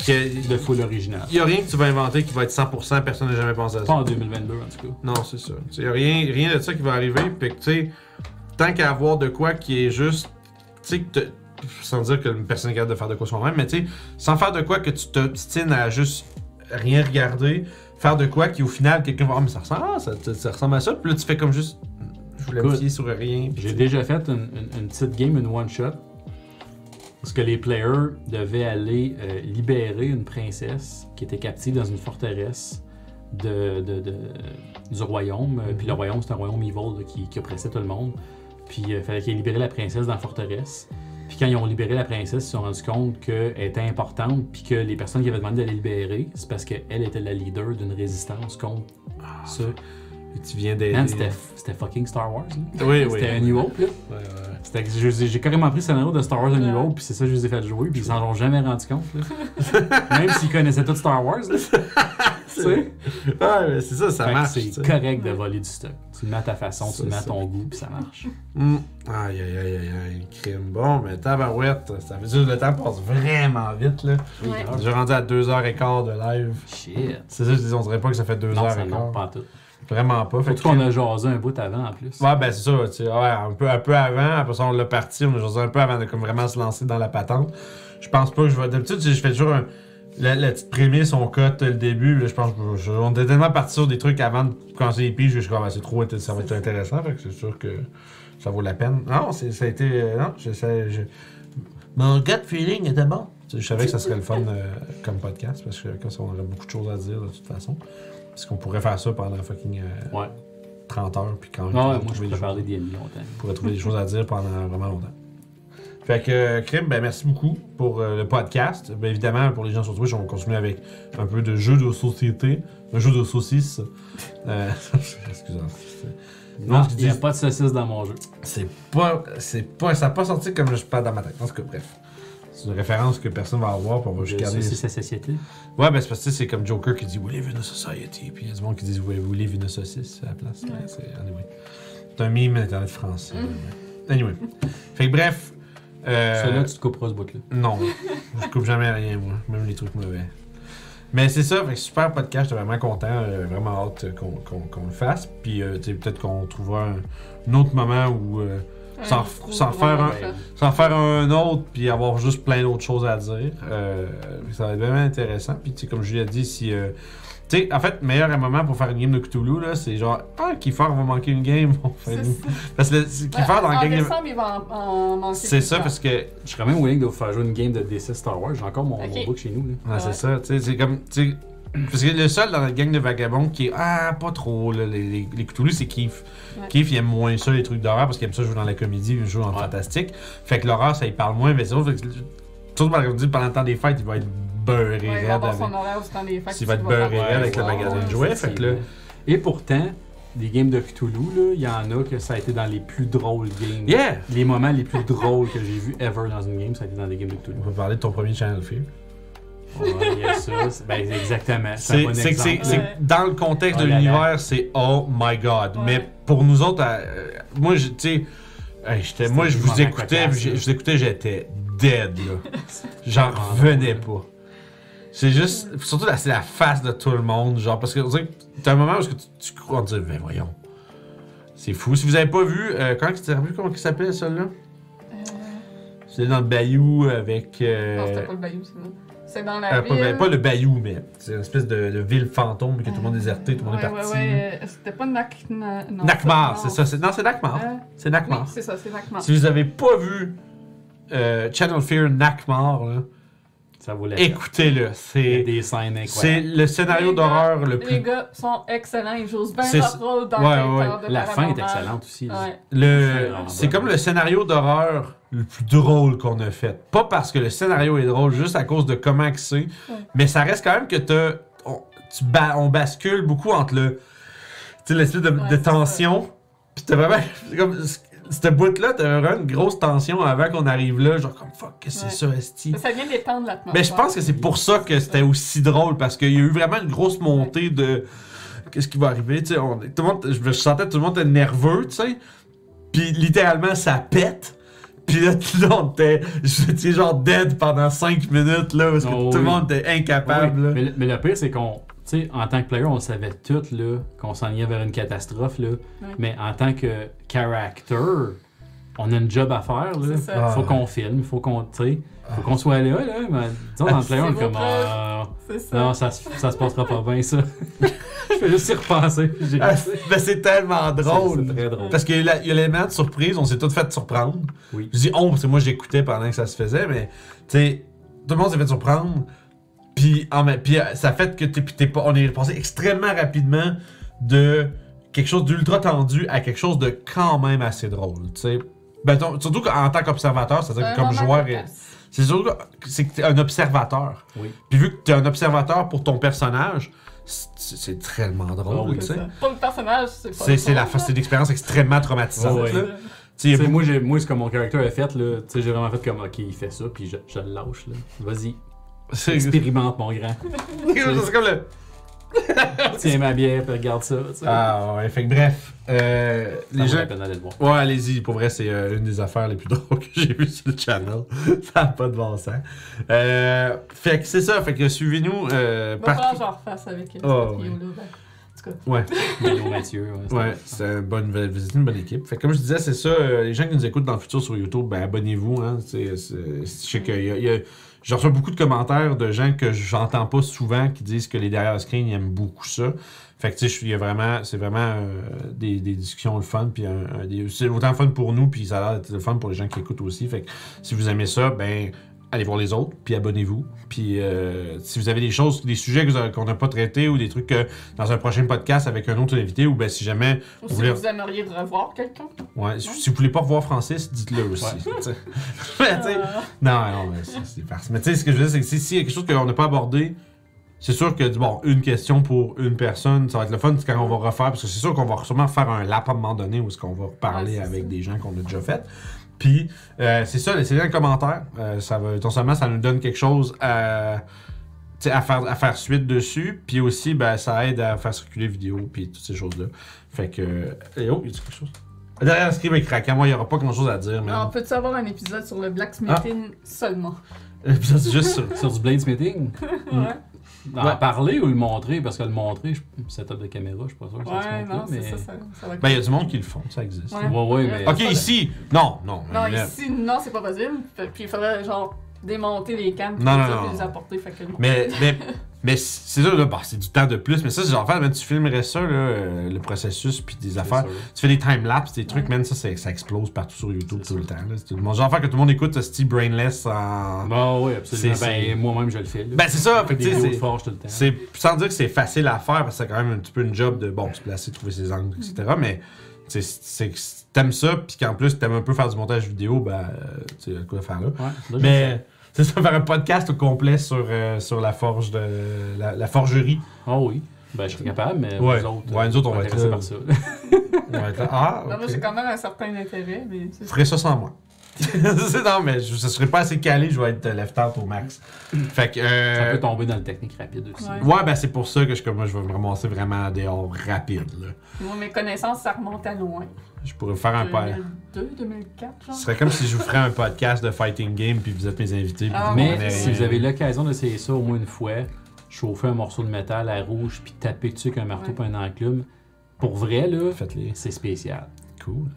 que, De full original. il y a rien que tu vas inventer qui va être 100%, personne n'a jamais pensé à Pas ça. en 2022, en tout cas. Non, c'est ça. Il y a rien, rien de ça qui va arriver, puis que tu sais, tant qu'à avoir de quoi qui est juste, tu sais, que sans dire que personne est capable de faire de quoi soi-même, mais tu sais, sans faire de quoi que tu t'obstines à juste rien regarder, faire de quoi qui au final quelqu'un va, ah, mais ça ressemble, ah, ça, ça- ça ressemble à ça, puis là tu fais comme juste, je voulais fier sur rien. J'ai déjà fait une, une- une petite game, une one-shot, parce que les players devaient aller euh, libérer une princesse qui était captive dans une forteresse de, de- de- du royaume. Euh, Puis le royaume, c'est un royaume evil là, qui, qui oppressait tout le monde. Puis il fallait qu'ils libéraient la princesse dans la forteresse. Puis quand ils ont libéré la princesse, ils se sont rendus compte qu'elle était importante, puis que les personnes qui avaient demandé de la libérer, c'est parce qu'elle était la leader d'une résistance contre Ah, ça. Et tu viens d'aider. Man, c'était fucking Star Wars. là. Oui, oui. C'était un New Hope, là. Ouais, ouais. J'ai carrément pris le scénario de Star Wars A New. Hope, puis c'est ça que je les ai fait jouer, puis ils s'en sont jamais rendu compte. là. (laughs) Même s'ils connaissaient tout Star Wars. Là. (laughs) tu sais? Ouais, mais c'est ça, ça Fait marche. C'est correct de voler du stock. Tu le mets à ta façon, Ça, tu le mets à ton goût, puis ça marche. Hmm. Aïe, aïe, aïe, aïe, aïe, crime. Bon, mais tabarouette, ça veut dire que le temps passe vraiment vite, là. Ouais. J'ai rendu à 2h15 de live. Shit. C'est ça, je dis, on dirait pas que ça fait Non, ça 2h15. non, pas tout. Vraiment pas. Fait qu'on a jasé un bout avant en plus. Ouais, ben c'est ça, tu sais, ouais, un peu, un peu avant, après ça on l'a parti, on a joué un peu avant de comme vraiment se lancer dans la patente. Je pense pas que je vais. D'habitude, je fais toujours un- la, la petite prémisse, on cote le début, là, je pense que je- on était tellement parti sur des trucs avant de commencer les piges, je suis comme, ah, c'est trop, ça va être intéressant, fait que c'est sûr que ça vaut la peine. Non, c'est- ça a été. euh, non, je, ça- je- mon gut feeling était bon. Je savais que ça serait le fun euh, comme podcast, parce que comme ça, on aurait beaucoup de choses à dire de toute façon. Parce qu'on pourrait faire ça pendant fucking euh, Ouais. 30 heures, puis quand même. Ouais, moi pourrait je parler longtemps. on pourrait trouver des choses à dire pendant vraiment longtemps. Fait que, Crime, ben merci beaucoup pour euh, le podcast. Ben, évidemment, pour les gens sur Twitch, on va continuer avec un peu de jeu de société, un jeu de saucisses. Euh, (laughs) Excusez-moi. Non, il n'y a pas de saucisse dans mon jeu. C'est pas, c'est pas, ça n'a pas sorti comme je parle dans ma tête. En tout cas, bref. C'est une référence que personne va avoir, puis on va juste garder. C'est sa société. Ouais, ben c'est parce que c'est comme Joker qui dit We live in a society, puis il y a du monde qui dit We, we live in a saucisse à la place. Ouais. C'est, anyway. Un meme internet français. Mm. Anyway. fait que bref. Euh, Celui-là, tu te couperas ce bout-là. Non, je coupe jamais rien, moi. Même les trucs mauvais. Mais c'est ça, fait que super podcast, j'étais vraiment content, euh, vraiment hâte qu'on qu'on- qu'on le fasse. Puis euh, tu sais, peut-être qu'on trouvera un, un autre moment où, euh, Sans- Un sans gros faire un- sans faire un autre, puis avoir juste plein d'autres choses à dire. euh, ça va être vraiment intéressant. Puis tu sais, comme je lui ai dit, si. euh, tu sais, en fait, meilleur moment pour faire une game de Cthulhu, là, c'est genre, ah, Kiefer va manquer une game. on fait C'est une- ça. Parce que le- Kiefer dans en game décembre, il va en, en manquer C'est ça, parce que Je serais même willing de vous faire jouer une game de D6 Star Wars. J'ai encore mon, Ok. mon book chez nous. Là. Ouais. c'est ça, tu sais, c'est comme, tu sais, parce que le seul dans la gang de vagabonds qui est, ah, pas trop, là, les, les, les Cthulhu, c'est Keith. Ouais. Keith, il aime moins ça, les trucs d'horreur, parce qu'il aime ça jouer dans la comédie, il joue dans le Ouais. fantastique. Fait que l'horreur, ça, il parle moins, mais c'est vrai, fait que, surtout par exemple, pendant le temps des fêtes, il va être beurré Ouais, il raide va avoir avec. son horaire au temps des fêtes. S'il va être beurré raide avec le magasin de jouets, fait que là. Et pourtant, des games de Cthulhu, là, il y en a que ça a été dans les plus drôles games. yeah! Les moments les plus drôles que j'ai vus ever dans une game, ça a été dans des games de Cthulhu. On va parler de ton premier Channel Fear. Ouais, Ben, exactement. C'est bon dans le contexte Oh de là. l'univers, c'est oh my god. Ouais. Mais pour nous autres, euh, moi, je- tu sais, Hey, j'étais- C'était moi, je vous écoutais, cocasse, je, vous écoutais, j'étais dead, là. (laughs) J'en revenais pas. C'est juste, surtout là, c'est la face de tout le monde, genre, parce que t'as un moment où tu, tu crois, on dit, ben voyons. C'est fou. Si vous avez pas vu, euh, comment, tu vu comment il s'appelle, celui-là? Euh, C'est dans le bayou avec. euh, Non, c'était pas le bayou, c'est. C'est dans la euh, ville. pas, pas le bayou, mais c'est une espèce de, de ville fantôme que tout le monde est déserté, tout le monde ouais, est parti. Ouais, ouais, euh, c'était pas Nak... Non, Nakmar, c'est ça. Non, c'est Nakmar. Euh, C'est oui, Nakmar. c'est ça, c'est Nakmar. Si vous avez pas vu euh, Channel Fear Nakmar, là, Ça vaut la peine. écoutez-le. C'est des scènes c'est le scénario Les d'horreur le Les plus. gars sont excellents, ils jouent bien C'est- leur rôle dans Ouais, le ouais, de La fin est excellente aussi. Ouais. Le, c'est comme le scénario d'horreur le plus drôle qu'on a fait. Pas parce que le scénario est drôle, juste à cause de comment que c'est. Mais ça reste quand même que t'as- on, tu ba- on bascule beaucoup entre le. Tu sais, l'espèce de, Ouais, de c'est tension. Puis t'as vraiment. Comme, cette bout-là, t'as vraiment une grosse tension avant qu'on arrive là. Genre, comme fuck, qu'est-ce que c'est ça, Esti? Ça vient d'étendre l'atmosphère. Mais je pense que c'est pour ça que c'était aussi drôle, parce qu'il y a eu vraiment une grosse montée de. Qu'est-ce qui va arriver? Tu sais, on- tout le monde, je, je sentais que tout le monde était nerveux, tu sais. Puis littéralement, ça pète. Puis là, tout le monde était. J'étais genre dead pendant 5 minutes, là, parce que Oh tout le oui. monde était incapable, Oui, mais, le- mais le pire, c'est qu'on, sais, en tant que player, on savait tout, là, qu'on s'enlignait vers une catastrophe, là. Mais en tant que character, on a une job à faire, là. C'est ça. Faut Ah. qu'on filme, faut qu'on, tu sais, faut qu'on soit là, là. Mais disons, dans le player, on est comme, ah, C'est ça. non, ça, se- ça se passera pas bien, ça. (laughs) Je fais juste y repenser. Ah, ben, c'est tellement drôle. C'est très drôle. Parce qu'il y a la- il y a l'élément de surprise, on s'est tous fait surprendre. Oui. Je dis on parce que moi j'écoutais pendant que ça se faisait, mais tu sais, tout le monde s'est fait surprendre. Puis, en même- puis euh, ça fait que t'es, puis t'es pas, on est passé extrêmement rapidement de quelque chose d'ultra tendu à quelque chose de quand même assez drôle. Tu sais, ben, ton- surtout qu'en tant qu'observateur, c'est-à-dire que comme joueur, c'est surtout que c'est que t'es un observateur. Oui. Puis vu que t'es un observateur pour ton personnage, c'est, c'est tellement drôle. Ah oui. tu C'est sais. Pour le personnage, c'est pas C'est, c'est, la, c'est une expérience extrêmement traumatisante. Ouais, là. là. Tu sais, il y a Tu sais, moi, moi, ce que mon caractère a fait, là, tu sais, j'ai vraiment fait comme, ok, il fait ça, puis je, je le lâche, là. Vas-y, c'est, expérimente, mon grand. (laughs) c'est comme le. (laughs) Tiens ma bière, puis regarde ça, tu sais. Ah ouais, fait que bref, euh, Ça les vaut gens... la peine d'aller le voir. Ouais, allez-y, pour vrai, c'est euh, une des affaires les plus (laughs) drôles que j'ai vues sur le channel. ça n'a pas de bon sens. Euh, fait que c'est ça, fait que suivez-nous euh, Va falloir partout. que j'en refasse avec cette ouais. vidéo-là. ben, En tout cas, Ouais, Bruno Mathieu, ouais. c'était ouais, c'est une bonne, une équipe. Fait que comme je disais, c'est ça, euh, les gens qui nous écoutent dans le futur sur YouTube, ben abonnez-vous. Hein, c'est, c'est- je sais qu'il y a, il y a- je reçois beaucoup de commentaires de gens que j'entends pas souvent qui disent que les derrière screen ils aiment beaucoup ça. Fait que tu sais, vraiment, c'est vraiment euh, des, des discussions le fun, puis c'est autant fun pour nous, puis ça a l'air d'être le fun pour les gens qui écoutent aussi. Fait que si vous aimez ça, ben allez voir les autres, puis abonnez-vous. Puis euh, si vous avez des choses, des sujets qu'on n'a pas traités ou des trucs dans un prochain podcast avec un autre invité, ou ben si jamais, ou Vous si voulez- vous aimeriez revoir quelqu'un. ouais, si si vous voulez pas revoir Francis, dites-le aussi. (laughs) Mais, Euh, non, non, mais c'est farce. Mais tu sais, ce que je veux dire, c'est que si- s'il y a quelque chose qu'on n'a pas abordé, c'est sûr que, bon, une question pour une personne, ça va être le fun c'est quand on va refaire, parce que c'est sûr qu'on va sûrement faire un lap à un moment donné où est-ce qu'on va Ouais, c'est avec ça. des gens qu'on a déjà fait. Puis, euh, c'est ça, laissez-les dans les commentaires. Euh, ça va, non seulement ça nous donne quelque chose à, à, faire, à faire suite dessus, puis aussi, ben, ça aide à faire circuler vidéo, puis toutes ces choses-là. Fait que. Et oh, il y a quelque chose? Derrière screen est craquant, moi, il n'y aura pas grand-chose à dire, mais. on peut-tu avoir un épisode sur le blacksmithing seulement? (laughs) L'épisode, c'est juste sur. Sur du bladesmithing, (laughs) Ouais, en Ouais. parler ou le montrer, parce que le montrer, je- setup de caméra, je suis pas sûr que ça se ouais montre là, non, mais... ça, ça, ça va Ben, il y a du monde qui le font, ça existe. Ouais. Ouais, ouais, mais... Ok, ici! Non, non. Non, là- ici, non, c'est pas possible. Puis il faudrait, genre, démonter les puis Non, non, non, les apporter. Fait que non. Mais, mais, (laughs) mais c'est ça, là, bah, c'est du temps de plus. Mais ça, c'est genre, faire, man, tu filmerais ça, là, euh, le processus, puis des affaires. sûr. Tu fais des timelapses, des trucs, man, ça, ça explose partout sur YouTube tout le sûr. temps. C'est genre d'affaire que tout le monde écoute, Steve Brainless en. Bon, oui, absolument. Ben, moi-même, je le fais. là. Ben, c'est ça, fait que, tu sais, sans dire que c'est facile à faire, parce que c'est quand même un petit peu une job de, bon, se placer, trouver ses angles, etc. Mais, c'est t'aimes ça, puis qu'en plus, t'aimes un peu faire du montage vidéo, ben, euh, tu sais, quoi faire là. Ouais, là, Mais, c'est ça, faire un podcast au complet sur, euh, sur la forge de. La, la forgerie. Ah oui. Ben, je serais capable, mais Ouais. nous autres, Ouais, nous autres, on pas va être intéressés là. par ça. (laughs) On va être là. Ah, Non, moi, j'ai quand même un certain intérêt, mais Je ferais ça sans moi. (laughs) Non, mais je, ça serait pas assez calé, je vais être left out au max. (clears throat) Fait que. Ça euh, peut tomber dans le technique rapide aussi. Ouais. Ouais, ben c'est pour ça que je, comme moi, je vais me ramasser vraiment dehors rapide. Là. Moi, mes connaissances, ça remonte à loin. Je pourrais faire un pas. 2002, 2004, genre. Ce serait comme si je vous ferais un podcast de fighting game puis vous êtes mes invités. puis Ah, vous Mais si vous avez l'occasion d'essayer ça au moins une fois, chauffer un morceau de métal à rouge puis taper dessus avec un marteau Ouais. et un enclume, pour vrai, là, c'est spécial. Cool.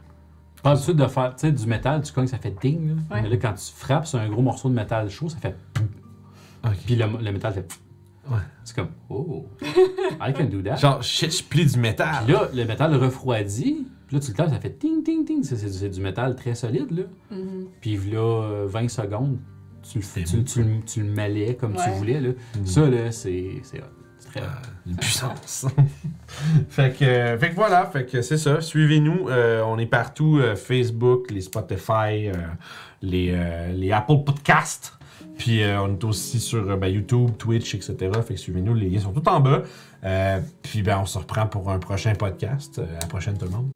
Pas l'habitude de faire, tu sais, du métal, tu cognes, ça fait ding. Là. Ouais. Mais là, quand tu frappes sur un gros morceau de métal chaud, ça fait. Puis le, le métal fait. Ouais. C'est comme, oh, (laughs) I can do that. Genre, shit, je plie du métal. Puis là, le métal refroidit. Puis là, tu le tapes, ça fait ting, ting, ting. C'est, c'est- c'est du métal très solide, là. Mhm. Puis là, euh, 20 secondes, tu tu, tu le- tu le malais comme tu voulais, là. Mhm. Ça, là, c'est, c'est hot. C'est très hot. Une puissance. (laughs) fait, que, euh, fait que voilà, fait que c'est ça. Suivez-nous. euh, on est partout. euh, Facebook, les Spotify, euh, les, euh, les Apple Podcasts. Puis euh, on est aussi sur euh, ben, YouTube, Twitch, etc. Fait que suivez-nous. Les liens sont tout en bas. Euh, puis ben, on se reprend pour un prochain podcast. Euh, à la prochaine tout le monde.